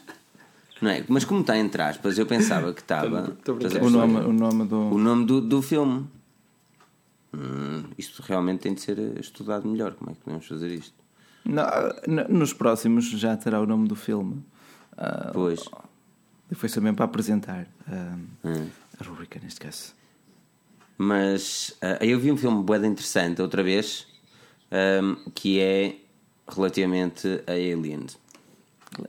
Speaker 1: não é? Mas como está entre aspas, eu pensava que estava
Speaker 2: O nome, o nome do.
Speaker 1: o nome do, do filme. Hum, isto realmente tem de ser eh, estudado melhor. Como é que podemos fazer isto?
Speaker 2: Nos próximos já terá o nome do filme. Ah,
Speaker 1: Pois.
Speaker 2: foi só mesmo para apresentar ah,
Speaker 1: Hum.
Speaker 2: a rubrica, neste caso.
Speaker 1: Mas ah, eu vi um filme de interessante outra vez ahm, que é relativamente a Aliens.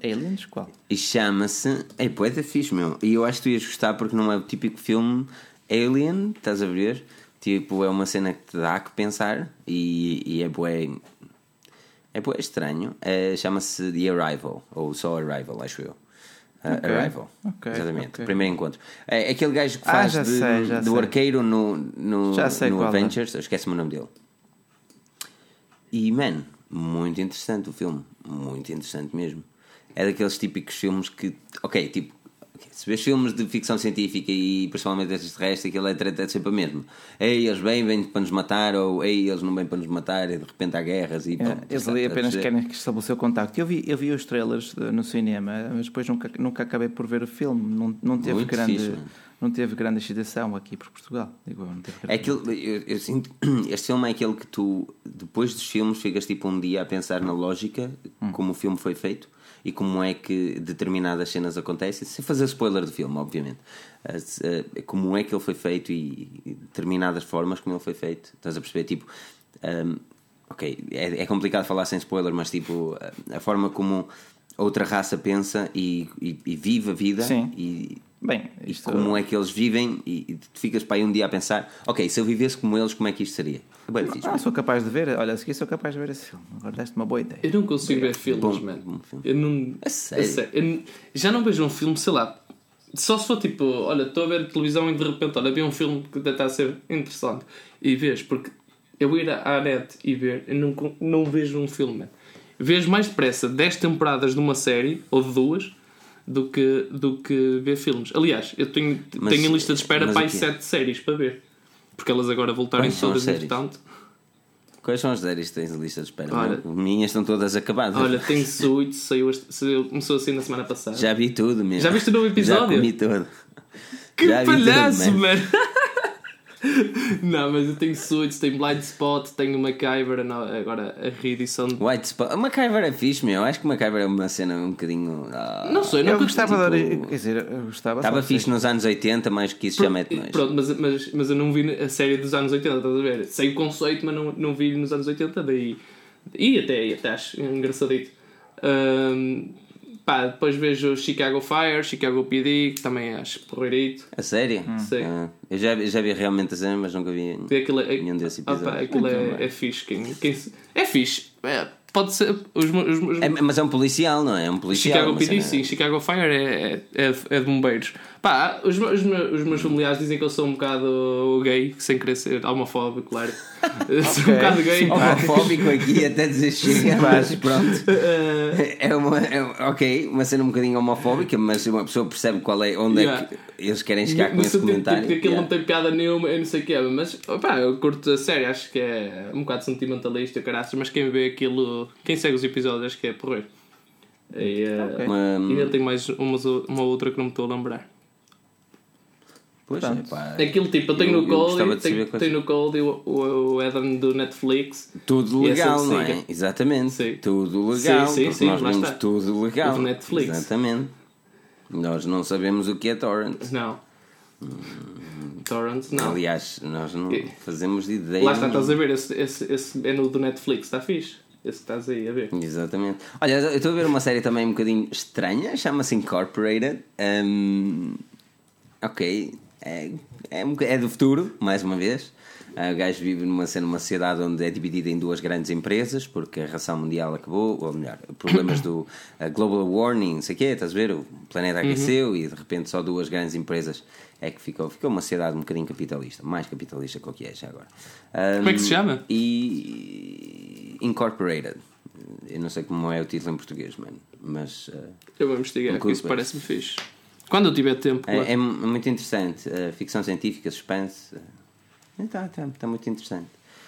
Speaker 2: Aliens? Qual?
Speaker 1: E chama-se. É da fixe, meu. E eu acho que tu ias gostar porque não é o típico filme Alien, estás a ver? Tipo, é uma cena que te dá que pensar e, e é bué. É estranho. É, chama-se The Arrival, ou só Arrival, acho eu. Ah,
Speaker 2: Ok,
Speaker 1: Arrival.
Speaker 2: ok,
Speaker 1: Exatamente.
Speaker 2: ok.
Speaker 1: O primeiro encontro. É aquele gajo que
Speaker 2: Ah,
Speaker 1: faz
Speaker 2: já
Speaker 1: de-
Speaker 2: sei,
Speaker 1: do
Speaker 2: sei.
Speaker 1: arqueiro no, no, no
Speaker 2: é.
Speaker 1: Avengers. Eu esqueci-me o nome dele. E, man, muito interessante o filme. Muito interessante mesmo. É daqueles típicos filmes que. Ok, tipo. Se vês filmes de ficção científica e principalmente extraterrestre, aquilo é treta é sempre a mesma. Ei, eles vêm, vêm para nos matar, ou ei, eles não vêm para nos matar, e de repente há guerras e.
Speaker 2: É,
Speaker 1: pronto,
Speaker 2: eles ali apenas querem estabelecer o contacto. Eu vi, eu vi os trailers no cinema, mas depois nunca, nunca acabei por ver o filme. Não, não teve
Speaker 1: Muito
Speaker 2: grande.
Speaker 1: fixe,
Speaker 2: não teve grande excitação aqui por Portugal. Digo, não teve
Speaker 1: É
Speaker 2: grande.
Speaker 1: aquele, eu, eu sinto, este filme é aquele que tu, depois dos filmes, ficas tipo um dia a pensar na lógica, como o filme foi feito e como é que determinadas cenas acontecem, sem fazer spoiler do filme, obviamente. As, eh, Como é que ele foi feito e, e determinadas formas como ele foi feito. Estás a perceber? Tipo, ehm, ok, é, é complicado falar sem spoiler, mas tipo, a, a forma como outra raça pensa e, e, e vive a vida
Speaker 2: Sim.
Speaker 1: e
Speaker 2: Bem, isto.
Speaker 1: como é que eles vivem e, e tu ficas para aí um dia a pensar ok, se eu vivesse como eles, como é que isto seria? É bem
Speaker 2: Ah, sou capaz de ver. Olha, a seguir sou capaz de ver esse filme. Agora deste uma boa ideia.
Speaker 3: Eu não consigo ver filmes,
Speaker 1: Bom-
Speaker 3: mano.
Speaker 1: bom filme.
Speaker 3: Eu não.
Speaker 1: A sério?
Speaker 3: Eu não- já não vejo um filme, sei lá. Só se for tipo, olha, estou a ver televisão e de repente, olha, vi um filme que até está a ser interessante. E vês, porque eu ir à net e ver, eu não, não vejo um filme, mano. Vejo mais depressa 10 temporadas de uma série, ou de duas, do que, do que ver filmes. Aliás, eu tenho,
Speaker 1: Mas-
Speaker 3: tenho em lista de espera para aí? 7 séries para ver. Porque elas agora
Speaker 1: Quais as
Speaker 3: todas entretanto.
Speaker 1: Quais são as séries que tens na lista de espera?
Speaker 3: Olha-
Speaker 1: Minhas estão todas acabadas.
Speaker 3: Olha, tem Suits, saiu, saiu, começou assim na semana passada.
Speaker 1: Já vi tudo mesmo.
Speaker 3: Já viste o novo episódio?
Speaker 1: Já comi tudo.
Speaker 3: Que
Speaker 1: Já tudo,
Speaker 3: palhaço,
Speaker 1: man.
Speaker 3: mano! Não, mas eu tenho Suits, tenho Blind Spot, tenho MacGyver, não, agora a reedição de...
Speaker 1: White Spot. MacGyver é fixe, meu. Acho que MacGyver é uma cena um bocadinho. ah,
Speaker 3: Não sei,
Speaker 2: Eu
Speaker 3: nunca
Speaker 2: gostava
Speaker 1: tipo,
Speaker 2: de. Quer dizer, eu gostava.
Speaker 1: Estava fixe
Speaker 2: que-
Speaker 1: nos anos 80, mais que isso já mete mais.
Speaker 3: Pronto, mas, mas, mas eu não vi a série dos anos 80, estás a ver? Sei o conceito, mas não, não vi nos anos 80, daí, E até, até acho engraçadito. Ahm, pá, depois vejo Chicago Fire, Chicago PD, que também acho porreirito.
Speaker 1: A sério?
Speaker 3: Sim.
Speaker 1: Ah, eu já, já vi realmente a cena, mas nunca vi
Speaker 3: Aquilo é,
Speaker 1: nenhum desses episódios.
Speaker 3: aquilo é, é fixe. Quem, quem é fixe. É, pode ser. Os, os, os-
Speaker 1: É, mas é um policial, não é? É um policial.
Speaker 3: Chicago PD,
Speaker 1: cena-
Speaker 3: sim. Chicago Fire é, é, é de bombeiros. Pá, os, meus- os, os meus familiares dizem que eu sou um bocado gay, sem querer ser homofóbico, claro. sou um bocado gay.
Speaker 1: Homofóbico aqui até dizer chega, mas pronto.
Speaker 3: Eh,
Speaker 1: É uma, é, ok, uma cena um bocadinho homofóbica, mas uma pessoa percebe qual é, onde
Speaker 3: Yeah.
Speaker 1: é que eles querem chegar com esse comentário.
Speaker 3: tipo, que aquilo
Speaker 1: Yeah.
Speaker 3: não tem piada nenhuma, eu não sei o que é, mas pá, eu curto a série, acho que é um bocado sentimentalista, caraças, mas quem vê aquilo, quem segue os episódios, acho que é porrer. E, eh,
Speaker 1: Uma-
Speaker 3: ainda tem mais uma, uma outra que não me estou a lembrar.
Speaker 1: Pois,
Speaker 2: Pronto.
Speaker 1: é, pá,
Speaker 3: Aquilo tipo, eu tenho
Speaker 1: Eu-
Speaker 3: no Cold, tenho, tenho no Cold e o, o, o Adam do Netflix.
Speaker 1: Tudo legal, não é? Exatamente.
Speaker 3: Sim.
Speaker 1: Tudo legal.
Speaker 3: Sim, sim, sim,
Speaker 1: nós vemos
Speaker 3: está.
Speaker 1: tudo legal.
Speaker 3: O do Netflix.
Speaker 1: Exatamente. Nós não sabemos o que é torrent.
Speaker 3: Não. Torrent, não.
Speaker 1: Aliás, nós não fazemos ideia.
Speaker 3: Lá está, estás a ver, esse, esse, esse é no do Netflix, está fixe. Esse que estás aí a ver.
Speaker 1: Exatamente. Olha, eu estou a ver uma série também um bocadinho estranha, chama-se Incorporated. Hum, ok, é, é, um é do futuro, mais uma vez. Ah, O gajo vive numa, cena- numa sociedade onde é dividida em duas grandes empresas, porque a ração mundial acabou, ou melhor, problemas do global warming, não sei o quê, estás a ver? O planeta aqueceu e de repente só duas grandes empresas é que ficou. Ficou uma sociedade um bocadinho capitalista, mais capitalista que o que é já agora.
Speaker 3: Como é que se
Speaker 1: Hum,
Speaker 3: chama?
Speaker 1: E Incorporated. Eu não sei como é o título em português, mano, mas uh,
Speaker 3: Eu vou investigar,
Speaker 1: Não
Speaker 3: que isso parece-me fixe. Quando eu tiver tempo, claro.
Speaker 1: é, é muito interessante. Uh, ficção científica, suspense. Está tá, tá muito interessante.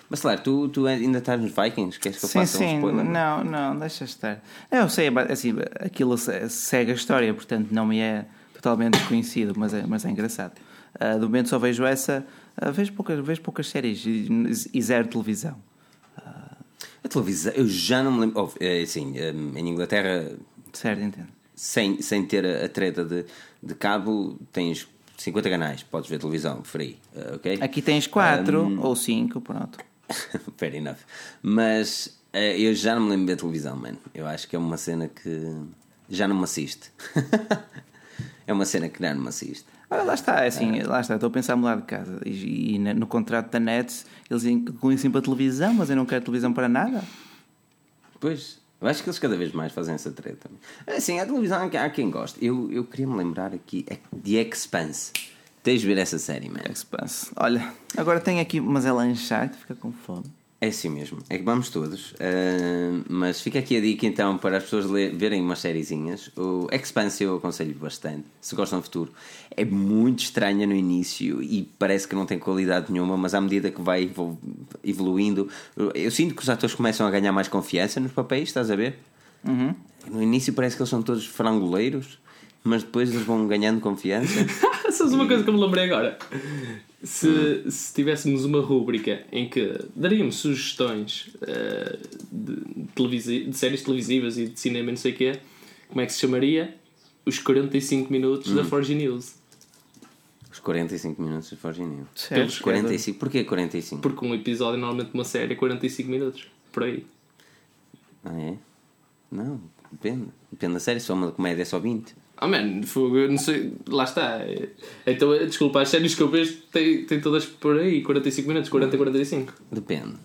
Speaker 1: Mas claro, tu, tu ainda estás nos Vikings? Queres que eu
Speaker 2: Sim,
Speaker 1: faça um
Speaker 2: sim,
Speaker 1: spoiler?
Speaker 2: não, não, deixa estar. Eu sei, assim, aquilo se- segue a história, portanto não me é totalmente desconhecido, mas é, mas é engraçado. Ah, do momento só vejo essa, ah, vejo, poucas, vejo poucas séries e, e zero televisão.
Speaker 1: A televisão, eu já não me lembro. Oh, é assim, um, em Inglaterra,
Speaker 2: Certo, entendo.
Speaker 1: sem, sem ter a, a treta de, de cabo, tens 50 canais, podes ver televisão, free, uh, ok?
Speaker 2: Aqui tens quatro
Speaker 1: Hum.
Speaker 2: ou cinco, pronto.
Speaker 1: Fair enough. Mas eh, eu já não me lembro de ver televisão, mano. Eu acho que é uma cena que já não me assiste. é uma cena que já não me assiste.
Speaker 2: Ora, lá está, é assim, lá está, estou a pensar em mudar de casa e, e no contrato da Nets eles incluem sempre a televisão, mas eu não quero televisão para nada.
Speaker 1: Pois, eu acho que eles cada vez mais fazem essa treta. Assim, a televisão há quem goste. Eu, eu queria me lembrar aqui The Expanse. Tens de ver essa série, mano.
Speaker 2: Expanse. Olha, agora tenho aqui, mas é lanchar, fica com fome.
Speaker 1: É assim mesmo, é que vamos todos. Ah, mas fica aqui a dica então para as pessoas ler- verem umas sériezinhas. O Expanse eu aconselho bastante, se gostam do futuro. É muito estranha no início e parece que não tem qualidade nenhuma, mas à medida que vai evol- evoluindo, eu sinto que os atores começam a ganhar mais confiança nos papéis, estás a ver? No início parece que eles são todos frangoleiros, mas depois eles vão ganhando confiança.
Speaker 3: Sabes uma coisa que eu me lembrei agora? Se, se tivéssemos uma rúbrica em que daríamos sugestões eh, de, televisi- de séries televisivas e de cinema e não sei o quê, como é que se chamaria? Os 45 minutos da Forge News.
Speaker 1: Os 45 minutos de Forge News.
Speaker 2: Certo.
Speaker 1: 45, porquê 45?
Speaker 3: Porque um episódio, normalmente uma série, é 45 minutos. Por aí.
Speaker 1: Ah, é? Não, depende. Depende da série. Se for uma comédia é só 20.
Speaker 3: Ah, man, fogo, eu não sei. Lá está. Então, desculpa, as séries que eu vejo têm, têm todas por aí, 45 minutos, 40, 45.
Speaker 1: Depende.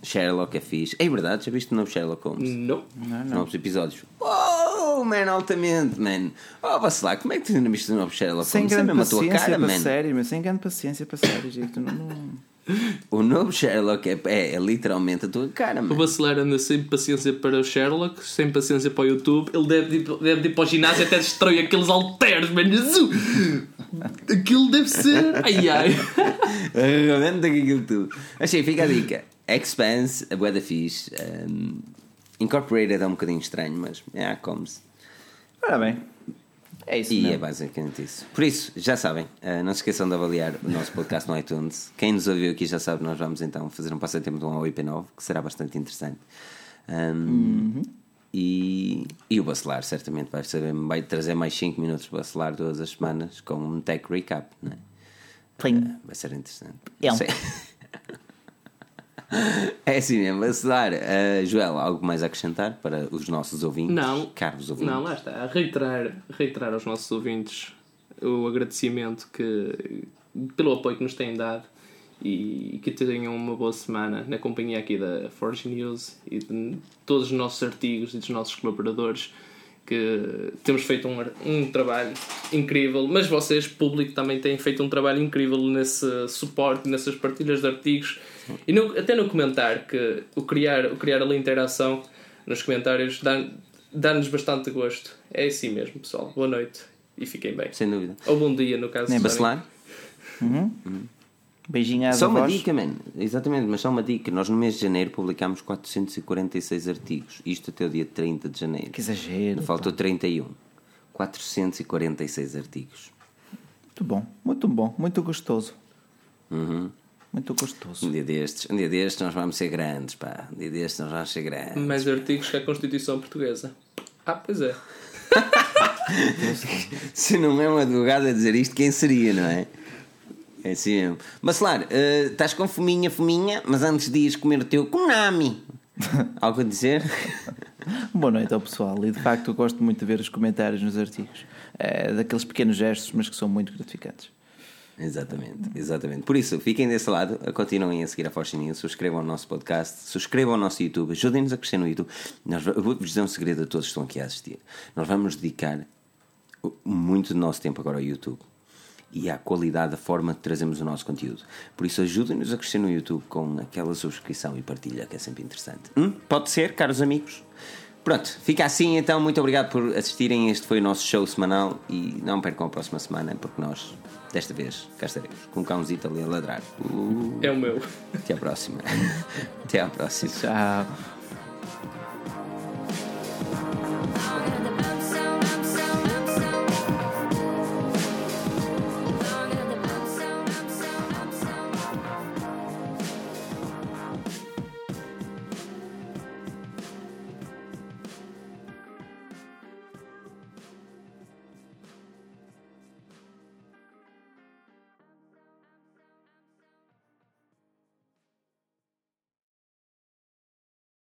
Speaker 1: Sherlock é fixe. É verdade, já viste o novo Sherlock Holmes?
Speaker 3: Não.
Speaker 1: Novos episódios. Oh, man, altamente, man. Oh, vacilar, como é que tu ainda viste o novo Sherlock
Speaker 2: Sem
Speaker 1: Holmes? É
Speaker 2: grande
Speaker 1: mesmo a tua
Speaker 2: paciência
Speaker 1: cara,
Speaker 2: para
Speaker 1: man.
Speaker 2: séries, mas sem grande paciência para séries. não- não-
Speaker 1: O novo Sherlock é, é, é literalmente a tua cara,
Speaker 3: O
Speaker 1: man.
Speaker 3: Bacelar anda sem paciência para o Sherlock, sem paciência para o YouTube. Ele deve ir, deve ir para o ginásio e até destrói aqueles halteres, mano. Aquilo deve ser. Ai ai.
Speaker 1: Arrebenta com aquilo tudo. Mas sim, fica a dica. Expanse, a boa da fixe. Um, Incorporated é um bocadinho estranho, mas é, come-se.
Speaker 2: Ora bem, é isso.
Speaker 1: E
Speaker 2: mesmo.
Speaker 1: é basicamente isso. Por isso, já sabem, eh, não se esqueçam de avaliar o nosso podcast no iTunes. Quem nos ouviu aqui já sabe, nós vamos então fazer um passatempo de um ao IP9, que será bastante interessante. Um, e, e o Bacelar certamente vai, saber, vai trazer mais 5 minutos de Bacelar todas as semanas com um tech recap, não é?
Speaker 2: Plim.
Speaker 1: Vai ser interessante.
Speaker 2: É
Speaker 1: Sei. É assim mesmo, Bacelar. Uh, Joel, algo mais a acrescentar para os nossos ouvintes?
Speaker 3: Não.
Speaker 1: Caros ouvintes.
Speaker 3: Não, lá está. Reiterar, reiterar aos nossos ouvintes o agradecimento que, pelo apoio que nos têm dado e que tenham uma boa semana na companhia aqui da Forge News e de todos os nossos artigos e dos nossos colaboradores que temos feito um, um trabalho incrível, mas vocês, público, também têm feito um trabalho incrível nesse suporte, nessas partilhas de artigos e no, até no comentário, que o criar, o criar ali interação nos comentários dá-nos dá bastante gosto. É assim mesmo, pessoal. Boa noite e fiquem bem.
Speaker 1: Sem dúvida.
Speaker 3: Ou bom dia, no caso
Speaker 1: Nem Bacelar?
Speaker 2: Uhum. Beijinho às
Speaker 1: Só uma
Speaker 2: avós.
Speaker 1: dica, man. Exatamente, mas só uma dica. Nós no mês de janeiro publicámos 446 artigos. Isto até o dia 30 de janeiro.
Speaker 2: Que exagero.
Speaker 1: Faltou 31. 446 artigos.
Speaker 2: Muito bom, muito bom, muito gostoso.
Speaker 1: Uhum.
Speaker 2: Muito gostoso.
Speaker 1: Um dia destes, um dia destes nós vamos ser grandes, pá. Um dia destes nós vamos ser grandes.
Speaker 3: Mais artigos que a Constituição Portuguesa. Ah, pois é.
Speaker 1: Se não é um advogado a dizer isto, quem seria, não é? É assim mesmo. Bacelar, eh, estás com fominha, fominha, mas antes de ires comer o teu Konami. Algo a dizer?
Speaker 2: Boa noite ao pessoal. E de facto eu gosto muito de ver os comentários nos artigos. É, daqueles pequenos gestos, mas que são muito gratificantes.
Speaker 1: Exatamente, exatamente. Por isso, fiquem desse lado, continuem a seguir a Force News, subscrevam o nosso podcast, subscrevam o nosso YouTube, ajudem-nos a crescer no YouTube. Nós, vou-vos dizer um segredo a todos que estão aqui a assistir. Nós vamos dedicar muito do nosso tempo agora ao YouTube e à qualidade da forma que trazemos o nosso conteúdo. Por isso, ajudem-nos a crescer no YouTube com aquela subscrição e partilha que é sempre interessante. Hum? Pode ser, caros amigos? Pronto, fica assim então. Muito obrigado por assistirem. Este foi o nosso show semanal e não percam a próxima semana porque nós, desta vez, cá estaremos com um cãozito ali a ladrar. Uh,
Speaker 3: É o meu.
Speaker 1: até à próxima. até à próxima.
Speaker 2: Tchau.